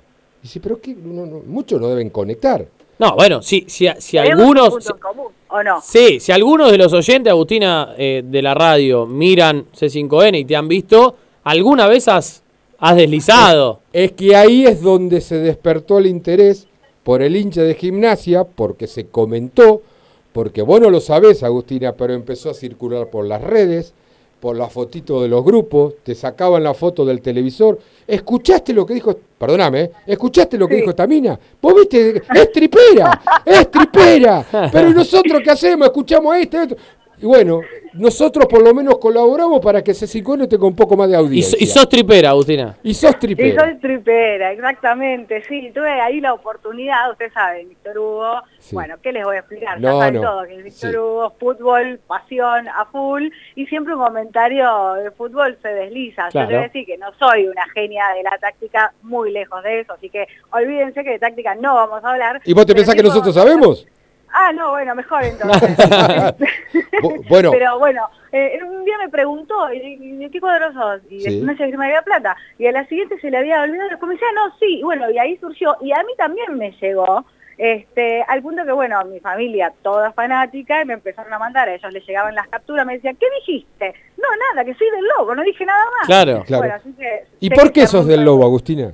Dice, pero ¿qué? No, no, muchos no deben conectar. No, bueno, si, si, si un algunos. punto en común, ¿o no? Sí, si algunos de los oyentes, Agustina, eh, de la radio, miran C5N y te han visto, ¿alguna vez has, has deslizado? Es que ahí es donde se despertó el interés por el hincha de gimnasia, porque se comentó, porque vos no lo sabés, Agustina, pero empezó a circular por las redes, por la fotito de los grupos, te sacaban la foto del televisor. ¿Escuchaste lo que dijo? Perdóname, ¿eh? ¿escuchaste lo que dijo esta mina? Vos viste, es tripera, es tripera. Pero ¿y nosotros qué hacemos? Escuchamos esto, esto. Y bueno, nosotros por lo menos colaboramos para que ese 5 tenga un poco más de Y, audiencia. so- y sos tripera, Agustina. Y sos Y tripera. soy tripera, exactamente, sí, tuve ahí la oportunidad, ustedes saben, Víctor Hugo, Sí. bueno, ¿qué les voy a explicar? No, ya saben no. todo, que Víctor Sí. Hugo, fútbol, pasión, a full, y siempre un comentario de fútbol se desliza. Yo Claro. te voy a decir que no soy una genia de la táctica, muy lejos de eso, así que olvídense que de táctica no vamos a hablar. ¿Y vos te pensás que nosotros sabemos? Ah, no, bueno, mejor entonces. Bu- bueno, Pero bueno, eh, un día me preguntó, ¿y y de qué cuadro sos? Y Sí. Gimnasia de Grima de la Plata. Y a la siguiente se le había olvidado, después me decía, no, sí, y bueno, y ahí surgió. Y a mí también me llegó, este, al punto que, bueno, mi familia toda fanática, y me empezaron a mandar, a ellos les llegaban las capturas, me decían, ¿qué dijiste? No, nada, que soy del lobo, no dije nada más. Claro. Claro. Bueno, así que ¿y sé por que qué sos del lobo, Agustina?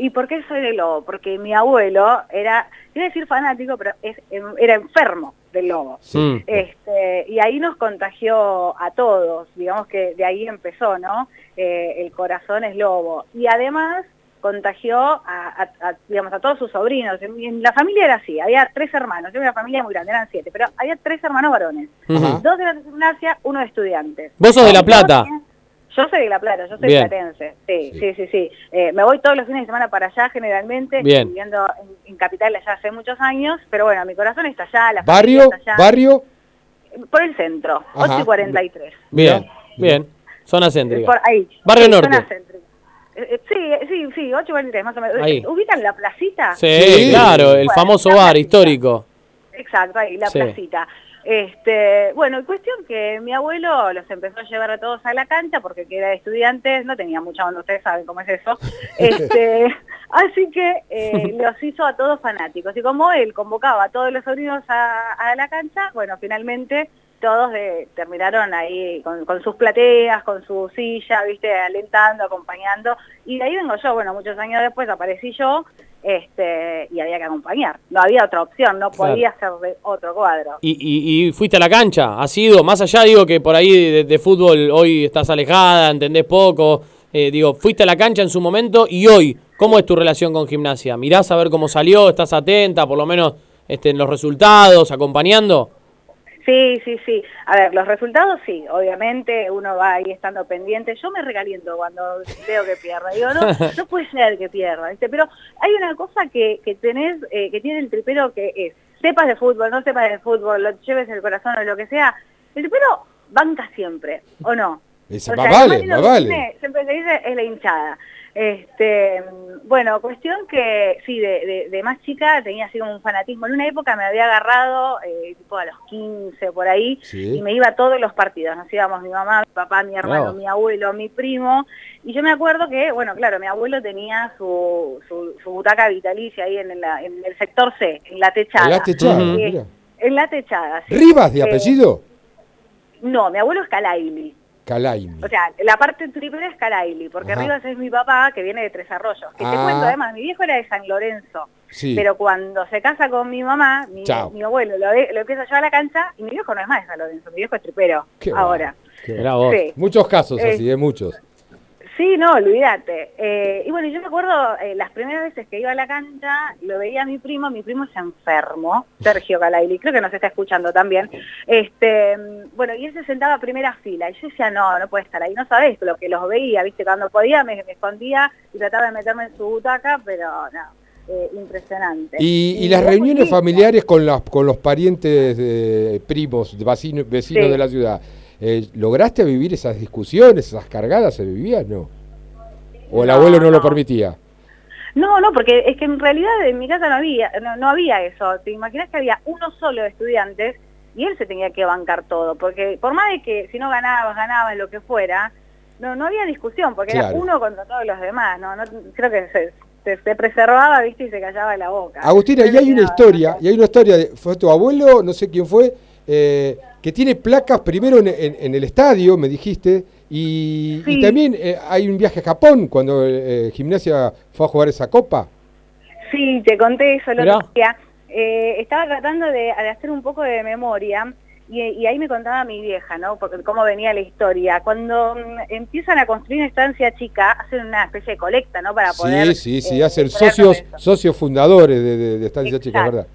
¿Y por qué soy del lobo? Porque mi abuelo era, iba a decir fanático, pero es- era enfermo del lobo. Este, y ahí nos contagió a todos, digamos que de ahí empezó, ¿no? Eh, el corazón es lobo. Y además contagió a, a- a, digamos, a todos sus sobrinos. En, en la familia era así, había tres hermanos, era una familia muy grande, eran siete, pero había tres hermanos varones. Dos de la gimnasia, uno de estudiantes. Vos sos de La Plata. Yo soy de La Plata, yo soy Bien. platense. Sí, sí, sí, sí. Eh, me voy todos los fines de semana para allá generalmente, Bien. viviendo en, en Capital allá hace muchos años, pero bueno, mi corazón está allá, la ¿Barrio? familia está allá. ¿Barrio? Por el centro, Ajá. 8 y 43. Bien, bien. Zona céntrica. Por ahí. Barrio Sí, Norte. zona céntrica. Eh, eh, Sí, sí, sí, 8 y 43 más o menos. Ahí. ¿Ubican la placita? Sí, claro, el Bueno, famoso bar placita. histórico. Exacto, ahí, la Sí. placita. Este, bueno, cuestión que mi abuelo los empezó a llevar a todos a la cancha porque que era de estudiantes, no tenía mucha onda, ustedes saben cómo es eso. Este, así que eh, los hizo a todos fanáticos. Y como él convocaba a todos los sobrinos a, a la cancha, bueno, finalmente todos de- terminaron ahí con, con sus plateas, con su silla, viste, alentando, acompañando. Y de ahí vengo yo, bueno, muchos años después aparecí yo, este, y había que acompañar. No había otra opción, no Claro. podía de otro cuadro. ¿Y, y, y fuiste a la cancha? ¿Has ido? Más allá, digo, que por ahí de, de fútbol hoy estás alejada, entendés poco. Eh, digo, fuiste a la cancha en su momento y hoy, ¿cómo es tu relación con gimnasia? ¿Mirás a ver cómo salió? ¿Estás atenta, por lo menos, este, en los resultados, acompañando? Sí, sí, sí. A ver, los resultados sí, obviamente uno va ahí estando pendiente. Yo me recaliento cuando veo que pierda. Digo, no, no puede ser que pierda, ¿viste? Pero hay una cosa que, que tenés, eh, que tiene el tripero que es, sepas de fútbol, no sepas de fútbol, lo lleves en el corazón o lo que sea, el tripero banca siempre, ¿o no? Dice, O sea, vale, vale. tiene, siempre se dice, es la hinchada. Este, bueno, cuestión que sí, de, de- de más chica tenía así como un fanatismo. En una época me había agarrado, eh, tipo a los 15 por ahí, Sí. y me iba a todos los partidos. Nos íbamos mi mamá, mi papá, mi hermano, mi abuelo, mi primo. Y yo me acuerdo que, bueno, claro, mi abuelo tenía su, su, su butaca vitalicia ahí en, la- en el sector C, en la techada. En la techada, Eh, mira. En la techada, sí. ¿Rivas de Eh, apellido? no, mi abuelo es Calaili. Calaimi. O sea, la parte tripera es Caraili, porque Ajá. Rivas es mi papá, que viene de Tres Arroyos. Que te Ah. cuento, además, mi viejo era de San Lorenzo. Sí. Pero cuando se casa con mi mamá, mi, abuelo lo, empieza a llevar a la cancha y mi viejo no es más de San Lorenzo, mi viejo es tripero Qué ahora. Qué. Sí. Muchos casos Eh, así, ¿eh? Muchos. Sí, no, olvídate. Eh, y bueno, yo me acuerdo eh, las primeras veces que iba a la cancha, lo veía a mi primo, mi primo se enfermó, Sergio Calaili, creo que nos está escuchando también. Este, bueno, y él se sentaba a primera fila, y yo decía, no, no puede estar ahí, no sabés lo que los veía, viste, cuando podía me, me escondía y trataba de meterme en su butaca, pero no, eh, impresionante. Y, y las reuniones familiares con, las, con los parientes, primos, vecino- vecinos Sí. de la ciudad, eh, ¿lograste vivir esas discusiones, esas cargadas? ¿Se vivían? No. ¿O el No, abuelo no, lo permitía? No, no, porque es que en realidad en mi casa no había, no, no había eso. Te imaginas que había uno solo de estudiantes y él se tenía que bancar todo, porque por más de que si no ganabas, ganabas lo que fuera, no, no había discusión, porque Claro. era uno contra todos los demás, ¿no? no creo que se, se, se preservaba, viste, y se callaba la boca. Agustina, y hay una historia, y hay una historia, de, fue tu abuelo, no sé quién fue, eh, que tiene placas primero en, en- en el estadio, me dijiste, y, también eh, hay un viaje a Japón cuando eh, Gimnasia fue a jugar esa copa. Sí, te conté eso el otro día. Eh, estaba tratando de, de hacer un poco de memoria y, y ahí me contaba mi vieja, ¿no? Porque cómo venía la historia. Cuando mm, empiezan a construir una estancia chica, hacen una especie de colecta, ¿no? Para poder... Sí, sí, sí, eh, hacen socios, fundadores de, de, de Estancia Chica, ¿verdad?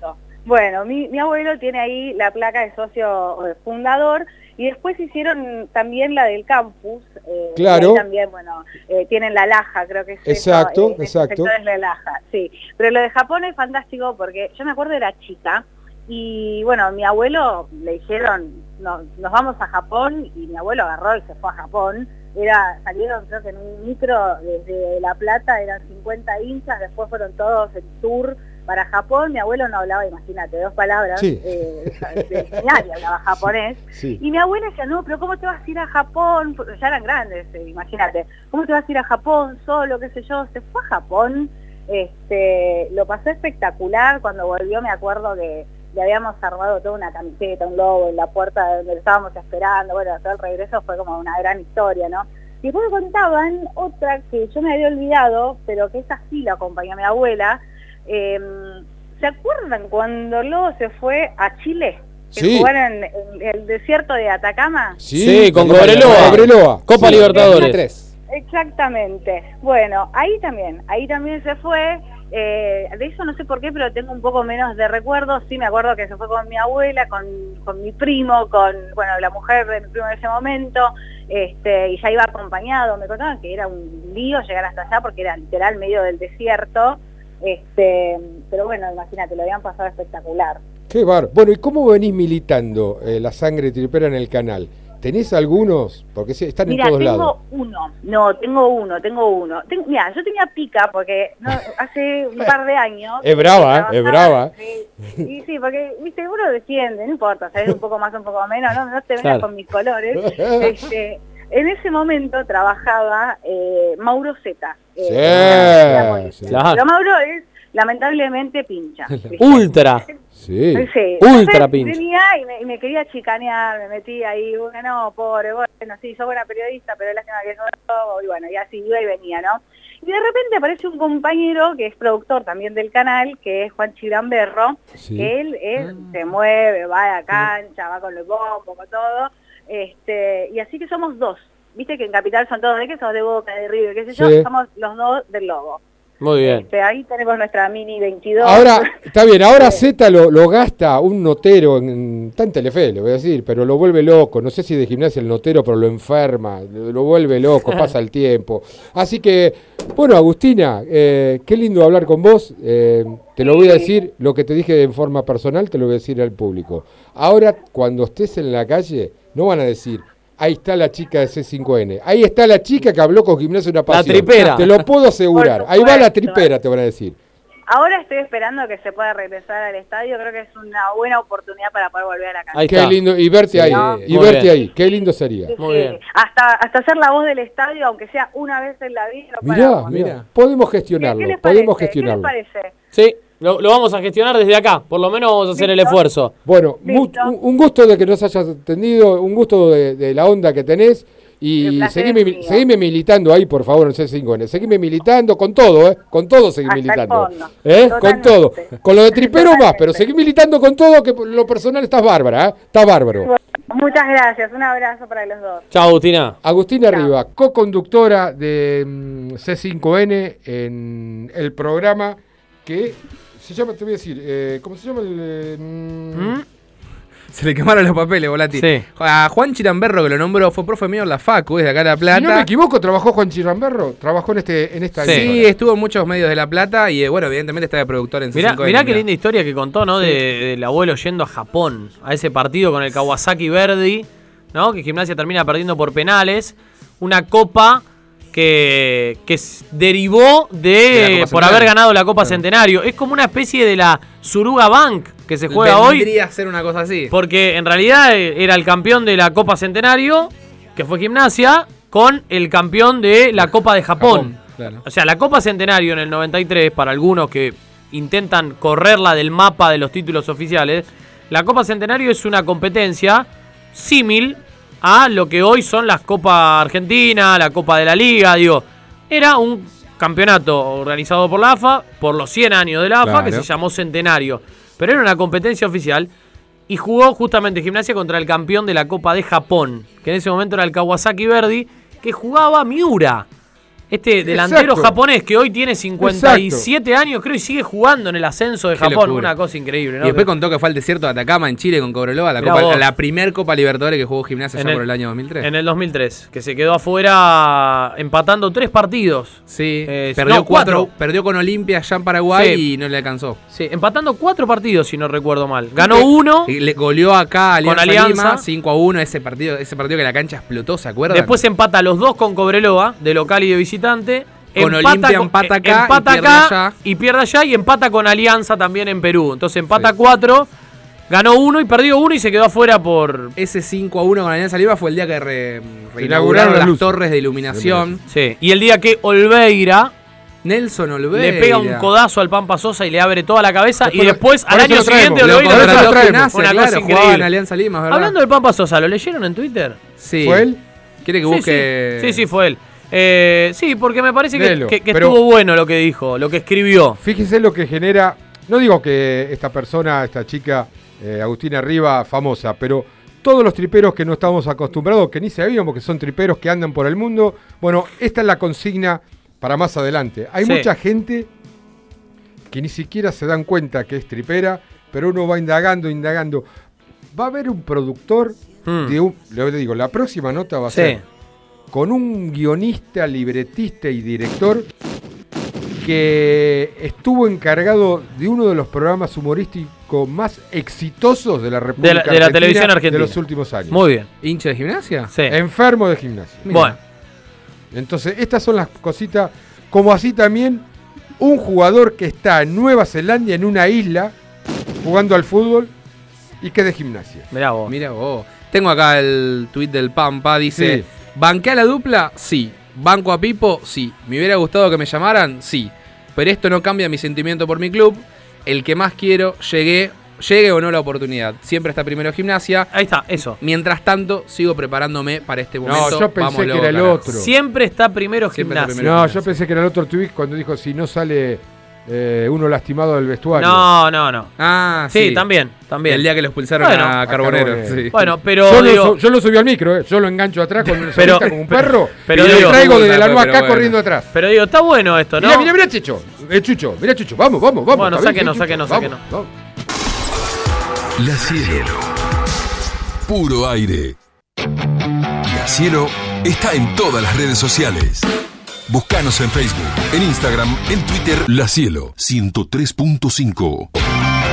Bueno, mi, mi abuelo tiene ahí la placa de socio eh, fundador y después hicieron también la del campus. eh, Claro. también, bueno, eh, tienen la laja, creo que es Exacto, eso, eh, exacto. sector es la laja, sí. Pero lo de Japón es fantástico porque yo me acuerdo era chica y bueno, mi abuelo le dijeron, no, nos vamos a Japón y mi abuelo agarró y se fue a Japón. Era, salieron creo que en un micro desde La Plata, eran 50 hinchas, después fueron todos en tour para Japón. Mi abuelo no hablaba, imagínate, dos palabras, Sí. eh, de- nadie hablaba japonés. Sí. Y mi abuela decía, no, pero ¿cómo te vas a ir a Japón? Ya eran grandes, eh, imagínate. ¿Cómo te vas a ir a Japón solo, qué sé yo? Se fue a Japón, este, lo pasó espectacular. Cuando volvió me acuerdo que le habíamos armado toda una camiseta, un logo en la puerta de donde lo estábamos esperando. Bueno, todo el regreso fue como una gran historia, ¿no? Y después me contaban otra que yo me había olvidado, pero que esa sí la acompañó mi abuela. Eh, ¿Se acuerdan cuando Lobo se fue a Chile? Que Sí. jugaron en, el desierto de Atacama. Sí, con la- Cobreloa. Cobreloa. Copa Sí. Libertadores. Exactamente. Bueno, ahí también, ahí también se fue. eh, de eso no sé por qué, pero tengo un poco menos de recuerdos. Sí, me acuerdo que se fue con mi abuela, con, con mi primo, con bueno la mujer de mi primo en ese momento, este, y ya iba acompañado. Me contaban que era un lío llegar hasta allá porque era literal medio del desierto. Este, pero bueno, imagínate, lo habían pasado espectacular. Qué bar. Bueno, ¿y cómo venís militando eh, la sangre tripera en el canal? ¿Tenés algunos? Porque están en todos tengo lados. uno, no, tengo uno, tengo uno. Ten- mira, yo tenía pica porque no, hace un par de años... Es brava, ¿eh? Es brava. Sí, y sí, porque, viste, uno defiende, no importa, sabes un poco más, un poco menos, no, no te vengas Claro. con mis colores. Este, en ese momento trabajaba eh, Mauro Zeta. eh, Sí, sí. Pero Mauro es lamentablemente pincha. Ultra. Sí. Sí, Ultra entonces pincha. venía y me, y me quería chicanear, me metí ahí, bueno, no, pobre, bueno, sí, soy buena periodista, pero lástima que no robo, y bueno, y así iba y venía, ¿no? Y de repente aparece un compañero que es productor también del canal, que es Juan Chiramberro, Sí. que él, él se mueve, va a la cancha, va con los bombos, con todo, este, y así que somos dos. Viste que en Capital son todos de que sos de Boca, de River, qué sé yo, Sí. somos los dos del Lobo. Muy bien. Este, ahí tenemos nuestra Mini 22. Ahora, está bien, ahora Z lo, lo gasta un notero, en, está en Telefe, le voy a decir, pero lo vuelve loco. No sé si de gimnasia el notero, pero lo enferma, lo, lo vuelve loco, pasa el tiempo. Así que, bueno, Agustina, eh, qué lindo hablar con vos. eh, te lo voy a decir, lo que te dije en forma personal, te lo voy a decir al público. Ahora, cuando estés en la calle, no van a decir, ahí está la chica de C5N. Ahí está la chica que habló con Gimnasia Una Pasión. tripera. Te lo puedo asegurar. Ahí va la tripera, te van a decir. Ahora estoy esperando que se pueda regresar al estadio, creo que es una buena oportunidad para poder volver a la cancha. Qué lindo. Y verte Sí, ahí. no. Y Muy verte bien. ahí. Qué lindo sería. Sí, sí. Hasta, hasta ser la voz del estadio, aunque sea una vez en la vida. no Mirá, mirá. Podemos ¿Qué, gestionarlo. qué les Podemos parece? ¿Qué les gestionarlo. parece? Sí, lo, lo vamos a gestionar desde acá. Por lo menos vamos a hacer el esfuerzo. Bueno, un gusto de que nos hayas atendido, un gusto de, de la onda que tenés. Y seguime, seguime militando ahí, por favor, en C5N. Seguime militando con todo, ¿eh? Con todo seguí militando. ¿Eh? Con todo. Totalmente. Con lo de tripero más, pero seguí militando con todo, que por lo personal estás bárbara, ¿eh? Estás bárbaro. Muchas gracias, un abrazo para los dos. Chao, Agustina. Agustina Riva, co-conductora de mm, C5N en el programa que se llama, te voy a decir, eh, ¿cómo se llama el...? eh, mm, Se le quemaron los papeles, Volati. Sí. A Juan Chiramberro, que lo nombró, fue profe mío en la Facu, es de acá de La Plata. Si no me equivoco, trabajó Juan Chirramberro, trabajó en este en esta Sí, emisora. estuvo en muchos medios de La Plata y, eh, bueno, evidentemente está de productor en Mirá, C5N, mirá qué mirá. linda historia que contó, ¿no? Sí. De- del abuelo yendo a Japón, a ese partido con el Kawasaki Verdi, ¿no? Que Gimnasia termina perdiendo por penales. Una copa que, que derivó de, por haber ganado la Copa Centenario. Es como una especie de la Suruga Bank que se juega hoy. Vendría a ser una cosa así. Porque en realidad eh, era el campeón de la Copa Centenario, que fue Gimnasia, con el campeón de la Copa de Japón. Claro. O sea, la Copa Centenario en el 93, para algunos que intentan correrla del mapa de los títulos oficiales, la Copa Centenario es una competencia símil a lo que hoy son las Copa Argentina, la Copa de la Liga, digo, era un campeonato organizado por la AFA, por los 100 años de la AFA, que se llamó Centenario, pero era una competencia oficial y jugó justamente Gimnasia contra el campeón de la Copa de Japón, que en ese momento era el Kawasaki Verdi, que jugaba Miura. Este delantero Exacto. japonés que hoy tiene 57 años, creo, y sigue jugando en el ascenso de Qué Japón. locura. Una cosa increíble, ¿no? Y después contó que fue al desierto de Atacama en Chile con Cobreloa, la, Mirá copa, vos. la primer Copa Libertadores que jugó Gimnasia En ya el- por el año 2003. En el 2003, que se quedó afuera empatando tres partidos. Sí, Eh, perdió, no, cuatro, cuatro. perdió con Olimpia allá en Paraguay Sí. y no le alcanzó. Sí, empatando cuatro partidos, si no recuerdo mal. Ganó uno. Y le goleó acá a Con Alianza, Alianza. Lima 5 a 1 ese partido, ese partido que la cancha explotó, ¿se acuerdan? Después empata los dos con Cobreloa, de local y de visitante. Con Olimpia empata acá y empata pierde acá allá. y pierde allá y empata con Alianza también en Perú. Entonces empata cuatro, ganó uno y perdió uno y se quedó afuera por... Ese 5 a 1 con Alianza Lima fue el día que re, reinauguraron inauguraron las torres de iluminación. Sí. Y el día que Olveira Nelson Olveira le pega un codazo al Pampa Sosa y le abre toda la cabeza y Después al año siguiente Lo Olveira lo una claro, cosa en increíble. Alianza Lima, es verdad. Hablando del Pampa Sosa, ¿lo leyeron en Twitter? Sí. ¿Fue él? ¿Quiere que Sí, busque? Sí, sí, sí, fue él. Eh, sí, porque me parece que, Léelo, que- que pero- estuvo bueno lo que dijo, lo que escribió. Fíjese lo que genera. No digo que esta persona, esta chica, eh, Agustina Riva, famosa, pero todos los triperos que no estamos acostumbrados, que ni sabíamos que son triperos que andan por el mundo. Bueno, esta es la consigna para más adelante. Hay Sí. mucha gente que ni siquiera se dan cuenta que es tripera, pero uno va indagando, indagando. Va a haber un productor de un. Le digo, la próxima nota va a Sí. ser con un guionista, libretista y director que estuvo encargado de uno de los programas humorísticos más exitosos de la República De la- de la Argentina televisión argentina. de los últimos años. Muy bien. ¿Hincha de gimnasia? Sí. Enfermo de gimnasia. Bueno. Entonces, estas son las cositas, como así también un jugador que está en Nueva Zelanda, en una isla, jugando al fútbol y que es de gimnasia. Mirá vos. Mira vos. Tengo acá el tweet del Pampa, dice, Sí. ¿Banqué a la dupla? Sí. ¿Banco a Pipo? Sí. ¿Me hubiera gustado que me llamaran? Sí. Pero esto no cambia mi sentimiento por mi club. El que más quiero, llegué, llegue o no la oportunidad. Siempre está primero gimnasia. Ahí está, eso. Mientras tanto, sigo preparándome para este momento. yo pensé Vámonos, que era el carajo. otro. Siempre está primero Siempre está gimnasia. primero. No, yo pensé que era el otro tweet cuando dijo si no sale eh, uno lastimado del vestuario. No, no, no. Ah, Sí, sí. también, también. El día que lo expulsaron Bueno, a a Carbonero. Carbonero. sí. Bueno, pero yo, digo- lo, su- yo lo subí al micro, eh. yo lo engancho atrás con el Pero- como un perro pero y lo traigo desde la Pero nueva acá bueno. corriendo atrás. Pero digo, está bueno esto, ¿no? Mira, mira, mira, Chicho. Eh, Chucho, mira, Chucho. Vamos, vamos, vamos. Bueno, está bien, sáquenos, sí, sáquenos, Chucho, sáquenos. vamos, vamos. La Cielo. Puro aire. La Cielo está en todas las redes sociales. Búscanos en Facebook, en Instagram, en Twitter. La Cielo 103.5.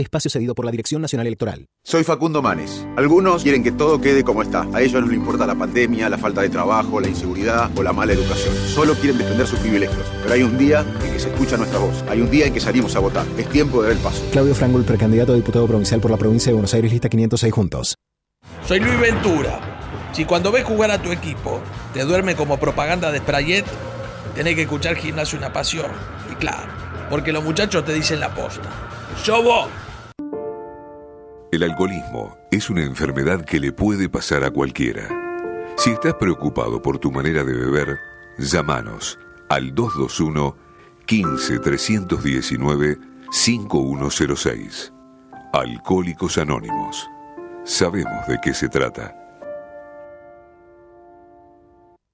Espacio cedido por la Dirección Nacional Electoral. Soy Facundo Manes. Algunos quieren que todo quede como está. A ellos no les importa la pandemia, la falta de trabajo, la inseguridad o la mala educación. Solo quieren defender sus privilegios. Pero hay un día en que se escucha nuestra voz. Hay un día en que salimos a votar. Es tiempo de dar el paso. Claudio Frangul, precandidato a diputado provincial por la provincia de Buenos Aires, lista 506 juntos. Soy Luis Ventura. Si cuando ves jugar a tu equipo te duerme como propaganda de Sprayet, tenés que escuchar Gimnasio Una Pasión. Y claro, porque los muchachos te dicen la posta. ¡Yo vos! El alcoholismo es una enfermedad que le puede pasar a cualquiera. Si estás preocupado por tu manera de beber, llámanos al 221 15 319 5106. Alcohólicos Anónimos. Sabemos de qué se trata.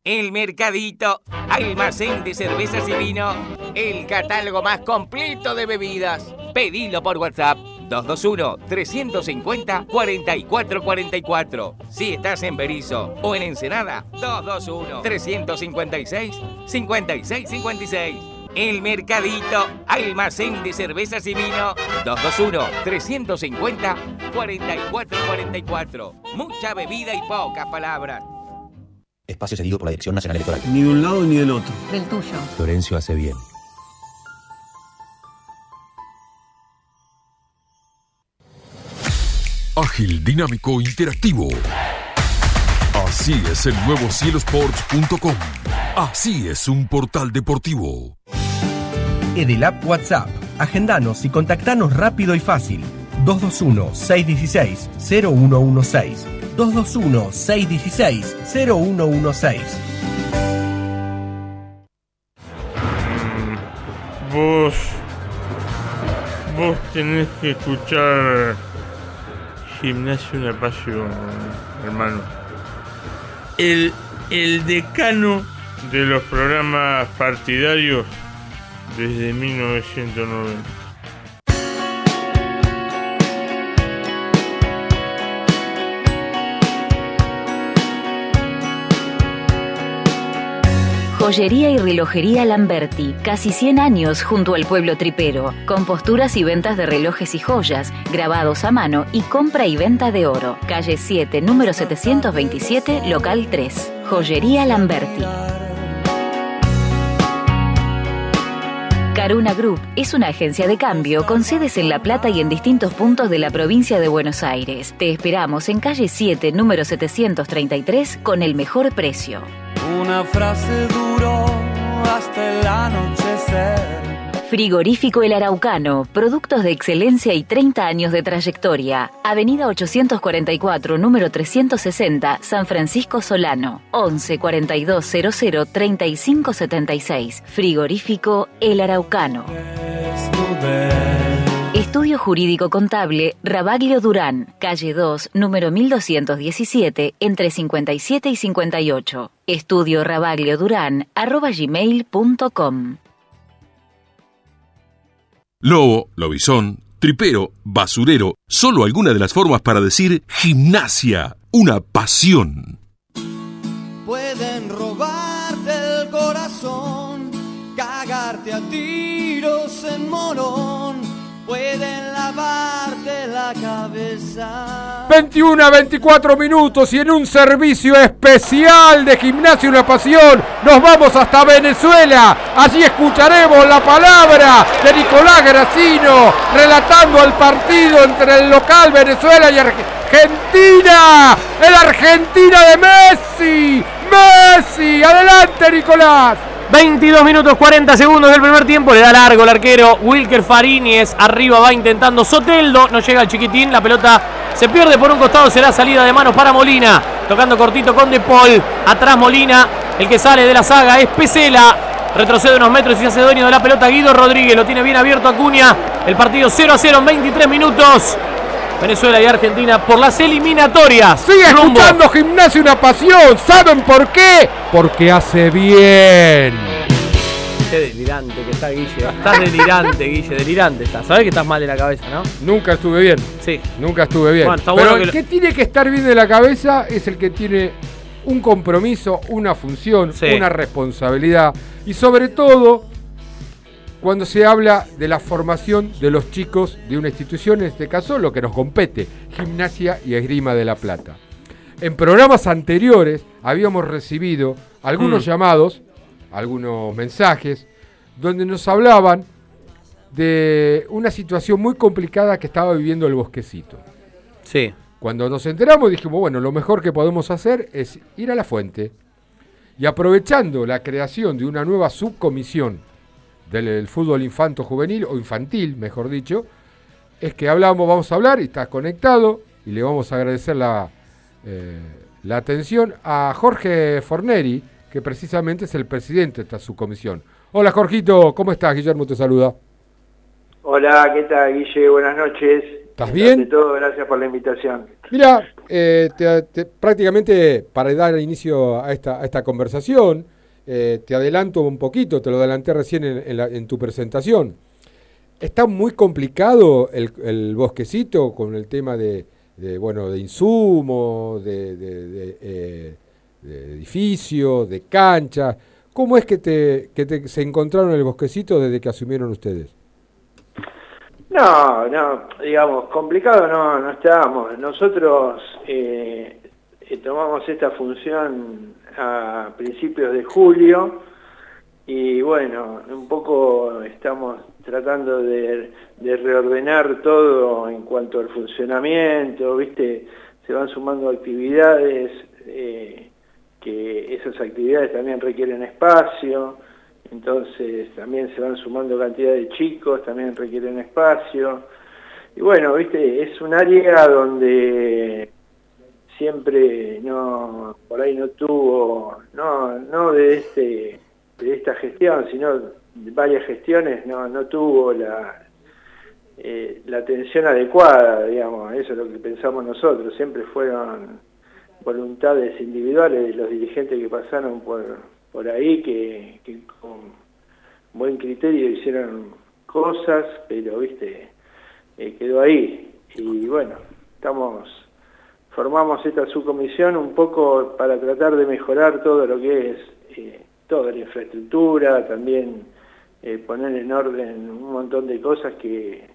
El Mercadito, almacén de cervezas y vino, el catálogo más completo de bebidas. Pedilo por WhatsApp 221-350-4444. Si estás en Berizo o en Ensenada, 221-356-5656. El Mercadito, almacén de cervezas y vino, 221-350-4444. Mucha bebida y pocas palabras. Espacio cedido por la Dirección Nacional Electoral. Ni de un lado ni del otro. Del tuyo. Florencio hace bien. Ágil, dinámico, interactivo. Así es el nuevo cielosports.com. Así es un portal deportivo. Edelap WhatsApp. Agendanos y contactanos rápido y fácil. 221-616-0116. 221-616-0116. Vos. Vos tenés que escuchar. Gimnasio Una Pasión, hermano. El, el decano de los programas partidarios desde 1990. Joyería y relojería Lamberti, casi 100 años junto al pueblo tripero, con posturas y ventas de relojes y joyas, grabados a mano y compra y venta de oro. Calle 7, número 727, local 3. Joyería Lamberti. Caruna Group es una agencia de cambio con sedes en La Plata y en distintos puntos de la provincia de Buenos Aires. Te esperamos en calle 7, número 733, con el mejor precio. Una frase duró hasta el anochecer. Frigorífico El Araucano, productos de excelencia y 30 años de trayectoria. Avenida 844, número 360, San Francisco Solano. 11 42 00 35 76. Frigorífico El Araucano. Estudio Jurídico Contable Rabaglio Durán, calle 2, número 1217, entre 57 y 58. Estudio Rabaglio Durán, arroba gmail.com. Lobo, lobizón, tripero, basurero, solo alguna de las formas para decir gimnasia, una pasión. Pueden robarte el corazón, cagarte a tiros en morón, pueden lavarte la cabeza. 21 a 24 minutos y en un servicio especial de Gimnasio Una Pasión nos vamos hasta Venezuela. Allí escucharemos la palabra de Nicolás Gracino relatando el partido entre el local Venezuela y Argentina. El Argentina de Messi. Messi. Adelante Nicolás. 22 minutos 40 segundos del primer tiempo, le da largo el arquero Wilker Fariñez, arriba va intentando Soteldo, no llega el chiquitín, la pelota se pierde por un costado, será salida de manos para Molina, tocando cortito con De Paul, atrás Molina, el que sale de la saga es Pesela, retrocede unos metros y se hace dueño de la pelota Guido Rodríguez, lo tiene bien abierto Acuña, el partido 0 a 0 en 23 minutos. Venezuela y Argentina por las eliminatorias. Sigue Rumbo. escuchando Gimnasia una pasión. ¿Saben por qué? Porque hace bien. Qué delirante que está Guille. Estás delirante, Guille, delirante estás. Sabés que estás mal de la cabeza, ¿no? Nunca estuve bien. Sí. Nunca estuve bien. Bueno, está Pero bueno que el lo- que tiene que estar bien de la cabeza es el que tiene un compromiso, una función, Sí. una responsabilidad. Y sobre todo, cuando se habla de la formación de los chicos de una institución, en este caso lo que nos compete, Gimnasia y Esgrima de la Plata. En programas anteriores habíamos recibido algunos Mm. llamados, algunos mensajes, donde nos hablaban de una situación muy complicada que estaba viviendo el bosquecito. Sí. Cuando nos enteramos dijimos, bueno, lo mejor que podemos hacer es ir a la fuente y aprovechando la creación de una nueva subcomisión del, fútbol infanto juvenil o infantil, mejor dicho, es que hablamos, vamos a hablar y estás conectado y le vamos a agradecer la, eh, la atención a Jorge Forneri, que precisamente es el presidente de esta subcomisión. Hola Jorgito, ¿cómo estás? Guillermo te saluda. Hola, ¿qué tal, Guille? Buenas noches. ¿Estás bien? Ante todo, gracias por la invitación. Mira, eh, te- te- prácticamente para dar inicio a esta, a esta conversación, eh, te adelanto un poquito, te lo adelanté recién en, en la- en tu presentación. Está muy complicado el, bosquecito con el tema de, de, bueno, de insumos, de, de- eh, edificios, de canchas. ¿Cómo es que, te, que te- se encontraron el bosquecito desde que asumieron ustedes? No, no, digamos, complicado no, no estábamos. Nosotros eh, eh, tomamos esta función a principios de julio y bueno, un poco estamos tratando de, de reordenar todo en cuanto al funcionamiento, ¿viste? Se van sumando actividades, eh, que esas actividades también requieren espacio, entonces también se van sumando cantidad de chicos, también requieren espacio. Y bueno, viste, es un área donde siempre no, por ahí no tuvo, no, no de este, de esta gestión, sino de varias gestiones, no, no tuvo la, eh, la atención adecuada, digamos, eso es lo que pensamos nosotros, siempre fueron voluntades individuales de los dirigentes que pasaron por, por ahí, que, con buen criterio hicieron cosas, pero viste, eh, quedó ahí. Y bueno, estamos, formamos esta subcomisión un poco para tratar de mejorar todo lo que es eh, toda la infraestructura, también eh, poner en orden un montón de cosas que,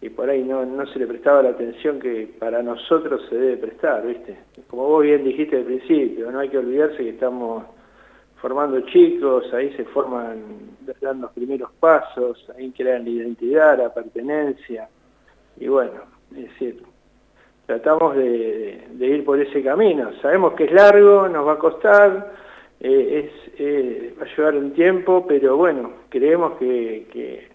que por ahí no, no se le prestaba la atención que para nosotros se debe prestar, ¿viste? Como vos bien dijiste al principio, no hay que olvidarse que estamos formando chicos, ahí se forman, dan los primeros pasos, ahí crean la identidad, la pertenencia, y bueno, es decir, tratamos de, de ir por ese camino. Sabemos que es largo, nos va a costar, eh, es, eh, va a llevar un tiempo, pero bueno, creemos que, que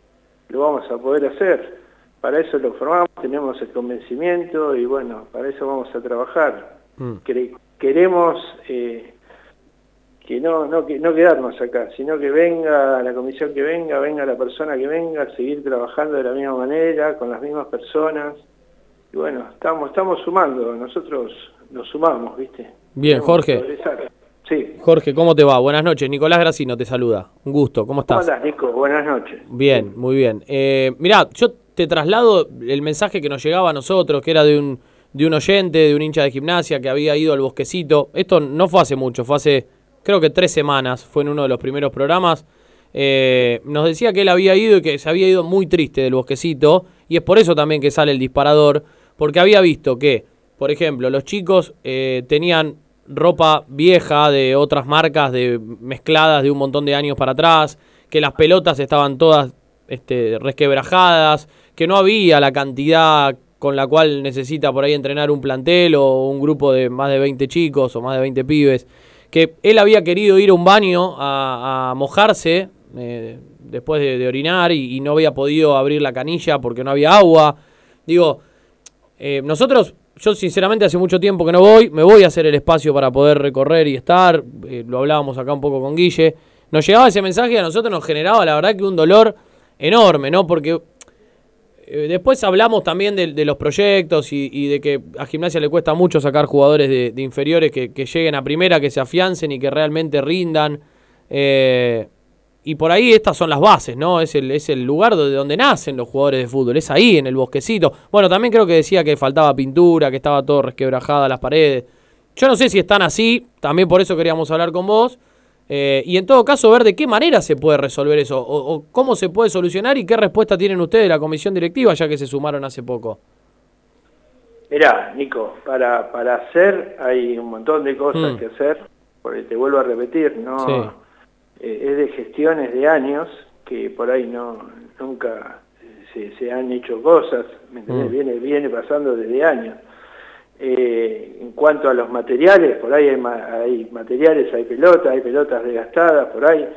lo vamos a poder hacer. Para eso lo formamos, tenemos el convencimiento y bueno, para eso vamos a trabajar. Cre- queremos eh, que no, no, que no quedarnos acá, sino que venga la comisión que venga, venga la persona que venga, seguir trabajando de la misma manera, con las mismas personas. Y bueno, estamos, estamos sumando, nosotros nos sumamos, ¿viste? Bien, Jorge. Sí. Jorge, ¿cómo te va? Buenas noches. Nicolás Gracino te saluda. Un gusto. ¿Cómo ¿Cómo estás? andás, Nico? Buenas noches. Bien, muy bien. Eh, mirá, yo te traslado el mensaje que nos llegaba a nosotros, que era de un, de un oyente, de un hincha de gimnasia que había ido al bosquecito. Esto no fue hace mucho, fue hace creo que tres semanas, fue en uno de los primeros programas. Eh, nos decía que él había ido y que se había ido muy triste del bosquecito, y es por eso también que sale el disparador, porque había visto que, por ejemplo, los chicos eh, tenían ropa vieja de otras marcas de mezcladas de un montón de años para atrás, que las pelotas estaban todas este, resquebrajadas, que no había la cantidad con la cual necesita por ahí entrenar un plantel o un grupo de más de 20 chicos o más de 20 pibes, que él había querido ir a un baño a, mojarse eh, después de, orinar y no había podido abrir la canilla porque no había agua. Digo, eh, nosotros, yo sinceramente hace mucho tiempo que no voy, me voy a hacer el espacio para poder recorrer y estar, eh, lo hablábamos acá un poco con Guille, nos llegaba ese mensaje y a nosotros nos generaba la verdad que un dolor enorme, ¿no? Porque eh, después hablamos también de, los proyectos y, y de que a Gimnasia le cuesta mucho sacar jugadores de, de inferiores que, que lleguen a primera, que se afiancen y que realmente rindan. Eh, y por ahí estas son las bases, ¿no? Es el, es el lugar de donde nacen los jugadores de fútbol, es ahí, en el bosquecito. Bueno, también creo que decía que faltaba pintura, que estaba todo resquebrajada las paredes. Yo no sé si están así, también por eso queríamos hablar con vos. Eh, y en todo caso, ver de qué manera se puede resolver eso, o, o cómo se puede solucionar y qué respuesta tienen ustedes de la comisión directiva, ya que se sumaron hace poco. Mirá, Nico, para, para hacer hay un montón de cosas Mm. que hacer, porque te vuelvo a repetir, no Sí. Eh, es de gestiones de años que por ahí no nunca se, se han hecho cosas. Mm. Viene, viene pasando desde años. Eh, en cuanto a los materiales, por ahí hay, ma- hay materiales, hay pelotas, hay pelotas desgastadas, por ahí,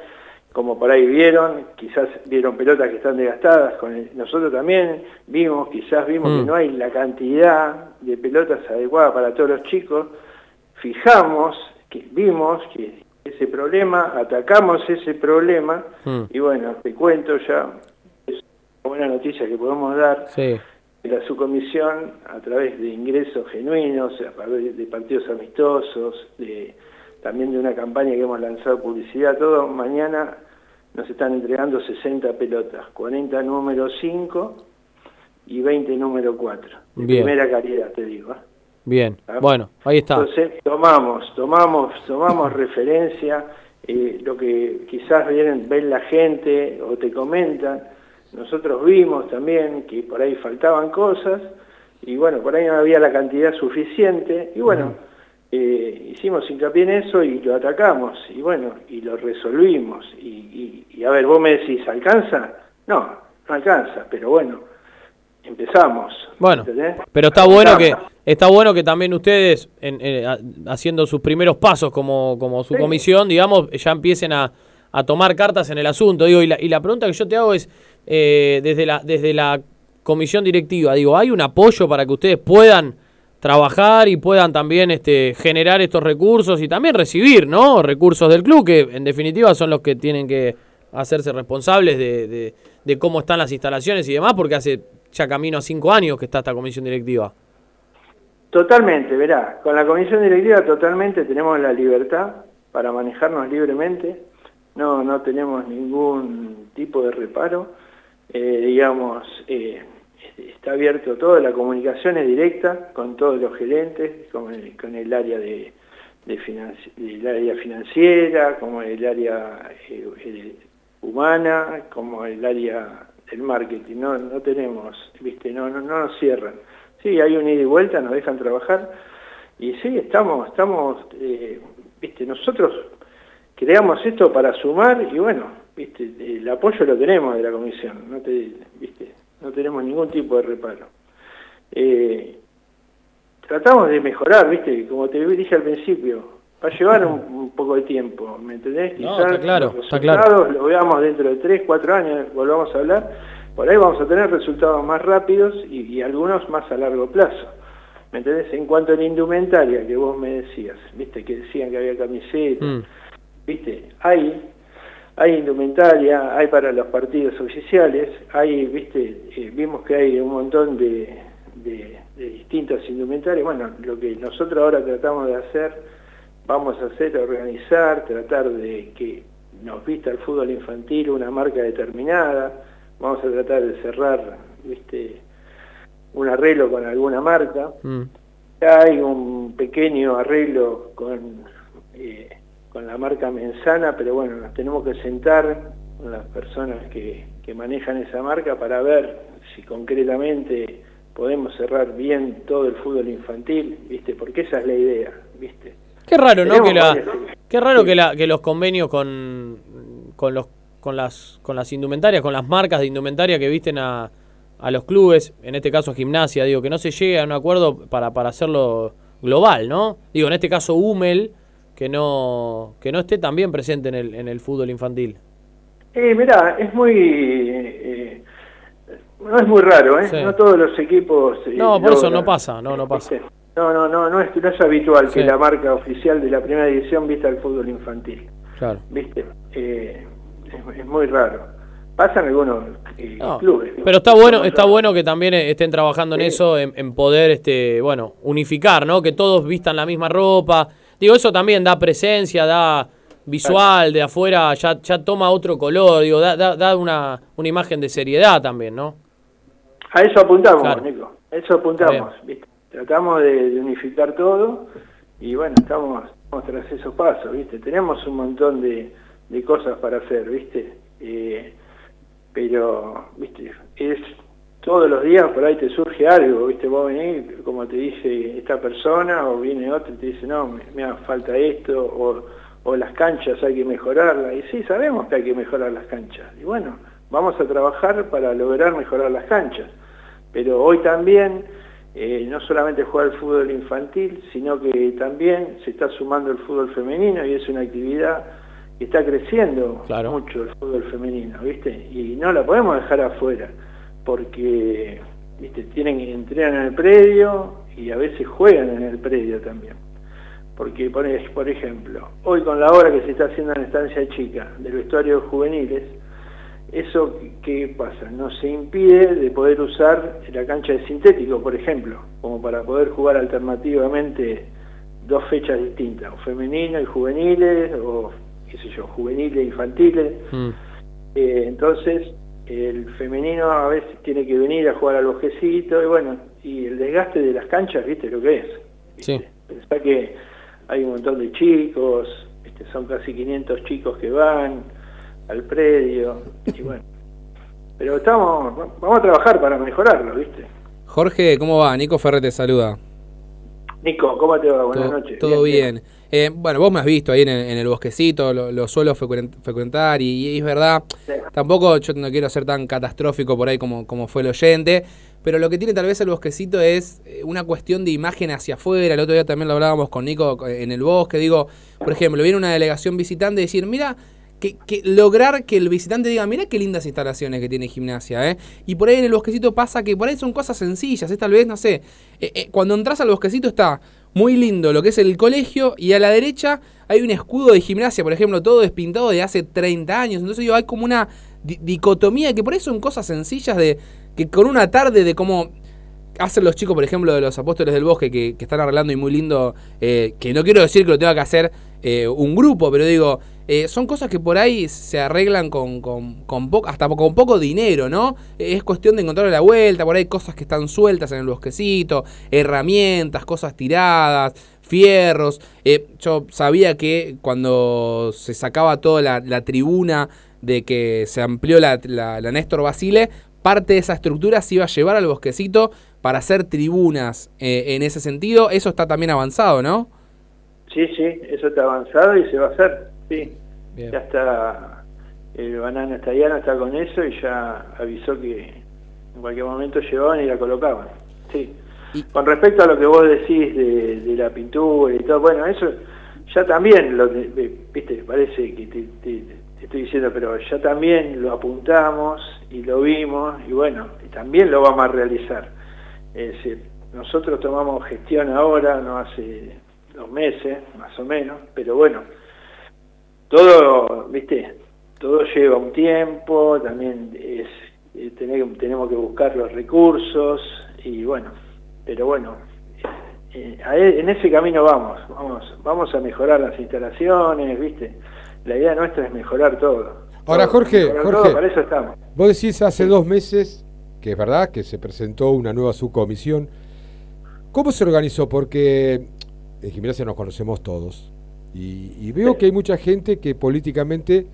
como por ahí vieron, quizás vieron pelotas que están desgastadas, con el- nosotros también vimos, quizás vimos Mm. que no hay la cantidad de pelotas adecuada para todos los chicos, fijamos, que vimos que ese problema, atacamos ese problema, Mm. y bueno, te cuento ya, es una buena noticia que podemos dar, Sí. la subcomisión, a través de ingresos genuinos, a través de partidos amistosos, de, también de una campaña que hemos lanzado publicidad, todo, mañana nos están entregando 60 pelotas, 40 número 5 y 20 número 4. De Bien. primera calidad, te digo. ¿eh? Bien, Ah. bueno, ahí está. Entonces tomamos, tomamos, tomamos referencia, eh, lo que quizás vienen, ven la gente o te comentan, nosotros vimos también que por ahí faltaban cosas y bueno, por ahí no había la cantidad suficiente y bueno, eh, hicimos hincapié en eso y lo atacamos y bueno, y lo resolvimos y, y- y a ver, vos me decís, ¿alcanza? No, no alcanza, pero bueno, empezamos. Bueno, ¿entendés? pero está bueno que. Está bueno que también ustedes, en- en- a- haciendo sus primeros pasos como, como su Sí. comisión, digamos, ya empiecen a, a tomar cartas en el asunto. Digo, y la, y la pregunta que yo te hago es, eh, desde, la, desde la comisión directiva, digo, ¿hay un apoyo para que ustedes puedan trabajar y puedan también este, generar estos recursos y también recibir ¿no? recursos del club, que en definitiva son los que tienen que hacerse responsables de, de- de cómo están las instalaciones y demás, porque hace ya camino a cinco años que está esta comisión directiva. Totalmente, verá, con la comisión directiva totalmente tenemos la libertad para manejarnos libremente, no, no tenemos ningún tipo de reparo, eh, digamos, eh, está abierto todo, la comunicación es directa con todos los gerentes, con el, el área de, financi- del área financiera, como el área eh, humana, como el área del marketing, no, no tenemos, viste, no, no, no nos cierran. Sí, hay un ida y vuelta, nos dejan trabajar y sí, estamos, estamos, eh, viste, nosotros creamos esto para sumar y bueno, viste, el apoyo lo tenemos de la comisión, no te, viste, no tenemos ningún tipo de reparo. Eh, tratamos de mejorar, viste, como te dije al principio, va a llevar un, un poco de tiempo, ¿me entendés? No, Quizás está claro, los está claro. lo veamos dentro de 3, 4 años, volvamos a hablar, por ahí vamos a tener resultados más rápidos y, y algunos más a largo plazo. ¿Me entendés? En cuanto a la indumentaria que vos me decías, viste, que decían que había camisetas, Mm. viste, hay, hay indumentaria, hay para los partidos oficiales, hay, viste, eh, vimos que hay un montón de, de, de distintas indumentarias, bueno, lo que nosotros ahora tratamos de hacer, vamos a hacer, organizar, tratar de que nos vista el fútbol infantil una marca determinada, vamos a tratar de cerrar, viste, un arreglo con alguna marca, Mm. hay un pequeño arreglo con, eh, con la marca Mensana, pero bueno, nos tenemos que sentar con las personas que, que manejan esa marca para ver si concretamente podemos cerrar bien todo el fútbol infantil, ¿viste? Porque esa es la idea, ¿viste? Qué raro, ¿no? Que, la, qué raro que, la, que los convenios con, con, los, con, las, con las indumentarias, con las marcas de indumentaria que visten a, a los clubes, en este caso a gimnasia, digo, que no se llegue a un acuerdo para, para hacerlo global, ¿no? Digo, en este caso Hummel, que no, que no esté también presente en el, en el fútbol infantil. Eh, mirá, es muy... eh, no es muy raro, ¿eh? Sí. No todos los equipos... eh, No, por eso no pasa, no, no pasa. No, no, no, no es, no es habitual que la marca oficial de la primera división vista el fútbol infantil. Claro. ¿Viste? Eh, es, es muy raro. Pasan algunos eh, No, clubes. Pero está bueno, está bueno que también eh, estén trabajando en eso, en, en poder, este, bueno, unificar, ¿no? Que todos vistan la misma ropa. Digo, eso también da presencia, da visual de afuera, ya, ya toma otro color, digo, da, da, da una, una imagen de seriedad también, ¿no? A eso apuntamos, Claro. Nico. A eso apuntamos. ¿viste? Tratamos de, de unificar todo y bueno, estamos, estamos tras esos pasos, ¿viste? Tenemos un montón de, de cosas para hacer, ¿viste? Eh, pero, ¿viste? Es todos los días por ahí te surge algo, ¿viste? Vos venís, como te dice esta persona, o viene otro y te dice, no, me, hace falta esto, o, o las canchas hay que mejorarlas. Y sí, sabemos que hay que mejorar las canchas. Y bueno, vamos a trabajar para lograr mejorar las canchas. Pero hoy también, eh, no solamente juega el fútbol infantil, sino que también se está sumando el fútbol femenino y es una actividad está creciendo mucho el fútbol femenino, ¿viste? Y no la podemos dejar afuera, porque, ¿viste? Tienen que entrenar en el predio y a veces juegan en el predio también. Porque, por, por ejemplo, hoy con la obra que se está haciendo en Estancia Chica del vestuario de juveniles, eso, ¿qué pasa? No se impide de poder usar la cancha de sintético, por ejemplo, como para poder jugar alternativamente dos fechas distintas, o femenino y juveniles, o qué sé yo, juveniles infantiles. Eh, entonces, el femenino a veces tiene que venir a jugar al bosquecito, y bueno, y el desgaste de las canchas, ¿viste lo que es? Sí. Pensá que hay un montón de chicos, ¿viste? son casi 500 chicos que van al predio, y bueno. Pero estamos, vamos a trabajar para mejorarlo, ¿viste? Jorge, ¿cómo va? Nico Ferrer te saluda. Nico, ¿cómo te va? Buenas todo, noches. Todo bien. Eh, bueno, vos me has visto ahí en el, en el bosquecito, lo, lo suelo frecuent- frecuentar y, y es verdad, tampoco yo no quiero ser tan catastrófico por ahí como, como fue el oyente, pero lo que tiene tal vez el bosquecito es eh, una cuestión de imagen hacia afuera. El otro día también lo hablábamos con Nico eh, en el bosque. Digo, por ejemplo, viene una delegación visitante y decir, mira, que, que lograr que el visitante diga, mira qué lindas instalaciones que tiene gimnasia, ¿eh? Y por ahí en el bosquecito pasa que por ahí son cosas sencillas, es tal vez, no sé, eh, eh, cuando entras al bosquecito está muy lindo lo que es el colegio y a la derecha hay un escudo de gimnasia, por ejemplo, todo despintado de hace 30 años, entonces digo, hay como una di- dicotomía que por ahí son cosas sencillas de que con una tarde de cómo hacen los chicos, por ejemplo, de los apóstoles del bosque que, que están arreglando y muy lindo, eh, que no quiero decir que lo tenga que hacer eh, un grupo, pero digo, eh, son cosas que por ahí se arreglan con, con, hasta con poco dinero, ¿no? Es cuestión de encontrarle la vuelta, por ahí cosas que están sueltas en el bosquecito, herramientas, cosas tiradas, fierros. Eh, yo sabía que cuando se sacaba toda la, tribuna de que se amplió la, la, la Néstor Basile, parte de esa estructura se iba a llevar al bosquecito para hacer tribunas eh, en ese sentido. Eso está también avanzado, ¿no? Sí, sí, eso está avanzado y se va a hacer, sí. Ya está, el banano estallano está con eso y ya avisó que en cualquier momento llevaban y la colocaban. Sí. Con respecto a lo que vos decís de, de la pintura y todo, bueno, eso ya también, lo viste, parece que te, te- te estoy diciendo, pero ya también lo apuntamos y lo vimos y bueno, también lo vamos a realizar. Es decir, nosotros tomamos gestión ahora, no hace dos meses, más o menos, pero bueno, todo, viste, todo lleva un tiempo, también es, eh, tener- tenemos que buscar los recursos y bueno, pero bueno, eh, e- en ese camino vamos, vamos, vamos a mejorar las instalaciones, viste, la idea nuestra es mejorar todo. Ahora, Todo, Jorge, todo, Jorge, para eso estamos. vos decís hace dos meses, que es verdad, que se presentó una nueva subcomisión. ¿Cómo se organizó? Porque en gimnasia nos conocemos todos. Y, y veo que hay mucha gente que políticamente...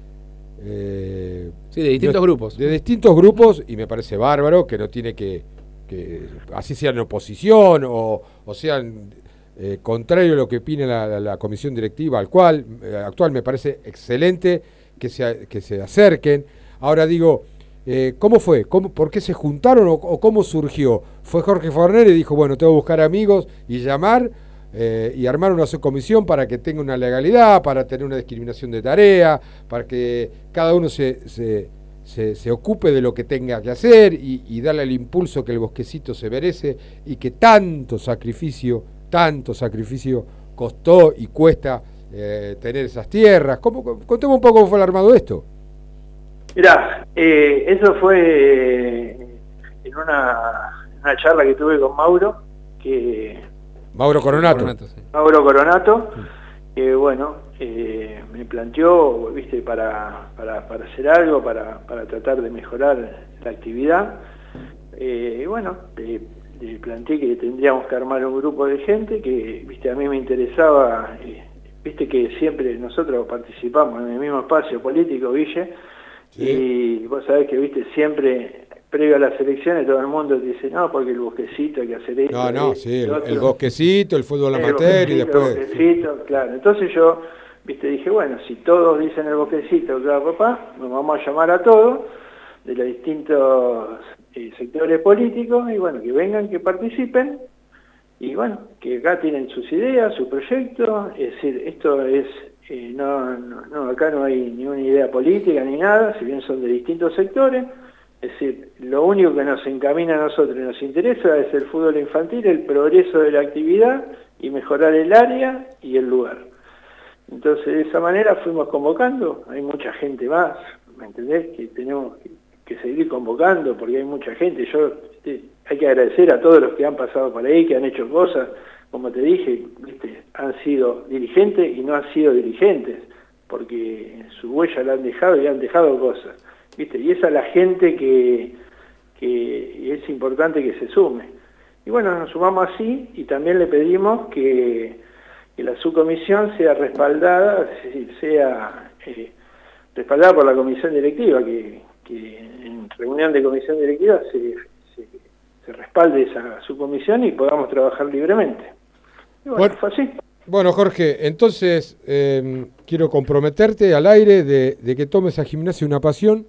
eh, Sí, de distintos grupos. De distintos grupos, y me parece bárbaro que no tiene que... que así sean oposición o, o sean eh, contrario a lo que opine la, la- la comisión directiva al cual, eh, actual, me parece excelente que se, que se acerquen. Ahora digo, eh, ¿cómo fue? ¿Cómo, ¿Por qué se juntaron o, o cómo surgió? Fue Jorge Forner y dijo, bueno, tengo que buscar amigos y llamar eh, y armar una subcomisión para que tenga una legalidad, para tener una discriminación de tarea, para que cada uno se, se, se- se ocupe de lo que tenga que hacer y, darle el impulso que el bosquecito se merece y que tanto sacrificio, tanto sacrificio costó y cuesta eh, tener esas tierras. ¿Cómo, contemos un poco cómo fue el armado esto. Mirá, eh, eso fue en una, una charla que tuve con Mauro, que Mauro Coronato. Mauro Coronato, que bueno, eh, me planteó, viste, para, para, para hacer algo, para, para tratar de mejorar la actividad. Eh, y bueno, le, le planteé que tendríamos que armar un grupo de gente que, viste, a mí me interesaba, eh, viste que siempre nosotros participamos en el mismo espacio político, Guille, y vos sabés que, viste, siempre previo a las elecciones todo el mundo dice, no, porque el bosquecito hay que hacer esto. No, no, sí, el, otro". el bosquecito, el fútbol amateur y después... el bosquecito, claro. Entonces yo, viste, dije, bueno, si todos dicen el bosquecito, claro, papá, nos vamos a llamar a todos de los distintos eh, sectores políticos y bueno, que vengan, que participen y bueno, que acá tienen sus ideas, su proyecto, es decir, esto es, eh, no, no, no, acá no hay ni una idea política ni nada, si bien son de distintos sectores, es decir, lo único que nos encamina a nosotros y nos interesa es el fútbol infantil, el progreso de la actividad y mejorar el área y el lugar. Entonces, de esa manera fuimos convocando, hay mucha gente más, ¿me entendés? Que tenemos que, seguir convocando porque hay mucha gente. Yo este, hay que agradecer a todos los que han pasado por ahí, que han hecho cosas, como te dije, ¿viste? han sido dirigentes y no han sido dirigentes, porque su huella la han dejado y han dejado cosas. ¿Viste? Y es la gente que, que es importante que se sume. Y bueno, nos sumamos así y también le pedimos que, que la subcomisión sea respaldada, sea eh, respaldada por la comisión directiva, que, que en reunión de comisión directiva se, se, se respalde esa subcomisión y podamos trabajar libremente. Y bueno, Bueno. fue así. Bueno, Jorge, entonces eh, quiero comprometerte al aire de, de que tomes a Gimnasia una pasión,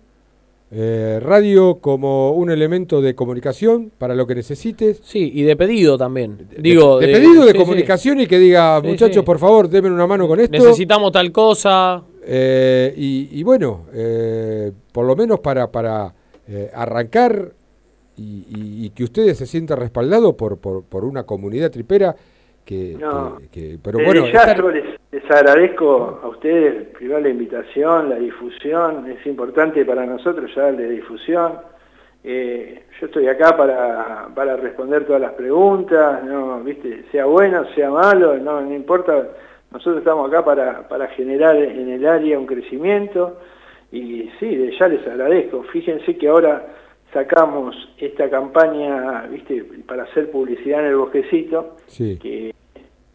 eh, radio como un elemento de comunicación para lo que necesites. Sí, y de pedido también. Digo, de, pedido de sí, sí. comunicación y que diga, Sí, muchachos, por favor, denme una mano con esto. Necesitamos tal cosa. Eh, y, y bueno, eh, por lo menos para, para arrancar y, y- y que ustedes se sientan respaldados por, por, por una comunidad tripera que, No. que- que- pero bueno, ya estar- yo les, les agradezco a ustedes primero la invitación, la difusión, es importante para nosotros ya darle difusión. Eh, yo estoy acá para, para responder todas las preguntas, no, viste, sea bueno, sea malo, no, no importa, nosotros estamos acá para, para generar en el área un crecimiento y sí, ya les agradezco. Fíjense que ahora sacamos esta campaña, viste, para hacer publicidad en el bosquecito, Sí. que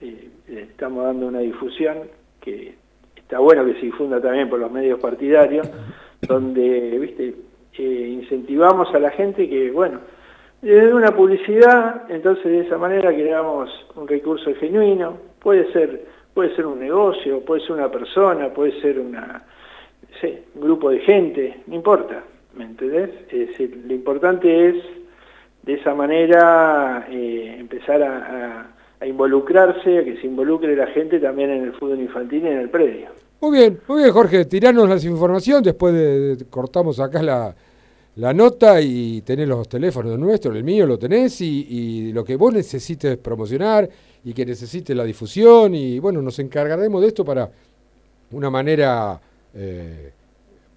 eh, le estamos dando una difusión que está bueno que se difunda también por los medios partidarios, donde, viste, eh, incentivamos a la gente que, bueno, desde una publicidad, entonces de esa manera creamos un recurso genuino, puede ser, puede ser un negocio, puede ser una persona, puede ser una, no sé, un grupo de gente, no importa, ¿me entendés? Es decir, lo importante es de esa manera eh, empezar a, involucrarse, a que se involucre la gente también en el fútbol infantil y en el predio. Muy bien, muy bien, Jorge. Tiranos la información, después de, cortamos acá la, nota y tenés los teléfonos nuestros, el mío lo tenés y, lo que vos necesites promocionar y que necesites la difusión y bueno, nos encargaremos de esto para una manera eh,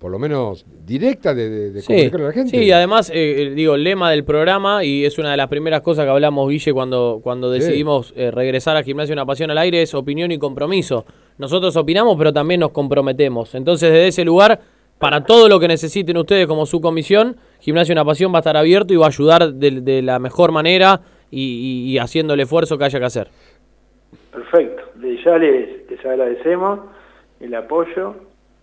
por lo menos directa de, de, de Sí, a la gente. sí, y además, eh, eh, digo, el lema del programa, y es una de las primeras cosas que hablamos, Guille, cuando, cuando Sí. decidimos eh, regresar a Gimnasia Una Pasión al Aire, es opinión y compromiso. Nosotros opinamos, pero también nos comprometemos. Entonces, desde ese lugar, para todo lo que necesiten ustedes como su comisión, Gimnasia Una Pasión va a estar abierto y va a ayudar de, de la mejor manera y, y- y haciendo el esfuerzo que haya que hacer. Perfecto, ya les, les agradecemos el apoyo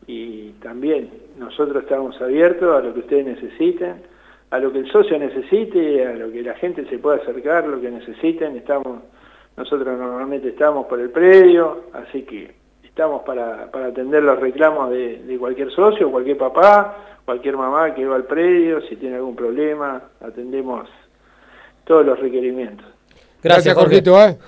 y también nosotros estamos abiertos a lo que ustedes necesiten, a lo que el socio necesite, a lo que la gente se pueda acercar, lo que necesiten, estamos, nosotros normalmente estamos por el predio, así que estamos para, para atender los reclamos de, de cualquier socio, cualquier papá, cualquier mamá que va al predio, si tiene algún problema, atendemos todos los requerimientos. Gracias, Gracias, Jorgito, ¿eh?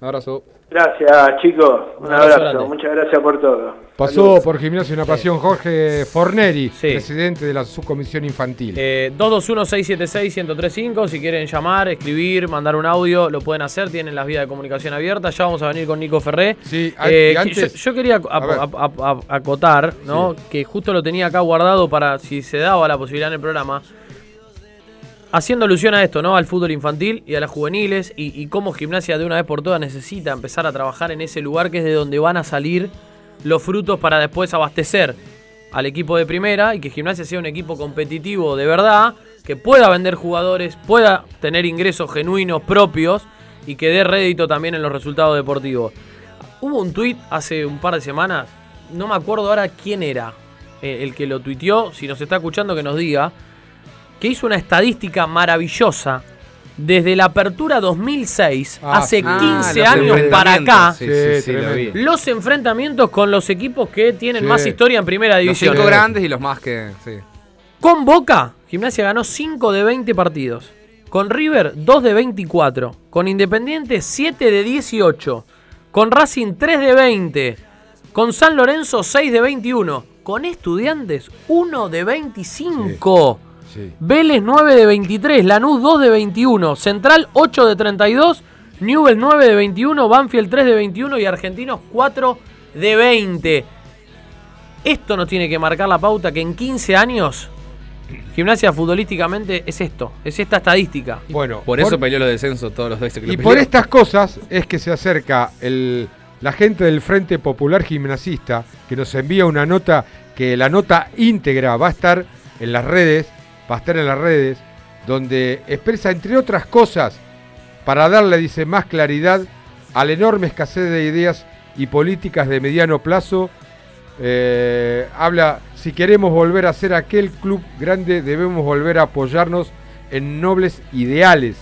Abrazo. Gracias, chicos. Un, Un abrazo. Muchas gracias por todo. Pasó por Gimnasia Una Pasión Jorge Forneri, Sí. presidente de la subcomisión infantil. Eh, 221-676-1035, si quieren llamar, escribir, mandar un audio, lo pueden hacer, tienen las vías de comunicación abiertas. Ya vamos a venir con Nico Ferré. Sí, Eh, antes- yo, yo quería acotar, ¿no? Que justo lo tenía acá guardado para si se daba la posibilidad en el programa. Haciendo alusión a esto, ¿no? Al fútbol infantil y a las juveniles y, y cómo gimnasia de una vez por todas necesita empezar a trabajar en ese lugar que es de donde van a salir los frutos para después abastecer al equipo de primera y que gimnasia sea un equipo competitivo de verdad, que pueda vender jugadores, pueda tener ingresos genuinos propios y que dé rédito también en los resultados deportivos. Hubo un tuit hace un par de semanas, no me acuerdo ahora quién era eh, el que lo tuiteó, si nos está escuchando que nos diga, que hizo una estadística maravillosa desde la apertura 2006, Ah, hace sí. 15 Ah, los años para acá, enfrentamientos. Sí, sí, Sí, sí, lo vi. tremendo. los enfrentamientos con los equipos que tienen Sí. más historia en primera Los división. cinco grandes y los más que. Sí. Con Boca, Gimnasia ganó 5 de 20 partidos. Con River, 2 de 24. Con Independiente, 7 de 18. Con Racing, 3 de 20. Con San Lorenzo, 6 de 21. Con Estudiantes, 1 de 25. Sí. Vélez 9 de 23, Lanús 2 de 21, Central 8 de 32, Newell 9 de 21, Banfield 3 de 21 y Argentinos 4 de 20. Esto nos tiene que marcar la pauta que en 15 años gimnasia futbolísticamente es esto, es esta estadística. Bueno, Por eso peleó los descensos todos los veces que lo Y peleó. por estas cosas es que se acerca el, la gente del Frente Popular Gimnasista que nos envía una nota que la nota íntegra va a estar en las redes, estar en las redes, donde expresa entre otras cosas para darle, dice, más claridad a la enorme escasez de ideas y políticas de mediano plazo. eh, habla, si queremos volver a ser aquel club grande, debemos volver a apoyarnos en nobles ideales,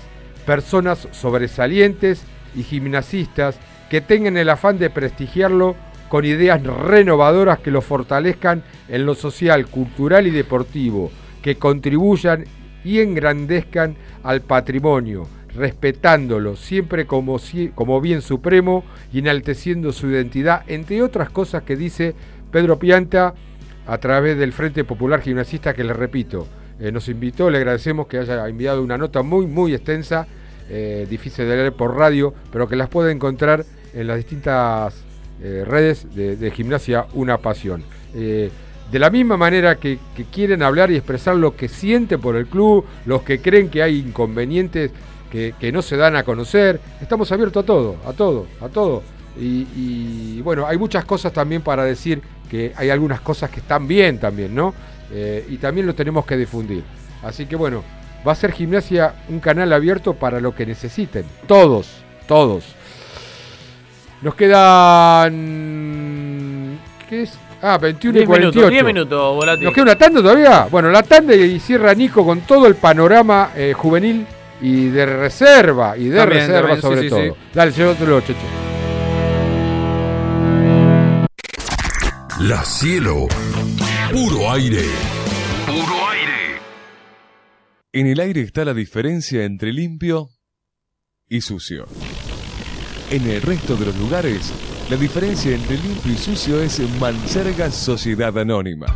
personas sobresalientes y gimnasistas que tengan el afán de prestigiarlo con ideas renovadoras que lo fortalezcan en lo social, cultural y deportivo, que contribuyan y engrandezcan al patrimonio, respetándolo siempre como, como bien supremo y enalteciendo su identidad, entre otras cosas que dice Pedro Pianta a través del Frente Popular Gimnasista, que le repito, eh, nos invitó, le agradecemos que haya enviado una nota muy, muy extensa, eh, difícil de leer por radio, pero que las puede encontrar en las distintas eh, redes de, de Gimnasia Una Pasión. De la misma manera que, quieren hablar y expresar lo que sienten por el club, los que creen que hay inconvenientes que, no se dan a conocer, estamos abiertos a todo, a todo, a todo. Y, y, bueno, hay muchas cosas también para decir que hay algunas cosas que están bien también, ¿no? Eh, y también lo tenemos que difundir. Así que bueno, va a ser gimnasia un canal abierto para lo que necesiten. Todos, todos. Nos quedan. ¿Qué es? Ah, 21 y 10 minutos, 48. 10 minutos, Volati. ¿Nos queda una tanda todavía? Bueno, la tanda y cierra Nico con todo el panorama eh, juvenil y de reserva. Y de También, reserva también, sí, sobre sí, todo. sí. Dale, llévatelo, Checho. La cielo. Puro aire. Puro aire. En el aire está la diferencia entre limpio y sucio. En el resto de los lugares, la diferencia entre limpio y sucio es Manserga Sociedad Anónima.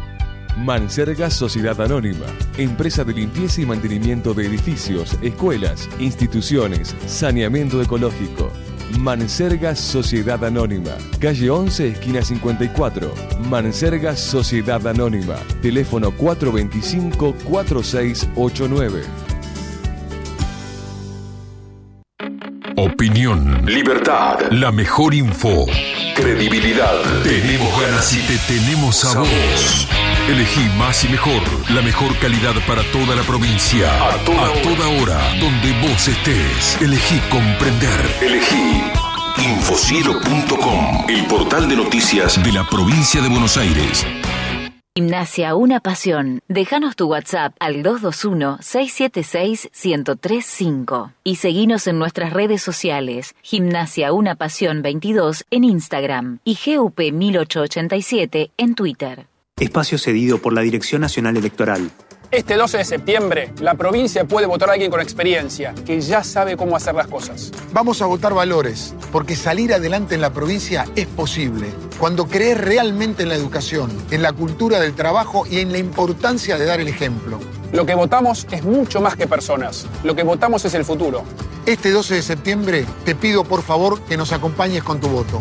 Manserga Sociedad Anónima, empresa de limpieza y mantenimiento de edificios, escuelas, instituciones, saneamiento ecológico. Manserga Sociedad Anónima, calle 11, esquina 54. Manserga Sociedad Anónima, teléfono 425-4689. Opinión. Libertad. La mejor info. Credibilidad. Tenemos ganas y te tenemos a vos. Elegí más y mejor. La mejor calidad para toda la provincia. A toda, hora. Donde vos estés. Elegí comprender. Elegí infocielo.com. El portal de noticias de la provincia de Buenos Aires. Gimnasia Una Pasión. Déjanos tu WhatsApp al 221-676-1035 y seguinos en nuestras redes sociales Gimnasia Una Pasión 22 en Instagram y GUP 1887 en Twitter. Espacio cedido por la Dirección Nacional Electoral. Este 12 de septiembre, la provincia puede votar a alguien con experiencia, que ya sabe cómo hacer las cosas. Vamos a votar valores, porque salir adelante en la provincia es posible. Cuando crees realmente en la educación, en la cultura del trabajo y en la importancia de dar el ejemplo. Lo que votamos es mucho más que personas. Lo que votamos es el futuro. Este 12 de septiembre te pido por favor que nos acompañes con tu voto.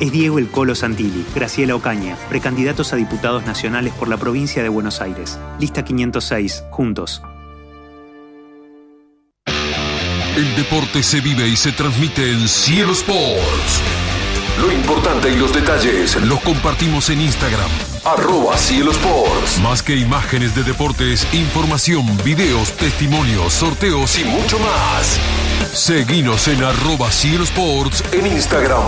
Es Diego El Colo Santilli, Graciela Ocaña, precandidatos a diputados nacionales por la provincia de Buenos Aires. Lista 506, juntos. El deporte se vive y se transmite en Cielo Sports. Lo importante y los detalles los compartimos en Instagram. Arroba Cielo Sports. Más que imágenes de deportes, información, videos, testimonios, sorteos y mucho más. Seguinos en arroba Cielo Sports en Instagram.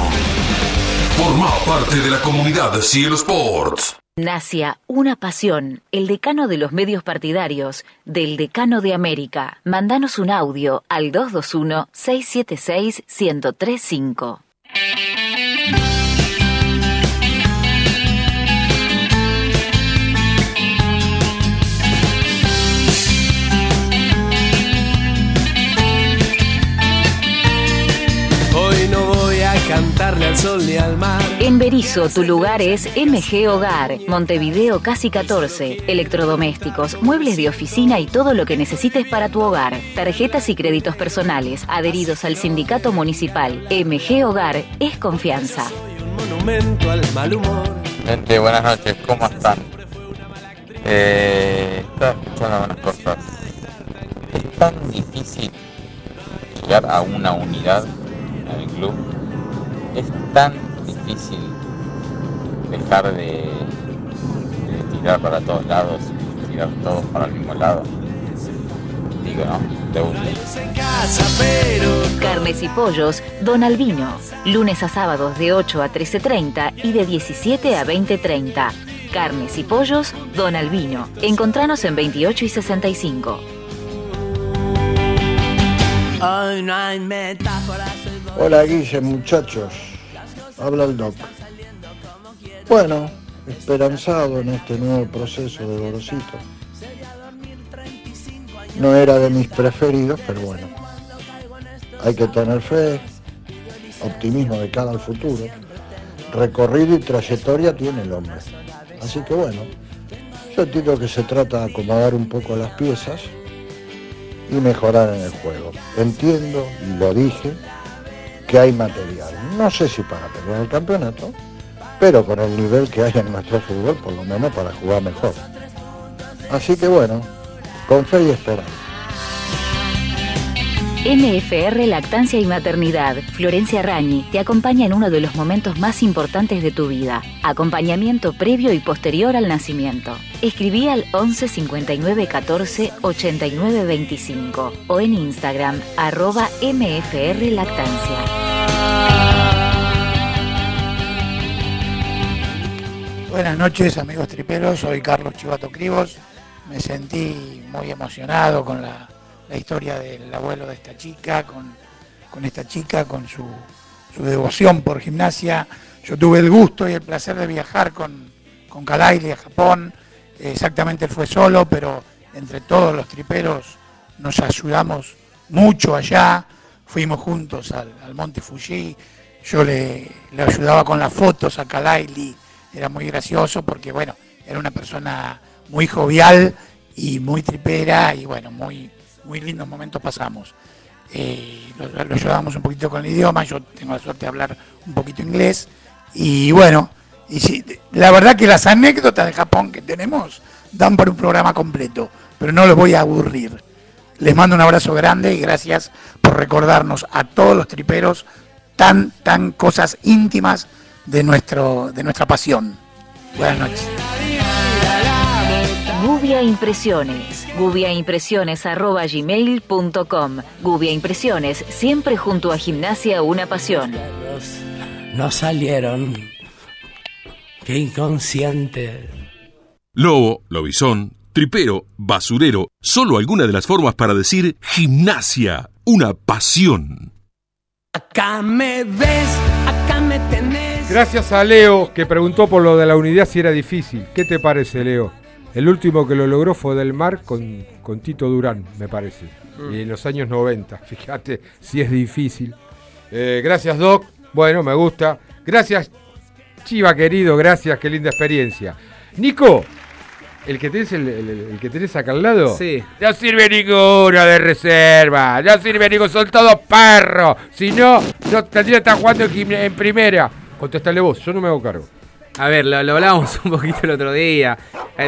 Forma parte de la comunidad Cielo Sports. Nacia, una pasión, el decano de los medios partidarios, del decano de América. Mandanos un audio al 221-676-1035. Hoy cantarle al sol ni al mar. En Berizo, tu lugar es MG Hogar, Montevideo Casi 14. Electrodomésticos, muebles de oficina y todo lo que necesites para tu hogar. Tarjetas y créditos personales, adheridos al sindicato municipal. MG Hogar es confianza. Monumento al mal humor. Gente, buenas noches, ¿cómo están? Eh, estaba escuchando unas cosas. Es tan difícil llegar a una unidad en el club. Es tan difícil dejar de, de tirar para todos lados tirar todos para el mismo lado. Digo, ¿no? Te gusta. Carnes y pollos, Don Albino. Lunes a sábados de 8 a 13.30 y de 17 a 20.30. Carnes y pollos, Don Albino. Encontranos en 28 y 65. Hoy no hay metáforas. Hola Guille, muchachos. Habla el Doc. Bueno, esperanzado en este nuevo proceso de Gorosito. No era de mis preferidos, pero bueno. Hay que tener fe, optimismo de cara al futuro. Recorrido y trayectoria tiene el hombre. Así que bueno, yo entiendo que se trata de acomodar un poco las piezas y mejorar en el juego. Entiendo, lo dije, que hay material. No sé si para pelear el campeonato, pero con el nivel que hay en nuestro fútbol, por lo menos para jugar mejor. Así que bueno, con fe y esperanza. MFR Lactancia y Maternidad, Florencia Rañi, te acompaña en uno de los momentos más importantes de tu vida. Acompañamiento previo y posterior al nacimiento. Escribí al 11 59 14 89 25 o en Instagram arroba MFR Lactancia. Buenas noches amigos triperos, soy Carlos Chivato Cribos. Me sentí muy emocionado con la, la historia del abuelo de esta chica, con, con esta chica, con su, su devoción por gimnasia. Yo tuve el gusto y el placer de viajar con, con Kalaili a Japón. Exactamente fue solo, pero entre todos los triperos nos ayudamos mucho allá. Fuimos juntos al, al Monte Fuji. Yo le, le ayudaba con las fotos a Kalaili. Era muy gracioso porque, bueno, era una persona muy jovial y muy tripera y, bueno, muy, muy lindos momentos pasamos. Eh, lo, ayudamos un poquito con el idioma, yo tengo la suerte de hablar un poquito inglés. Y bueno, y sí, la verdad que las anécdotas de Japón que tenemos dan para un programa completo, pero no los voy a aburrir. Les mando un abrazo grande y gracias por recordarnos a todos los triperos tan, tan cosas íntimas de, nuestro, de nuestra pasión. Buenas noches. Gubia Impresiones. gubiaimpresiones.gmail.com Gubia Impresiones, siempre junto a Gimnasia Una Pasión. No salieron. Qué inconsciente. Lobo, lobizón, tripero, basurero, solo alguna de las formas para decir gimnasia, una pasión. Acá me ves, acá me tenés. Gracias a Leo que preguntó por lo de la unidad si era difícil. ¿Qué te parece, Leo? El último que lo logró fue Del Mar con, con Tito Durán, me parece. Mm. Y en los años 90. Fíjate si es difícil. Eh, gracias, Doc. Bueno, me gusta. Gracias, Chiva querido. Gracias, qué linda experiencia. Nico, el que tenés, el, el- el que tenés acá al lado. Sí. No sirve ninguno de reserva. No sirve ninguno. Son todos perros. Si no, no tendría que estar jugando en primera. Contestale vos. Yo no me hago cargo. A ver, lo, lo hablábamos un poquito el otro día.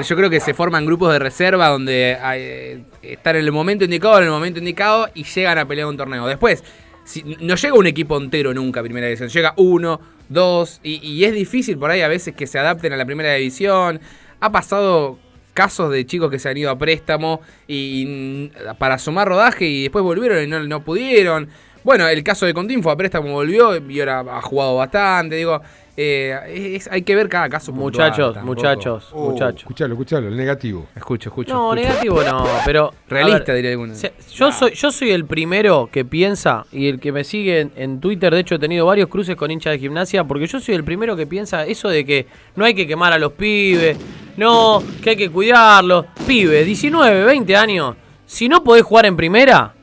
Yo creo que se forman grupos de reserva donde eh, están en el momento indicado, en el momento indicado y llegan a pelear un torneo. Después, si, no llega un equipo entero nunca a primera división. Llega uno, dos, y, y es difícil por ahí a veces que se adapten a la primera división. Ha pasado casos de chicos que se han ido a préstamo y para sumar rodaje y después volvieron y no, no pudieron. Bueno, el caso de Contín fue a préstamo, volvió y ahora ha jugado bastante. Digo, eh, es- hay que ver cada caso. Muchachos, muchachos, Oh, muchachos. Escuchalo, escuchalo, el negativo. Escucho, escucho. No, escucho. negativo no, pero. Realista, ver, diría alguno. se- yo, soy, yo soy el primero que piensa, y el que me sigue en, en Twitter, de hecho he tenido varios cruces con hinchas de gimnasia, porque yo soy el primero que piensa eso de que no hay que quemar a los pibes, no, que hay que cuidarlos. Pibe, 19, 20 años, si no podés jugar en primera,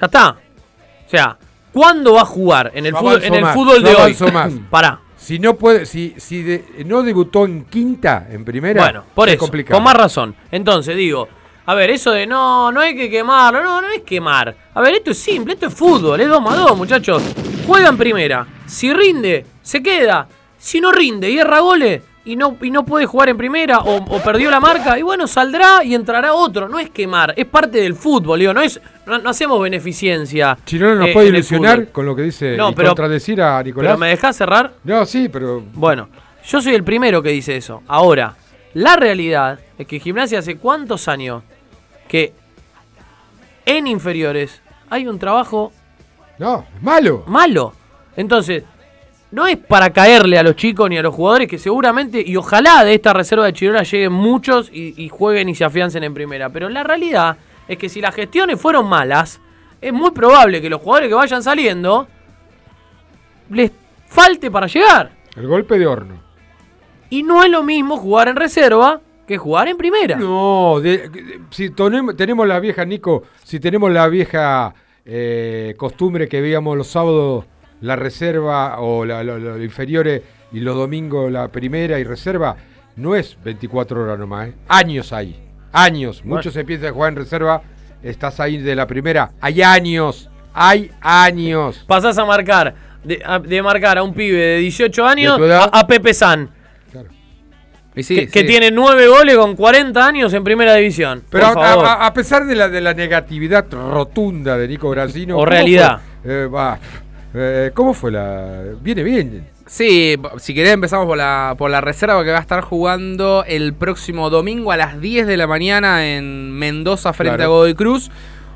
ya está. O sea, ¿cuándo va a jugar en el Yo fútbol, en el fútbol de hoy? más. Pará. Si no puede, si, si de- no debutó en quinta, en primera, Bueno, por es eso, complicado. con más razón. Entonces digo, a ver, eso de no, no hay que quemarlo, no, no es quemar. A ver, esto es simple, esto es fútbol, es 2 más 2, muchachos. Juega en primera, si rinde, se queda. Si no rinde y erra goles y no, y no puede jugar en primera o, o perdió la marca, y bueno, saldrá y entrará otro. No es quemar, es parte del fútbol, digo, no, es, no, no hacemos beneficencia. Chirona nos eh, puede ilusionar con lo que dice No, y pero- contradecir a Nicolás. ¿Pero me dejás cerrar? No, sí, pero. Bueno, yo soy el primero que dice eso. Ahora, la realidad es que Gimnasia hace cuántos años que en inferiores hay un trabajo. No, malo. Malo. Entonces, no es para caerle a los chicos ni a los jugadores que seguramente y ojalá de esta reserva de Chirola lleguen muchos y, y jueguen y se afiancen en primera. Pero la realidad es que si las gestiones fueron malas, es muy probable que los jugadores que vayan saliendo les falte para llegar. El golpe de horno. Y no es lo mismo jugar en reserva que jugar en primera. No, de- de- si tenemos la vieja, Nico, si tenemos la vieja eh, costumbre que veíamos los sábados la reserva o la- inferiores y los domingos la primera y reserva, no es 24 horas nomás, ¿eh? años hay, años. Bueno. Muchos se piensan jugar en reserva, estás ahí de la primera, hay años, hay años. Pasás a marcar, de, a- de marcar a un pibe de 18 años a, a Pepe San. Y sí, que, tiene 9 goles con 40 años en primera división. Pero Por a, favor. a- a pesar de la, de la negatividad rotunda de Nico Brasino. O ¿cómo realidad. Eh, va, eh, ¿Cómo fue la.? Viene bien. Sí, si querés empezamos por la, por la reserva que va a estar jugando el próximo domingo a las 10 de la mañana en Mendoza frente Claro. a Godoy Cruz.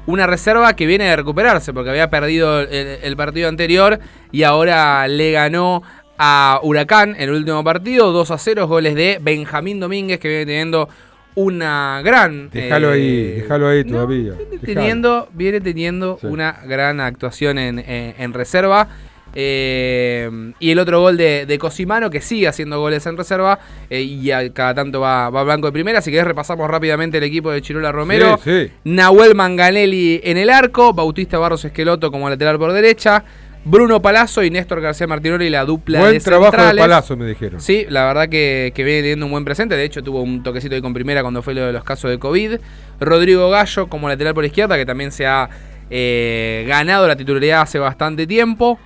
Una reserva que viene de recuperarse porque había perdido el, el partido anterior y ahora le ganó a Huracán en el último partido. 2 a 0, goles de Benjamín Domínguez que viene teniendo una gran... Déjalo eh, ahí, déjalo ahí todavía. Dejalo. teniendo, viene teniendo Sí. una gran actuación en, en- en reserva. Eh, y el otro gol de, de Cosimano, que sigue haciendo goles en reserva. eh, y a- cada tanto va, va blanco de primera. Si querés, repasamos rápidamente el equipo de Chirola Romero. Sí, sí. Nahuel Manganelli en el arco. Bautista Barros Esqueloto como lateral por derecha. Bruno Palazzo y Néstor García Martinoli, la dupla Buen de trabajo de. Palazzo, me dijeron. Sí, la verdad que, que viene teniendo un buen presente. De hecho, tuvo un toquecito ahí con primera cuando fue lo de los casos de COVID. Rodrigo Gallo como lateral por izquierda, que también se ha eh, ganado la titularidad hace bastante tiempo.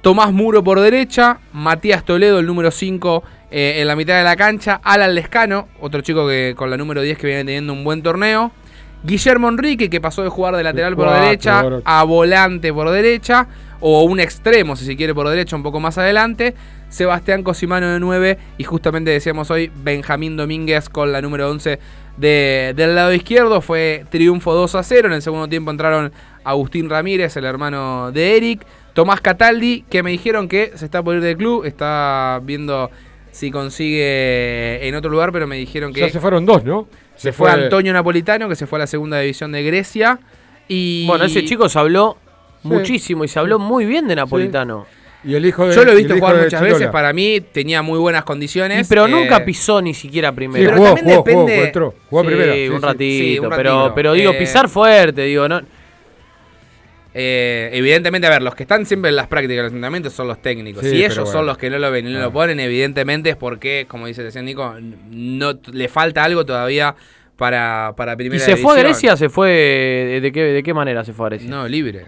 Tomás Muro por derecha. Matías Toledo, el número 5 eh, en la mitad de la cancha. Alan Lescano, otro chico que con la número 10 que viene teniendo un buen torneo. Guillermo Enrique, que pasó de jugar de lateral por derecha a volante por derecha, o un extremo, si se quiere, por derecha, un poco más adelante. Sebastián Cosimano de 9, y justamente decíamos hoy Benjamín Domínguez con la número 11 de- del lado izquierdo. Fue triunfo 2 a 0. En el segundo tiempo entraron Agustín Ramírez, el hermano de Eric. Tomás Cataldi, que me dijeron que se está por ir del club, está viendo si consigue en otro lugar, pero me dijeron que Ya se fueron dos, ¿no? se fue Antonio Napolitano, que se fue a la segunda división de Grecia. Y Bueno, ese chico se habló Sí. muchísimo y se habló muy bien de Napolitano. Y el hijo de Yo lo he y visto jugar muchas Chirola. veces, para mí tenía muy buenas condiciones. Y pero eh, nunca pisó ni siquiera primero. Pero también depende. jugó sí, primera, sí, un ratito, un pero, ratito. pero digo, Eh, pisar fuerte, digo, no. Eh, evidentemente, a ver, los que están siempre en las prácticas de los entrenamientos son los técnicos. Si ellos bueno. son los que no lo ven y no Ah. lo ponen, evidentemente es porque, como dice recién Nico, no le falta algo todavía para, para ¿Y primera se fue a. Grecia? ¿Se fue de, de qué, de qué manera se fue a Grecia? No, libre.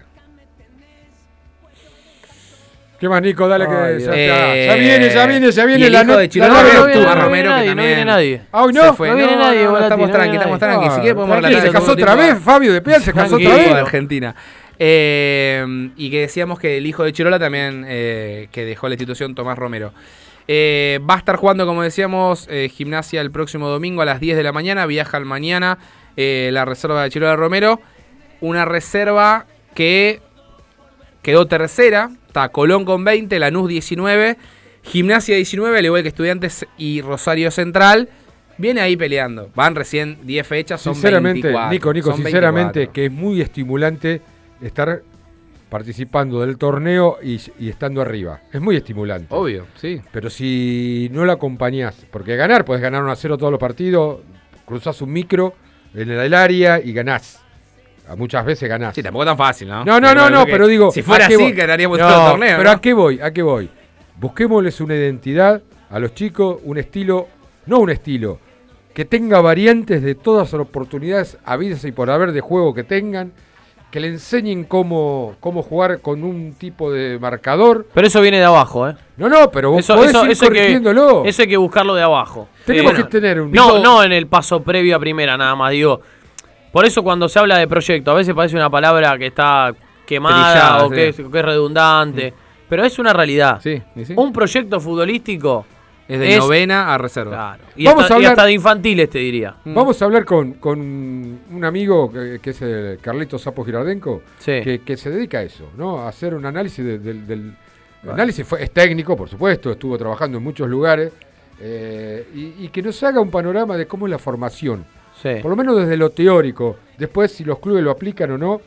¿Qué más, Nico? Dale que ya. Eh, ya viene, ya viene, ya viene el la hijo no- Romero, no que no viene nadie. Ah, hoy se no. fue. No viene nadie, no, Volati, estamos no tranqui, estamos tranqui. Si quiere podemos relatar ¿Se casó otra vez, Fabio de Pial? ¿Se casó otra vez? Argentina. Eh, y que decíamos que el hijo de Chirola también, eh, que dejó la institución, Tomás Romero. Eh, va a estar jugando, como decíamos, eh, gimnasia el próximo domingo a las 10 de la mañana. Viaja al mañana eh, la reserva de Chirola Romero. Una reserva que quedó tercera. Está Colón con 20, Lanús 19, Gimnasia 19, al igual que Estudiantes y Rosario Central. Viene ahí peleando. Van recién 10 fechas, son Sinceramente, 24. Nico, Nico, son sinceramente 24. que es muy estimulante estar participando del torneo y, y estando arriba. Es muy estimulante. Obvio, sí. Pero si no lo acompañás, porque ganar, puedes ganar 1 a 0 todos los partidos, cruzás un micro en el área y ganás. A muchas veces ganás. Sí, tampoco es tan fácil, ¿no? No, no, no, no, pero digo. Si fuera ¿a qué así, voy? ganaríamos No, todo el torneo. Pero ¿no? ¿a qué voy? ¿A qué voy? Busquémosles una identidad a los chicos, un estilo, no un estilo, que tenga variantes de todas las oportunidades habidas y por haber de juego que tengan, que le enseñen cómo, cómo jugar con un tipo de marcador. Pero eso viene de abajo, ¿eh? No, no, pero vos Eso, podés eso, ir eso hay que, corrigiéndolo. eso hay que buscarlo de abajo. Tenemos Eh, que tener un- No, no en el paso previo a primera, nada más. Digo, por eso cuando se habla de proyecto, a veces parece una palabra que está quemada Trillada, o que, es, que es redundante. Pero es una realidad. Sí. Un proyecto futbolístico Es de novena a reserva. Claro. Y, Vamos hasta, a y hablar- hasta de infantiles, te diría. Vamos a hablar con, con un amigo que, que es el Carlito Sapo Girardenco, Sí. que, que se dedica a eso, ¿no? A hacer un análisis de- del... del- el análisis fue, es técnico, por supuesto, estuvo trabajando en muchos lugares, eh, y, y que nos haga un panorama de cómo es la formación. Por lo menos desde lo teórico. Después, si los clubes lo aplican o no,